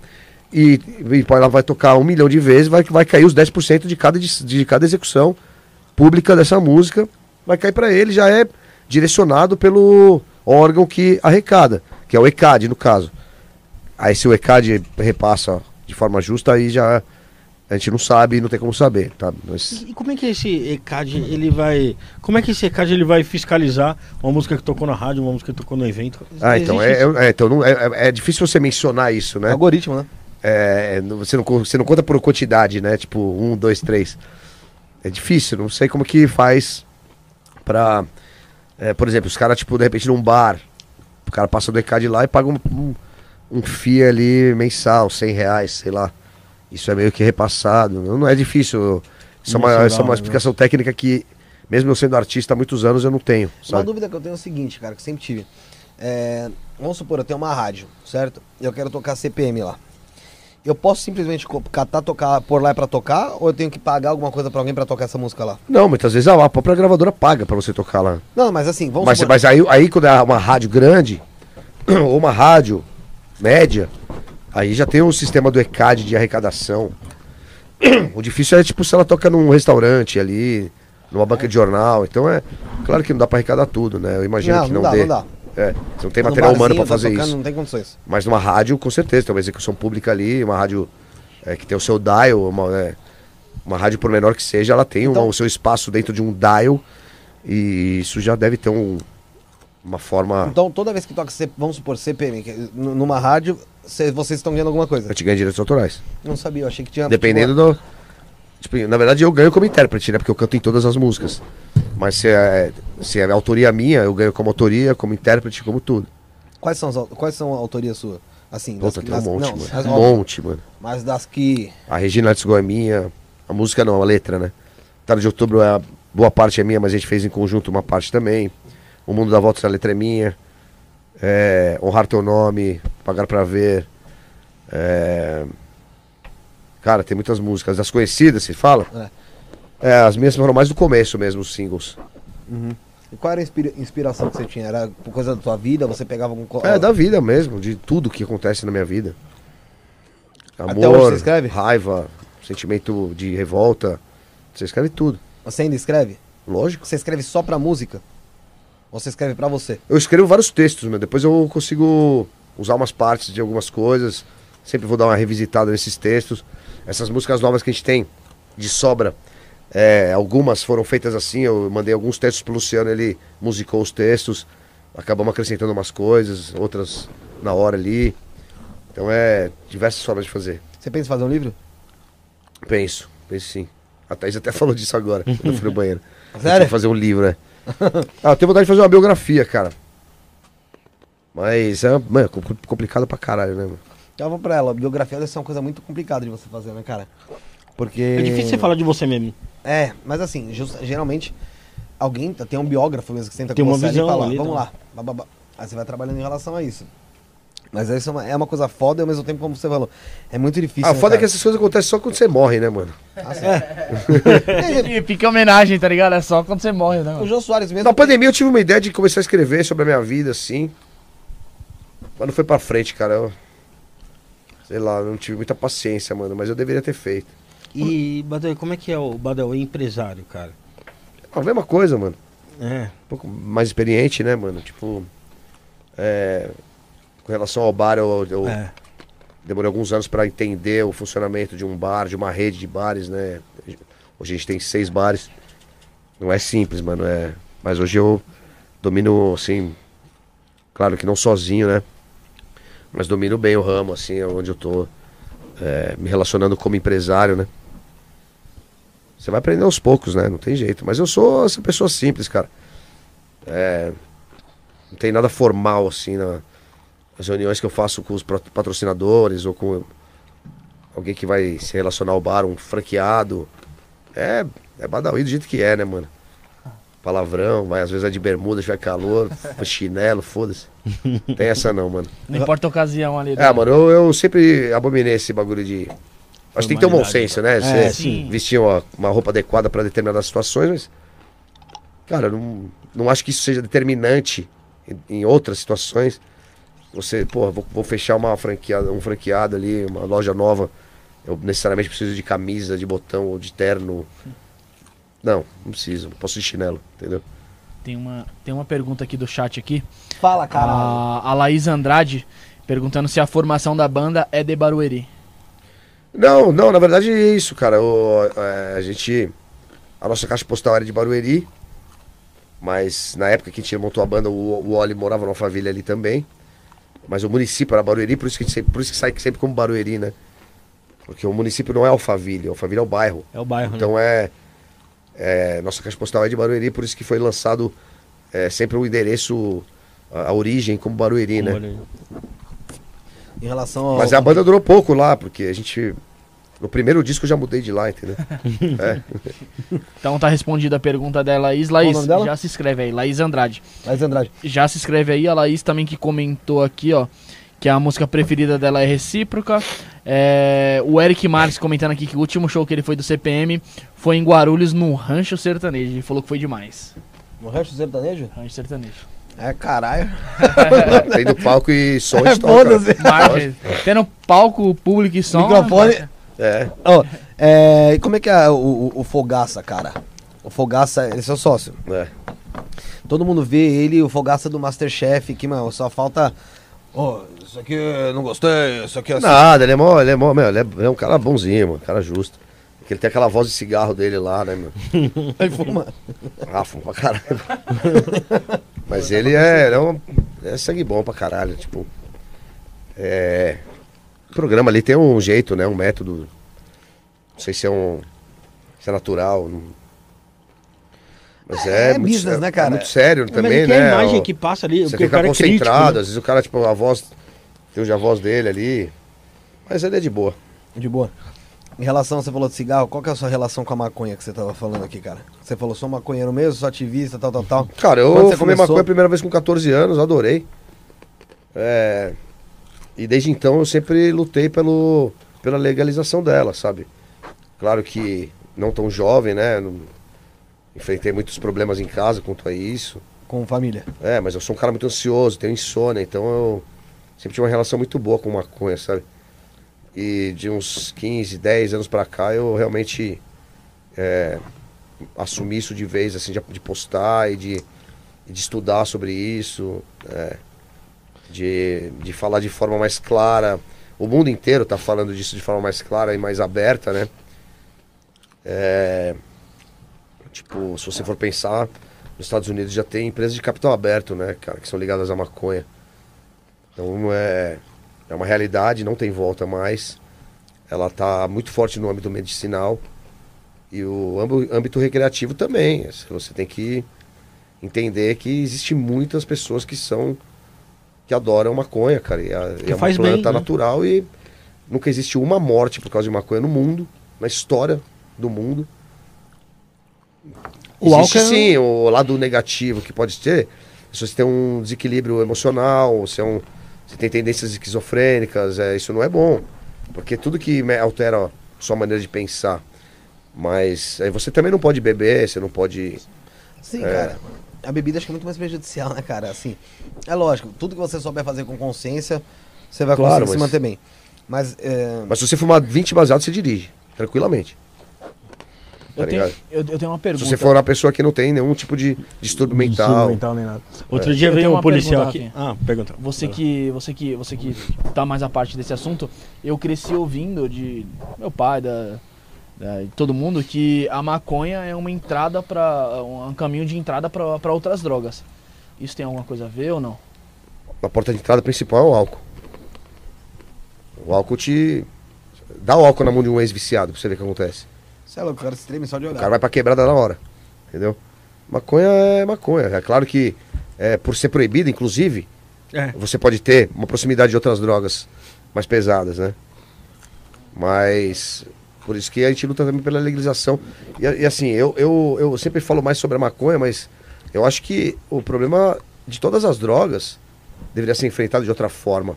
E, e ela vai tocar um milhão de vezes, vai, vai cair os 10% de cada, de, de cada execução pública dessa música. Vai cair pra ele, já é direcionado pelo órgão que arrecada, que é o ECAD, no caso. Aí se o ECAD repassa de forma justa, aí já a gente não sabe, não tem como saber, tá? Mas, E como é que esse ECAD ele vai. Como é que esse ECAD ele vai fiscalizar uma música que tocou na rádio, uma música que tocou no evento? ah, então, é, é- é, então não, é, é- é difícil você mencionar isso, né? Algoritmo, né? É, não- você, não, você não conta por quantidade, né? Tipo, um, dois, três. É difícil, não sei como que faz pra. É, por exemplo, os caras, tipo, de repente num bar, o cara passa do ECAD lá e paga um, um, um FII ali mensal, 100 reais, sei lá. Isso é meio que repassado. Não, é difícil. Isso é, uma, isso é uma né? explicação técnica que, mesmo eu sendo artista há muitos anos, eu não tenho. Uma Sabe? dúvida que eu tenho é o seguinte, cara, que sempre tive. É, vamos supor, eu tenho uma rádio, certo? E eu quero tocar CPM lá. Eu posso simplesmente catar, tocar, pôr lá pra tocar? Ou eu tenho que pagar alguma coisa pra alguém pra tocar essa música lá? Não, muitas vezes a própria gravadora paga pra você tocar lá. Não, mas assim, vamos Mas, supor... mas aí, aí quando é uma rádio grande, ou uma rádio média, aí já tem o sistema do ECAD de arrecadação. O difícil é tipo se ela toca num restaurante ali, numa banca de jornal. Então é. Claro que não dá pra arrecadar tudo, né? Eu imagino não, que não, não, dá, dê. não dá. É, você não tem material humano barzinho, pra tá fazer tocando, isso. Não tem condições. Mas numa rádio, com certeza, tem uma execução pública ali, uma rádio é, que tem o seu dial, uma, né, uma rádio por menor que seja, ela tem uma- Então- o seu espaço dentro de um dial e isso já deve ter um, uma forma. Então, toda vez que toca, vamos supor, CPM, numa rádio, cê- vocês estão ganhando alguma coisa. Eu te ganho direitos autorais. Não sabia, eu achei que tinha... Dependendo tipo, do. Tipo, na verdade eu ganho como intérprete, né? Porque eu canto em todas as músicas. Mas se é, se é autoria minha, eu ganho como autoria, como intérprete, como tudo. Quais são, as, quais são a autoria sua? Assim, Puta, que- tem um das- monte, não, mano. as- Um monte, mano. Mas das que... A Regina Let's é minha. A música não, a letra, né? Tarde de outubro, é, boa parte é minha, mas a gente fez em conjunto uma parte também. O Mundo da Volta, a letra é minha. É, Honrar Teu Nome, Pagar Pra Ver. É, Cara, tem muitas músicas. Das conhecidas, se fala? É, as minhas foram mais do começo mesmo, os singles. E qual era a inspira- inspiração que você tinha? Era por coisa da tua vida? Você pegava algum... É, da vida mesmo, de tudo que acontece na minha vida. Amor, raiva, sentimento de revolta. Você escreve tudo, Você ainda escreve? lógico. Você escreve só pra música? Ou você escreve pra você? Eu escrevo vários textos, meu. Depois eu consigo usar umas partes de algumas coisas. Sempre vou dar uma revisitada nesses textos. Essas músicas novas que a gente tem de sobra, é, algumas foram feitas assim. Eu mandei alguns textos pro Luciano, ele musicou os textos. Acabamos acrescentando umas coisas, outras na hora ali. Então é diversas formas de fazer. Você pensa em fazer um livro? Penso, penso sim. A Thaís até falou disso agora, quando eu fui no banheiro. Sério? Fazer um livro, né? ah, eu tenho vontade de fazer uma biografia, cara. Mas é, mano, com- complicado pra caralho, né, mano? Eu vou pra ela. Biografia deve ser uma coisa muito complicada de você fazer, né, cara? Porque... É difícil você falar de você mesmo. É, mas assim, just- geralmente alguém tem um biógrafo mesmo que senta Tem com uma você ali e visão fala, ali, vamos tá? lá, bababá. Aí você vai trabalhando em relação a isso. Mas isso é uma, é uma coisa foda e ao mesmo tempo, como você falou, é muito difícil. ah, né, foda é que cara? essas coisas acontecem só quando você morre, né, mano? E fica em homenagem, tá ligado? É só quando você morre, né? O mano? Jô Soares mesmo. Na pandemia eu tive uma ideia de começar a escrever sobre a minha vida, assim. Mas não foi pra frente, cara. Eu, sei lá, não tive muita paciência, mano. Mas eu deveria ter feito. E, Badawi, como é que é o Badawi empresário, cara? A mesma coisa, mano. É. um pouco mais experiente, né, mano? Tipo, é, com relação ao bar, eu, eu É. demorei alguns anos pra entender o funcionamento de um bar, de uma rede de bares, né? Hoje a gente tem seis bares. Não é simples, mano. É... Mas hoje eu domino, assim, claro que não sozinho, né? Mas domino bem o ramo, assim, onde eu tô é, me relacionando como empresário, né? Você vai aprender aos poucos, né? Não tem jeito. Mas eu sou essa pessoa simples, cara. É, não tem nada formal, assim, na, nas reuniões que eu faço com os patrocinadores ou com alguém que vai se relacionar ao bar, um franqueado. É, é badawi do jeito que é, né, mano? palavrão, vai, às vezes é de bermuda, se tiver calor, chinelo, foda-se. Tem essa não, mano. Não importa a ocasião ali. É, mano, eu, eu sempre abominei esse bagulho de. Acho que tem que ter um bom senso, né? Você É, sim. vestir uma, uma roupa adequada pra determinadas situações, mas. Cara, não, não acho que isso seja determinante em, em outras situações. Você, pô, vou, vou fechar uma franqueada, um franqueado ali, uma loja nova. Eu necessariamente preciso de camisa, de botão ou de terno. Não, não preciso. Posso de chinelo, entendeu? Tem uma, tem uma pergunta aqui do chat aqui. Fala, caralho. A, a Laís Andrade perguntando se a formação da banda é de Barueri. Não, não, na verdade é isso, cara. O, é, a gente. A nossa caixa postal era de Barueri. Mas na época que a gente montou a banda, o, o Oli morava numa família ali também. Mas o município era Barueri, por isso que, a gente sempre, por isso que sai sempre como Barueri, né? Porque o município não é Alphaville, Alphaville é o bairro. É o bairro, né? Então é, é, Nossa caixa postal é de Barueri, por isso que foi lançado é, sempre o endereço, a, a origem como Barueri, né? Olha aí. Em relação ao. Mas a banda durou pouco lá, porque a gente. No primeiro disco eu já mudei de lá, entendeu? é. Então tá respondida a pergunta da Laís. Laís, nome dela? já se inscreve aí. Laís Andrade. Mas Andrade. Já se inscreve aí. A Laís também que comentou aqui, ó. Que a música preferida dela é Recíproca. É, o Eric Marques comentando aqui que o último show que ele foi do CPM foi em Guarulhos, no Rancho Sertanejo. Ele falou que foi demais. No Rancho Sertanejo? Rancho Sertanejo. É, caralho. Tem do palco e som É. Marques, tendo palco, público e som. Microfone. É. Ó, é, e como é que é o, o, o Fogaça, cara? O Fogaça, ele é seu sócio. É. Todo mundo vê ele, o Fogaça do Masterchef, que, mano, só falta. Ó, isso aqui eu não gostei, isso aqui é assim. Nada, ele é mó, ele é mó, meu, ele é, é um cara bonzinho, mano, um cara justo. Porque ele tem aquela voz de cigarro dele lá, né, meu? Ele fuma. Ah, fuma pra caralho. Mas ele é, ele é, um, é sangue bom pra caralho, tipo. É. O programa ali tem um jeito, né? Um método. Não sei se é um. Se é natural. não- Mas é, É muito, business, sé- né, cara? É muito sério também, é que a né? imagem que passa ali, Você fica é crítico. concentrado, né? às vezes o cara, tipo, a voz. Tem a voz dele ali. Mas ele é de boa. De boa. Em relação, você falou de cigarro, qual que é a sua relação com a maconha que você tava falando aqui, cara? Você falou, sou maconheiro mesmo, sou ativista, tal, tal, tal. Cara, eu fumei começou? maconha a primeira vez com 14 anos, adorei. É, E desde então eu sempre lutei pelo, pela legalização dela, sabe? Claro que não tão jovem, né? Não- Enfrentei muitos problemas em casa quanto a isso. Com família. É, mas eu sou um cara muito ansioso, tenho insônia, então eu sempre tive uma relação muito boa com maconha, sabe? E de uns 15, 10 anos pra cá eu realmente é, assumi isso de vez, assim, de, de postar e de, de estudar sobre isso, é, de, de falar de forma mais clara. O mundo inteiro tá falando disso de forma mais clara e mais aberta, né? É, tipo, se você for pensar, nos Estados Unidos já tem empresas de capital aberto, né, cara, que são ligadas à maconha. Então é, é uma realidade, não tem volta mais. Ela está muito forte no âmbito medicinal e o âmbito recreativo também. Você tem que entender que existe muitas pessoas que são que adoram maconha, cara. E, a, é uma faz bem, planta né? natural e nunca existiu uma morte por causa de maconha no mundo, na história do mundo. O Existe álcool é- sim o lado negativo que pode ter. Se você tem um desequilíbrio emocional, se é um, você tem tendências esquizofrênicas, é, isso não é bom. Porque tudo que altera a sua maneira de pensar. Mas aí você também não pode beber, você não pode. Sim, É. cara. A bebida acho que é muito mais prejudicial, né, cara? Assim, é lógico, tudo que você souber fazer com consciência, você vai Claro, conseguir se mas- manter bem. Mas, é, Mas se você fumar 20 baseados, você dirige, tranquilamente. Eu Tá tenho, ligado? eu, eu tenho uma pergunta. Se você for uma pessoa que não tem nenhum tipo de distúrbio mental. mental nem nada. Outro É. dia Eu veio tenho um policial pergunta, aqui. Ah, pergunta. Você que, você que, você que tá mais a parte desse assunto, eu cresci ouvindo de meu pai, da, da- de todo mundo que a maconha é uma entrada para um caminho de entrada para outras drogas. Isso tem alguma coisa a ver ou não? A porta de entrada principal é o álcool. O álcool te. Dá o álcool na mão de um ex-viciado pra você ver o que acontece. Sei lá, o cara se treme só de O olhar. cara vai pra quebrada na hora. Entendeu? Maconha é maconha. É claro que, é, por ser proibida, inclusive, É. você pode ter uma proximidade de outras drogas mais pesadas, né? Mas Por isso que a gente luta também pela legalização. E, e assim, eu, eu, eu sempre falo mais sobre a maconha, mas eu acho que o problema de todas as drogas deveria ser enfrentado de outra forma.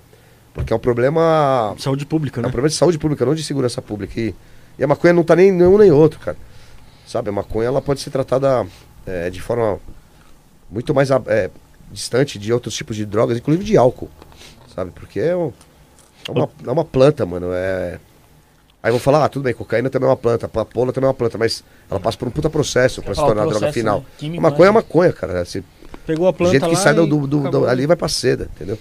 Porque é um problema. Saúde pública, É né? um problema de saúde pública, não de segurança pública. E, e a maconha não tá nem nenhum nem outro, cara. Sabe, a maconha ela pode ser tratada é, de forma muito mais a- é, distante de outros tipos de drogas, inclusive de álcool. Sabe? Porque é, um- é uma, é uma planta, mano. É... Aí vão falar, ah, tudo bem, cocaína também é uma planta, papoula também é uma planta, mas ela passa por um puta processo pra se tornar a droga processo, final. né? Químico, A maconha é né? maconha, cara. Assim, Pegou a planta jeito que lá sai do, do- do- ali vai pra seda, entendeu?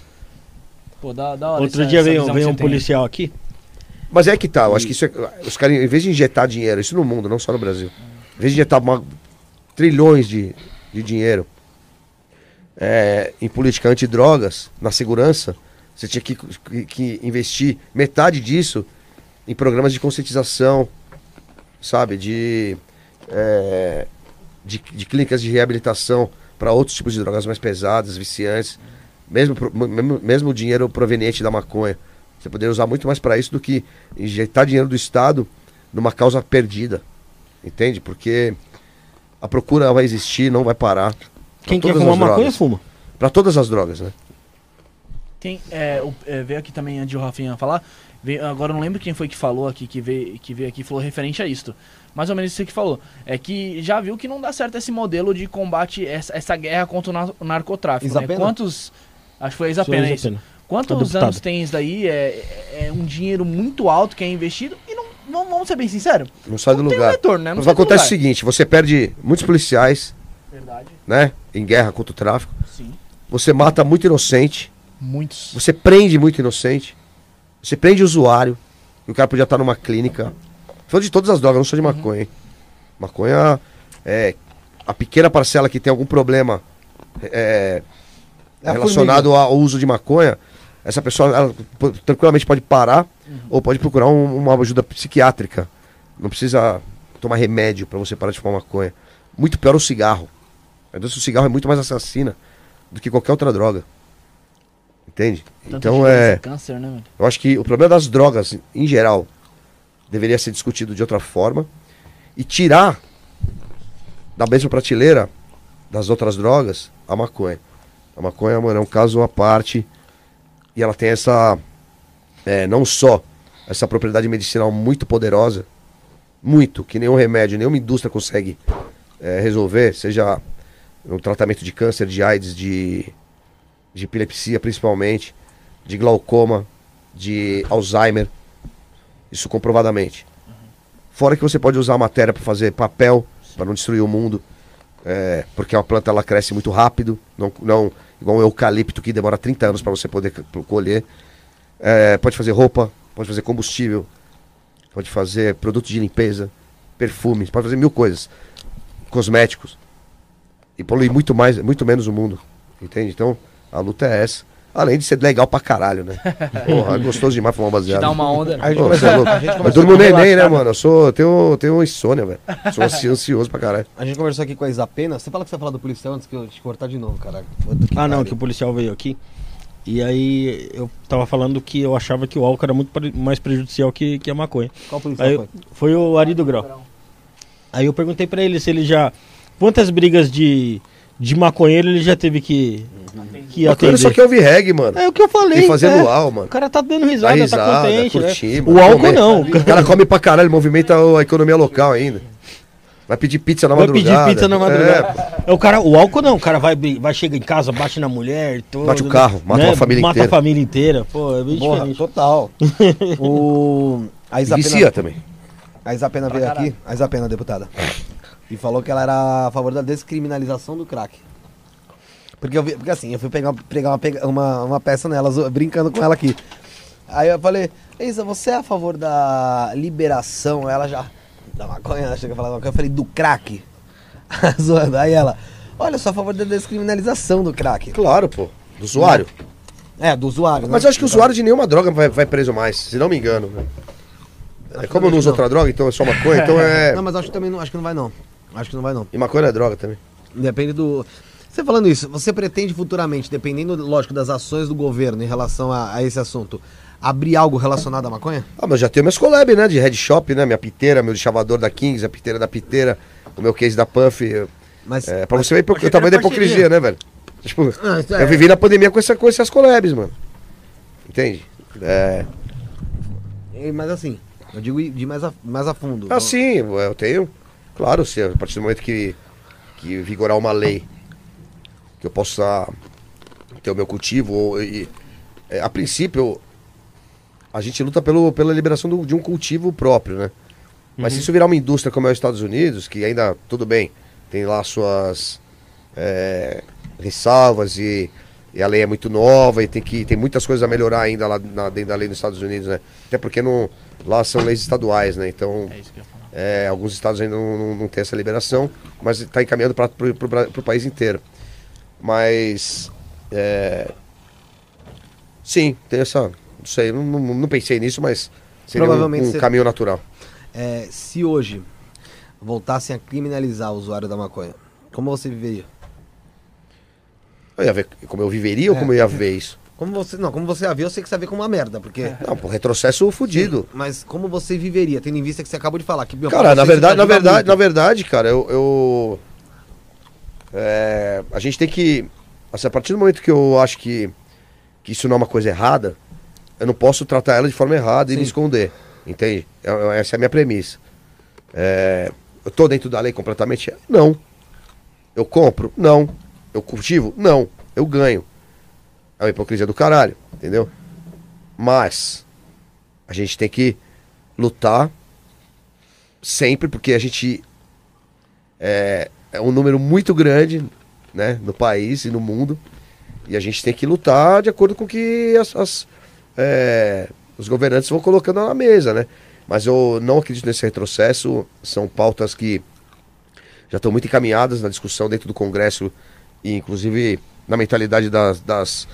Pô, da hora Outro essa- dia essa veio, veio um você tem. policial aqui. Mas é que tá, eu acho que isso é, os caras, em vez de injetar dinheiro, isso no mundo, não só no Brasil, em vez de injetar uma- trilhões de, de dinheiro é, em política antidrogas, na segurança, você tinha que, que- que investir metade disso em programas de conscientização, sabe, de, é, de, de clínicas de reabilitação para outros tipos de drogas mais pesadas, viciantes, mesmo, mesmo, mesmo o dinheiro proveniente da maconha. Você poderia usar muito mais para isso do que injetar dinheiro do Estado numa causa perdida. Entende? Porque a procura vai existir, não vai parar. Quem quer fumar maconha, fuma. Pra todas as drogas, né? Tem, é, o- é, veio aqui também antes de o Rafinha falar. veio- agora eu não lembro quem foi que falou aqui, que veio, que veio aqui e falou referente a isto. Mais ou menos isso que falou. É que já viu que não dá certo esse modelo de combate, essa, essa guerra contra o nar- o narcotráfico. Né? Quantos. Acho que foi a Isapena, Só isso. Quantos deputado. anos tem isso daí? É, é um dinheiro muito alto que é investido e não. Vamos, vamos ser bem sinceros. Não sai do Não tem lugar. retorno, né? Não Mas acontece o seguinte, você perde muitos policiais, Verdade. né? Em guerra contra o tráfico. Sim. Você mata muito inocente. Muitos. Você prende muito inocente. Você prende usuário. E o cara podia estar numa clínica. Falando de todas as drogas, não só de maconha, hein? Maconha é a pequena parcela que tem algum problema é, É relacionado ao uso de maconha. Essa pessoa ela, tranquilamente pode parar ou pode procurar um- uma ajuda psiquiátrica. Não precisa tomar remédio para você parar de fumar maconha. Muito pior o cigarro. A indústria do cigarro é muito mais assassina do que qualquer outra droga. Entende? Tanto então é. Câncer, né? Eu acho que o problema das drogas, em geral, deveria ser discutido de outra forma e tirar da mesma prateleira das outras drogas a maconha. A maconha, mano, é um caso à parte e ela tem essa, é, não só essa propriedade medicinal muito poderosa, muito, que nenhum remédio, nenhuma indústria consegue é, resolver, seja no tratamento de câncer, de AIDS, de, de epilepsia principalmente, de glaucoma, de Alzheimer. Isso comprovadamente. Fora que você pode usar a matéria para fazer papel, para não destruir o mundo. é, porque a planta ela cresce muito rápido, não, não igual o eucalipto que demora 30 anos para você poder colher. É, pode fazer roupa, pode fazer combustível, pode fazer produtos de limpeza, perfumes, pode fazer mil coisas. Cosméticos. E poluir muito mais, muito menos o mundo. Entende? Então, a luta é essa. Além de ser legal pra caralho, né? Porra, é gostoso demais fumar Te baseado. dá uma onda. A gente Ô, começou, você é louco. Eu durmo neném, né, mano? Eu sou, tenho, tenho insônia, velho. Sou ansi- ansioso pra caralho. A gente conversou aqui com a Isapena. Você fala que você vai falar do policial antes que eu te cortar de novo, caralho. Ah, não, que o policial veio aqui. E aí eu tava falando que eu achava que o álcool era muito mais prejudicial que, que a maconha. Qual policial Aí foi? foi o Ari do Grau. Aí eu perguntei pra ele se ele já. Quantas brigas de, de maconheiro ele já teve que, que atender? só que ouvir reggae, mano. É o que eu falei. E fazer é. luau, mano. O cara tá dando Dá risada, risada, tá contente. né? curtir, O mano. álcool Comer. não. O cara come pra caralho, movimenta a economia local ainda. Vai pedir pizza na Vai pedir madrugada. pizza na É, madrugada. É, o cara, o álcool não, o cara vai, vai chega em casa, bate na mulher, todo, Bate o carro, mata uma família mata inteira. a família inteira. Pô, é bem Porra, diferente. total. o... A Isapena, vicia também. a Isapena veio aqui, a Isapena, deputada, e falou que ela era a favor da descriminalização do crack. Porque, eu vi, porque assim, eu fui pegar, pegar uma, uma, uma peça nela, brincando com ela aqui. Aí eu falei, Isa, você é a favor da liberação? Ela já. Da maconha, ela chega a falar da maconha. Eu falei, do crack? Zoando. Aí ela, olha, eu sou a favor da descriminalização do crack. Claro, pô. Do usuário. É, do usuário. Mas né? eu acho que o usuário de nenhuma droga vai, vai preso mais, se não me engano. né? É, como eu não uso outra droga, então é só maconha, então é. Não, mas acho que também não, acho que não vai não. Acho que não vai não. E maconha é droga também. Depende do. Você falando isso, você pretende futuramente, dependendo, lógico, das ações do governo em relação a, a esse assunto, abrir algo relacionado à maconha? Ah, mas já tenho minhas collab, né? De head shop, né? Minha piteira, meu chavador da Kings, a piteira da piteira, o meu case da Puff. Mas, É, pra você ver o tamanho da hipocrisia, né, velho? Tipo, Ah, é- eu vivi na pandemia com, essa, com essas collabs, mano. Entende? É. Mas assim, eu digo de mais a, mais a fundo. Ah, sim, eu tenho. Claro, se a partir do momento que, que vigorar uma lei que eu possa ter o meu cultivo, ou, e, é, a princípio, a gente luta pelo, pela liberação do- de um cultivo próprio, né? Mas se isso virar uma indústria como é os Estados Unidos, que ainda, tudo bem, tem lá suas é, ressalvas e, e a lei é muito nova e tem, que, tem muitas coisas a melhorar ainda lá na- dentro da lei dos Estados Unidos, né? Até porque não, lá são leis estaduais, né? Então, É isso que eu. É, alguns estados ainda não, não, não têm essa liberação, mas está encaminhando para o país inteiro. Mas, é, sim, tem essa, não sei, não, não, pensei nisso, mas seria um- Provavelmente um, você- caminho natural. É, se hoje voltassem a criminalizar o usuário da maconha, como você viveria? Eu ia ver como eu viveria ou É. como eu ia ver isso? Como você. Não, como você a viu, eu sei que você a vê como uma merda, porque. Não, pô, retrocesso fudido. Mas como você viveria, tendo em vista que você acabou de falar que meu, Cara, na verdade, isso na verdade, muito. na verdade, cara, eu. eu- é, a gente tem que. assim, a partir do momento que eu acho que, que isso não é uma coisa errada, eu não posso tratar ela de forma errada e Sim. me esconder. Entende? É- é- Essa é a minha premissa. É, eu tô dentro da lei completamente? Não. Eu compro? Não. Eu cultivo? Não. Eu ganho. É uma hipocrisia do caralho, entendeu? Mas a gente tem que lutar sempre, porque a gente é, é um número muito grande né, no país e no mundo. E a gente tem que lutar de acordo com o que as, as, é, os governantes vão colocando na mesa, né? Mas eu não acredito nesse retrocesso. São pautas que já estão muito encaminhadas na discussão dentro do Congresso e inclusive na mentalidade das, das,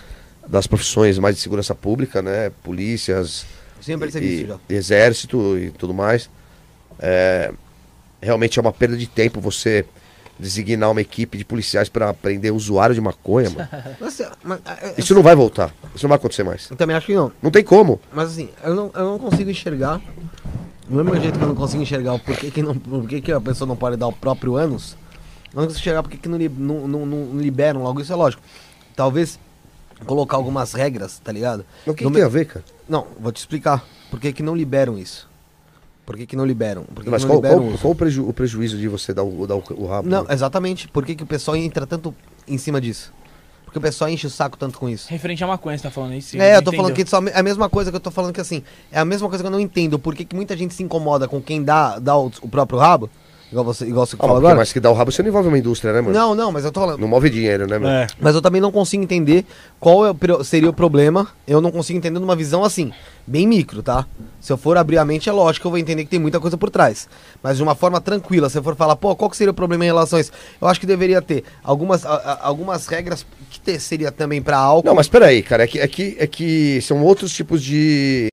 das profissões mais de segurança pública, né? Polícias, Sim, eu percebi e, já. e exército e tudo mais. É, realmente é uma perda de tempo você designar uma equipe de policiais para prender usuário de maconha, mano. Mas, mas, é, Isso não vai voltar. Isso não vai acontecer mais. Eu também acho que não. Não tem como. Mas assim, eu não, eu não consigo enxergar. Do mesmo jeito que eu não consigo enxergar o porquê que, não, porquê que a pessoa não pode dar o próprio ânus, eu não consigo enxergar porque que não, não, não, não liberam logo. Isso é lógico. Talvez colocar algumas regras, tá ligado? O que, No que me- tem a ver, cara? Não, vou te explicar. Por que, que não liberam isso? Por que, que não liberam? Por que Mas que não qual, liberam qual- qual o, preju- o prejuízo de você dar o, dar o, o rabo? Não, né? exatamente. Por que, que o pessoal entra tanto em cima disso? Porque o pessoal enche o saco tanto com isso. Referente à maconha, você tá falando isso? é, eu tô falando que só, é a mesma coisa que eu tô falando que assim, é a mesma coisa que eu não entendo. Por que, que muita gente se incomoda com quem dá, dá o, o próprio rabo? Igual você, igual você Ah, falou porque agora. mais que dar o rabo, você não envolve uma indústria, né, mano? Não, não, mas eu tô falando. Não move dinheiro, né, mano? É. Mas eu também não consigo entender qual é seria o problema. Eu não consigo entender numa visão assim, bem micro, tá? Se eu for abrir a mente, é lógico que eu vou entender que tem muita coisa por trás. Mas de uma forma tranquila, se eu for falar, pô, qual que seria o problema em relação a isso? Eu acho que deveria ter algumas, a- a- algumas regras que ter, seria também pra álcool. Não, mas peraí, cara. É que, é, que, é que são outros tipos de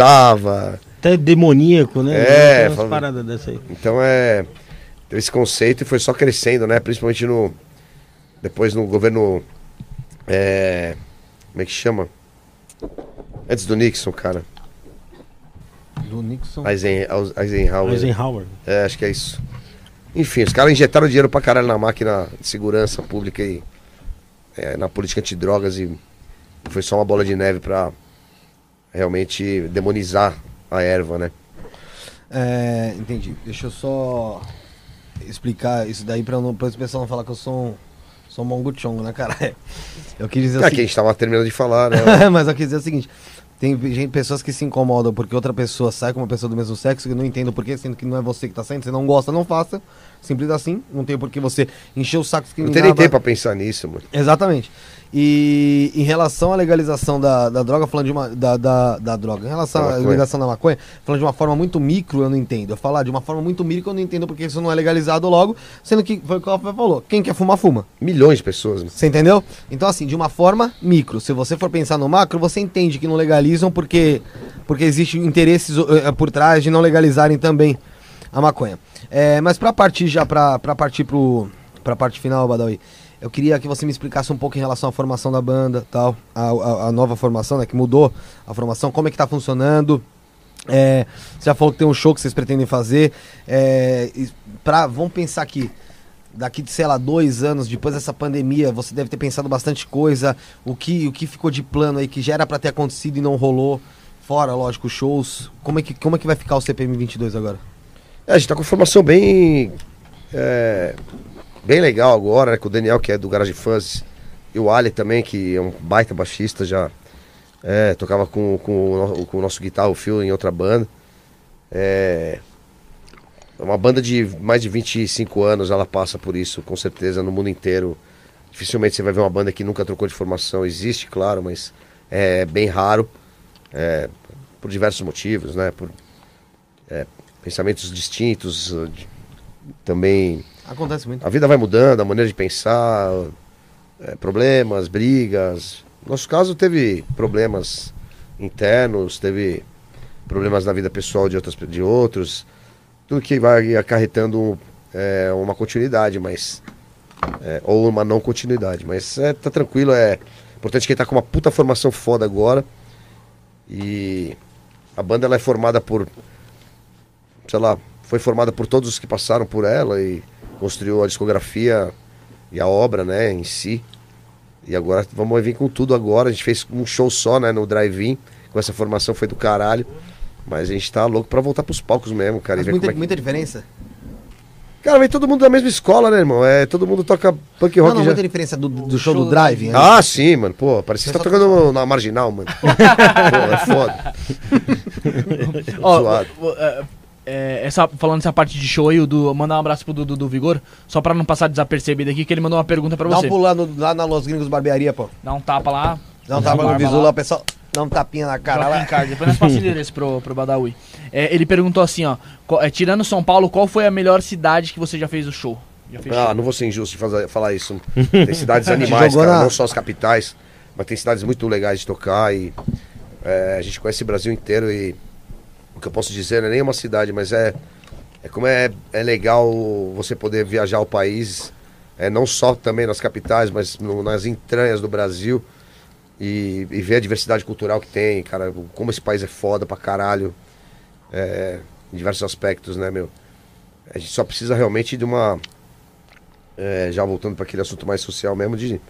matava. Até demoníaco, né? É, umas paradas dessa aí. Então é. Teve esse conceito e foi só crescendo, né? Principalmente no. Depois no governo. É. Como é que chama? Antes do Nixon, cara. Do Nixon. Eisen, Eisenhower. Eisenhower. É, acho que é isso. Enfim, os caras injetaram dinheiro pra caralho na máquina de segurança pública e é, na política antidrogas e foi só uma bola de neve pra realmente demonizar a erva, né? É, entendi. Deixa eu só explicar isso daí pra, não, pra esse pessoal não falar que eu sou um, sou um monguchongo, né, cara? Eu quis dizer É, assim. que a gente tava terminando de falar, né? Mas eu quis dizer o seguinte: tem gente, pessoas que se incomodam porque outra pessoa sai com uma pessoa do mesmo sexo que eu não entendo porquê, sendo que não é você que tá saindo, você não gosta, não faça. Simples assim, não tem por que você encher o saco que Não tem nem tempo pra pensar nisso, mano. Exatamente. E em relação à legalização da, da droga, falando de uma. Da, da, da droga, em relação à legalização da maconha, falando de uma forma muito micro, eu não entendo. Eu falar de uma forma muito micro, eu não entendo porque isso não é legalizado logo, sendo que foi o que o Rafael falou. Quem quer fumar, fuma. Milhões de pessoas. né? Você entendeu? Então, assim, de uma forma micro. Se você for pensar no macro, você entende que não legalizam porque, porque existem interesses eh, por trás de não legalizarem também a maconha. É, mas pra partir já, pra partir pro, pra parte final, Badawi, eu queria que você me explicasse um pouco em relação à formação da banda, tal, a, a, a nova formação, né, que mudou a formação, como é que tá funcionando. É, você já falou que tem um show que vocês pretendem fazer. É, pra, vamos pensar aqui, daqui de, sei lá, dois anos, depois dessa pandemia, você deve ter pensado bastante coisa. O que, o que ficou de plano aí, que já era pra ter acontecido e não rolou. Fora, lógico, shows. Como é que, como é que vai ficar o CPM 22 agora? É, a gente tá com formação bem. é, bem legal agora, né? Com o Daniel, que é do Garage Fãs, e o Ali também, que é um baita baixista, já é, tocava com, com, com o nosso guitarra, o Phil, em outra banda. É uma banda de mais de 25 anos, ela passa por isso, com certeza, no mundo inteiro. Dificilmente você vai ver uma banda que nunca trocou de formação. Existe, claro, mas é bem raro. é, por diversos motivos, né? Por é, pensamentos distintos, também Acontece muito. a vida vai mudando, a maneira de pensar, é, problemas, brigas. No nosso caso teve problemas internos, teve problemas na vida pessoal de, outras, de outros, tudo que vai acarretando é, uma continuidade, mas é, ou uma não continuidade, mas é, tá tranquilo, é importante que ele tá com uma puta formação foda agora e a banda ela é formada por sei lá, foi formada por todos os que passaram por ela e construiu a discografia e a obra, né, em si. E agora vamos vir com tudo agora. A gente fez um show só, né, no drive-in. Com essa formação foi do caralho. Mas a gente tá louco pra voltar pros palcos mesmo, cara. Mas muita, como é que- muita diferença? Cara, vem todo mundo da mesma escola, né, irmão? É, todo mundo toca punk Não, rock não, já. muita diferença do, do show show do drive. né? Ah, sim, mano. Pô, parecia que você tá tocando na marginal, mano. Pô, é foda. Ó, Zoado. É, essa, falando essa parte de show aí, o Du, mandar um abraço pro Dudu do Vigor, só pra não passar desapercebido aqui, que ele mandou uma pergunta pra Dá um você. pulo lá, na Los Gringos Barbearia, pô. Dá um tapa lá. Dá um tapa no visu lá, pessoal. Dá um tapinha na cara Joaquim lá. Card. Depois nós passamos o endereço pro, pro Badawi. É, ele perguntou assim, ó. qual- é, tirando São Paulo, qual foi a melhor cidade que você já fez o show? Fez Ah, show? não vou ser injusto de fazer- falar isso. Tem cidades animais, cara, na- não só as capitais, mas tem cidades muito legais de tocar e é, a gente conhece o Brasil inteiro e o que eu posso dizer não é nem uma cidade, mas é, é como é, é legal você poder viajar o país, é, não só também nas capitais, mas no- nas entranhas do Brasil e, e ver a diversidade cultural que tem, cara, como esse país é foda pra caralho, é, em diversos aspectos, né, meu? A gente só precisa realmente de uma é, já voltando para aquele assunto mais social mesmo, de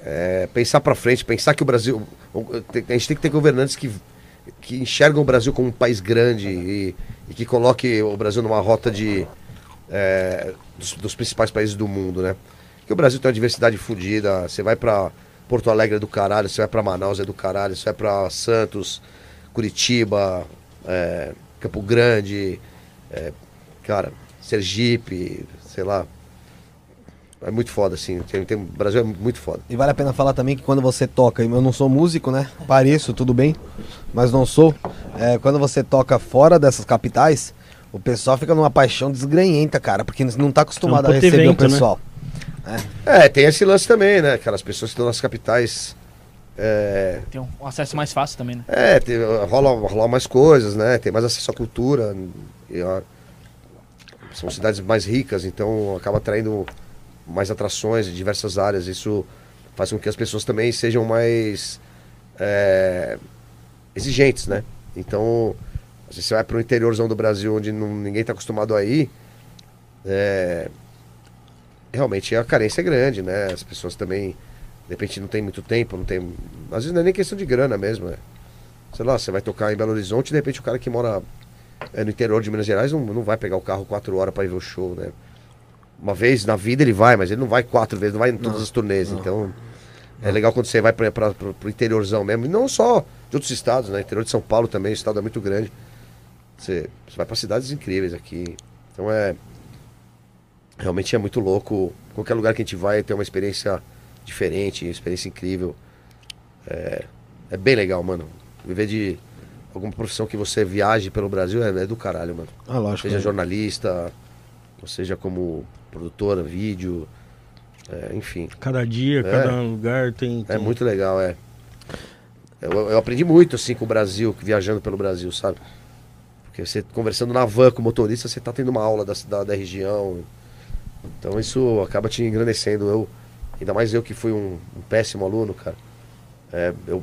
é, pensar para frente, pensar que o Brasil. A gente tem que ter governantes que, que enxergam o Brasil como um país grande e, e que coloque o Brasil numa rota de, é, dos, dos principais países do mundo, né? Porque o Brasil tem uma diversidade fodida. Você vai para Porto Alegre é do caralho, você vai para Manaus é do caralho, você vai para Santos, Curitiba, é, Campo Grande, é, cara, Sergipe, sei lá. É muito foda, assim. Tem, tem, o Brasil é muito foda. E vale a pena falar também que quando você toca, eu não sou músico, né? Pareço, tudo bem, mas não sou. É, quando você toca fora dessas capitais, o pessoal fica numa paixão desgranhenta, cara, porque não tá acostumado É um a receber evento, o né? pessoal. É, tem esse lance também, né? Aquelas pessoas que estão nas capitais É, Tem um acesso mais fácil também, né? é, tem, rola, rola mais coisas, né? Tem mais acesso à cultura. e, ó, são cidades mais ricas, então acaba atraindo mais atrações de diversas áreas. Isso faz com que as pessoas também sejam mais é, exigentes, né? Então, vezes você vai para o interiorzão do Brasil, onde não- ninguém está acostumado a ir, é, realmente a carência é grande, né? As pessoas também, de repente, não tem muito tempo, não tem. Às vezes não é nem questão de grana mesmo, é. Sei lá, você vai tocar em Belo Horizonte de repente o cara que mora é, no interior de Minas Gerais não, não vai pegar o carro quatro horas para ir ver o show, né? Uma vez na vida ele vai, mas ele não vai quatro vezes, não vai em todas as turnês. Então é legal quando você vai para o interiorzão mesmo, e não só de outros estados, né? Interior de São Paulo também, o estado é muito grande. Você, você vai para cidades incríveis aqui. Então é. Realmente é muito louco. Qualquer lugar que a gente vai tem uma experiência diferente, uma experiência incrível. É, é bem legal, mano. Viver de alguma profissão que você viaje pelo Brasil é, é do caralho, mano. Ah, lógico. Seja né? jornalista, ou seja como produtora, vídeo, é, enfim. Cada dia, É. cada lugar tem. É tem- muito legal, é. Eu, eu aprendi muito assim com o Brasil, viajando pelo Brasil, sabe? Porque você conversando na van com o motorista, você tá tendo uma aula da cidade, da região. Então isso acaba te engrandecendo. Eu, ainda mais eu que fui um, um péssimo aluno, cara. É, eu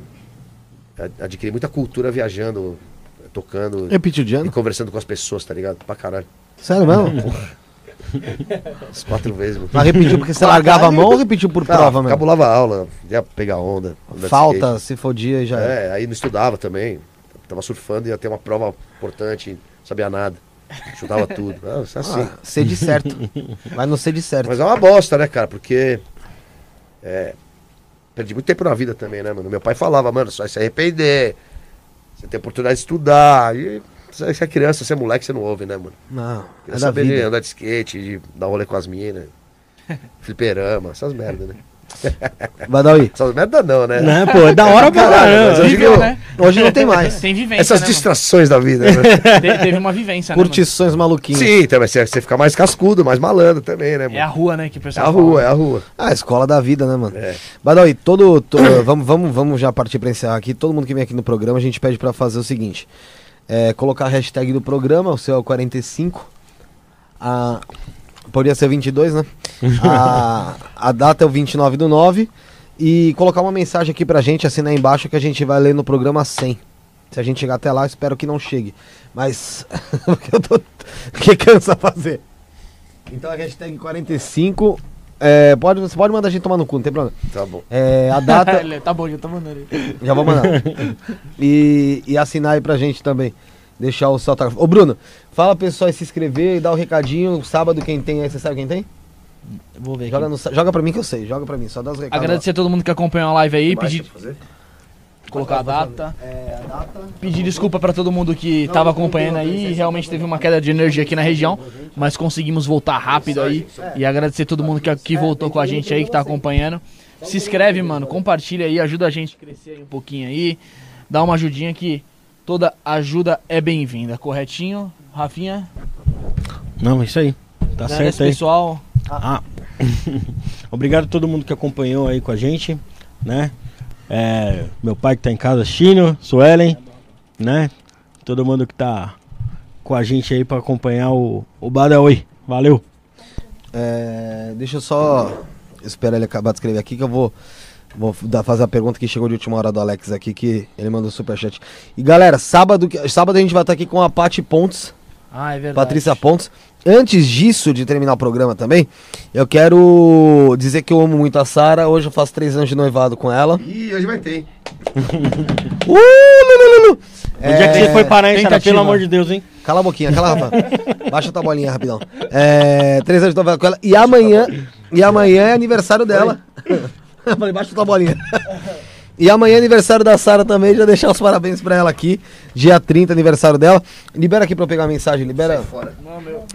a- adquiri muita cultura viajando, tocando de e conversando com as pessoas, tá ligado? Pra caralho. Sério mesmo? As quatro vezes, mano. Mas repetiu porque você largava a mão ou repetiu por Ah, prova mesmo? Cabulava a aula, ia pegar onda. Falta, se fodia e já. É, aí não estudava também. Tava surfando, ia ter uma prova importante, não sabia nada. Chutava tudo. Ah, isso é assim. Ah, ser de certo. Vai no ser de certo. Mas é uma bosta, né, cara? Porque. É. Perdi muito tempo na vida também, né, mano? Meu pai falava, mano, só se arrepender. Você tem oportunidade de estudar. E você você é criança, você é moleque, você não ouve, né, mano? Não, Queria é saber de vida. andar de skate, de dar rolê com as minas. Fliperama, essas merdas, né? Badawi, Essas merdas não, né? Não, pô, é da hora pra Caralho, mas caramba. Viveu, digo- né? hoje não tem mais. Tem vivência, Essas né, mano? distrações da vida, né? Te- Teve uma vivência, né, mano? Curtições maluquinhas. Sim, também você, você fica mais cascudo, mais malandro também, né, mano? É a rua, né, que o É pessoal a fala. rua, é a rua. Ah, a escola da vida, né, mano? É. Badawi, todo, to- vamos, vamos, vamos já partir pra encerrar aqui. Todo mundo que vem aqui no programa, a gente pede pra fazer o seguinte: é, colocar a hashtag do programa, o seu é o 45. A, poderia ser 22, né? A, a data é o 29 do 9. E colocar uma mensagem aqui pra gente, assinar embaixo, que a gente vai ler no programa 100. Se a gente chegar até lá, espero que não chegue. Mas. eu tô. que cansa fazer. Então a hashtag 45. É, pode, você pode mandar a gente tomar no cu, não tem problema. Tá bom. É, a data. Tá bom, já tá mandando ele. já vou mandar. E, e assinar aí pra gente também. Deixar o seu autógrafo. Ô Bruno, fala pro pessoal aí se inscrever e dar o recadinho. Sábado quem tem aí, você sabe quem tem? Vou ver aqui. Joga, no, joga pra mim que eu sei, joga pra mim, só dá os recados. Agradecer a todo mundo que acompanhou a live aí, pedir? Colocar a data. É, a data. Pedir desculpa pra todo mundo que tava acompanhando aí. Realmente teve uma queda de energia aqui na região, mas conseguimos voltar rápido aí. E agradecer todo mundo que, que voltou com a gente aí, que tá acompanhando. Se inscreve, mano, compartilha aí, ajuda a gente a crescer aí um pouquinho aí. Dá uma ajudinha que toda ajuda é bem-vinda, corretinho? Rafinha, Não, é isso aí. Tá agradece certo aí. pessoal. Ah. Obrigado a todo mundo que acompanhou aí com a gente, né? É, meu pai que tá em casa assistindo, Suelen, né? Todo mundo que tá com a gente aí pra acompanhar o, o Badawi. Valeu. É, deixa eu só esperar ele acabar de escrever aqui que eu vou, vou dar, fazer a pergunta que chegou de última hora do Alex aqui, que ele mandou superchat. E galera, sábado, sábado a gente vai estar aqui com a Paty Pontes. Ah, é verdade. Patrícia Pontes. Antes disso, de terminar o programa também, eu quero dizer que eu amo muito a Sara. Hoje eu faço três anos de noivado com ela. Ih, hoje vai ter, hein? Uh, lu, lu, lu. Onde é que você foi parar, hein, Sara? Pelo amor de Deus, hein? Cala a boquinha, cala, Rafa. Baixa tua bolinha rapidão. É, três anos de noivado com ela. E amanhã, e amanhã é aniversário dela. Falei, baixa tua bolinha. E amanhã é aniversário da Sara também, já deixar os parabéns pra ela aqui. Dia 30, aniversário dela. Libera aqui pra eu pegar a mensagem, libera Fora.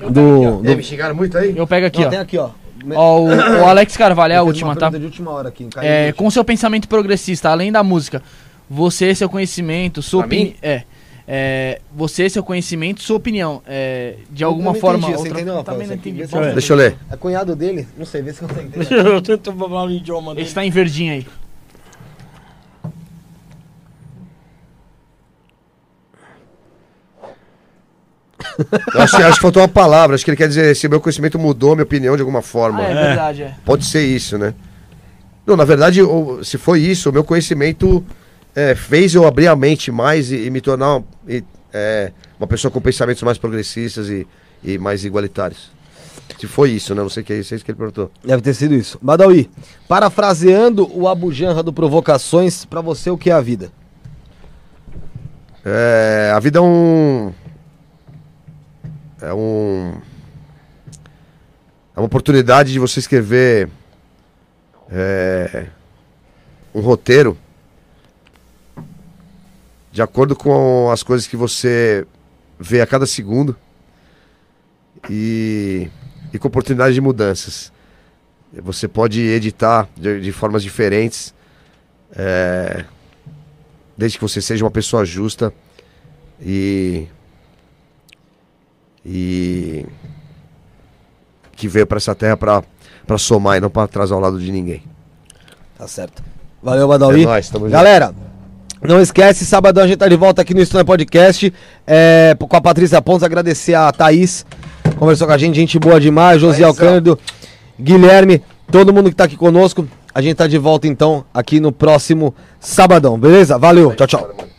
do... Do... me xingaram muito aí? Eu pego aqui, Não, ó. tem aqui, ó. Ó, o, o Alex Carvalho é a Ele última, uma tá? última hora aqui. É, com seu pensamento progressista, além da música, você, seu conhecimento, sua opinião. É, é, você, seu conhecimento, sua opinião. É, de alguma não forma. entendi, você outra... entendeu, Também Rafael? não Você entendi. Deixa eu ler. É cunhado dele? Não sei, vê se consegue entender. Eu tento falar o idioma dele. Esse tá em verdinho aí. acho, acho que faltou uma palavra. Acho que ele quer dizer se meu conhecimento mudou minha opinião de alguma forma. Ah, é, verdade, é. Pode ser isso, né? Não, na verdade, se foi isso, o meu conhecimento é, fez eu abrir a mente mais e, e me tornar e, é, uma pessoa com pensamentos mais progressistas e, e mais igualitários. Se foi isso, né? Não sei o que é isso, é isso que ele perguntou. Deve ter sido isso. Badawi, parafraseando o Abu Janra do Provocações, pra você o que é a vida? É, a vida é um. É um. É uma oportunidade de você escrever é, um roteiro de acordo com as coisas que você vê a cada segundo e, e com oportunidade de mudanças. Você pode editar de, de formas diferentes. é, desde que você seja uma pessoa justa e e que veio pra essa terra pra para somar e não pra atrasar ao lado de ninguém. Tá certo. Valeu, Badawi. É nóis, tamo junto. Galera, não esquece, sabadão a gente tá de volta aqui no Estúdio Podcast é, com a Patrícia Pontes. Agradecer a Thaís, conversou com a gente, gente boa demais. Josiel Thaísão. Cândido, Guilherme, todo mundo que tá aqui conosco. A gente tá de volta então aqui no próximo sabadão, beleza? Valeu, tchau, tchau.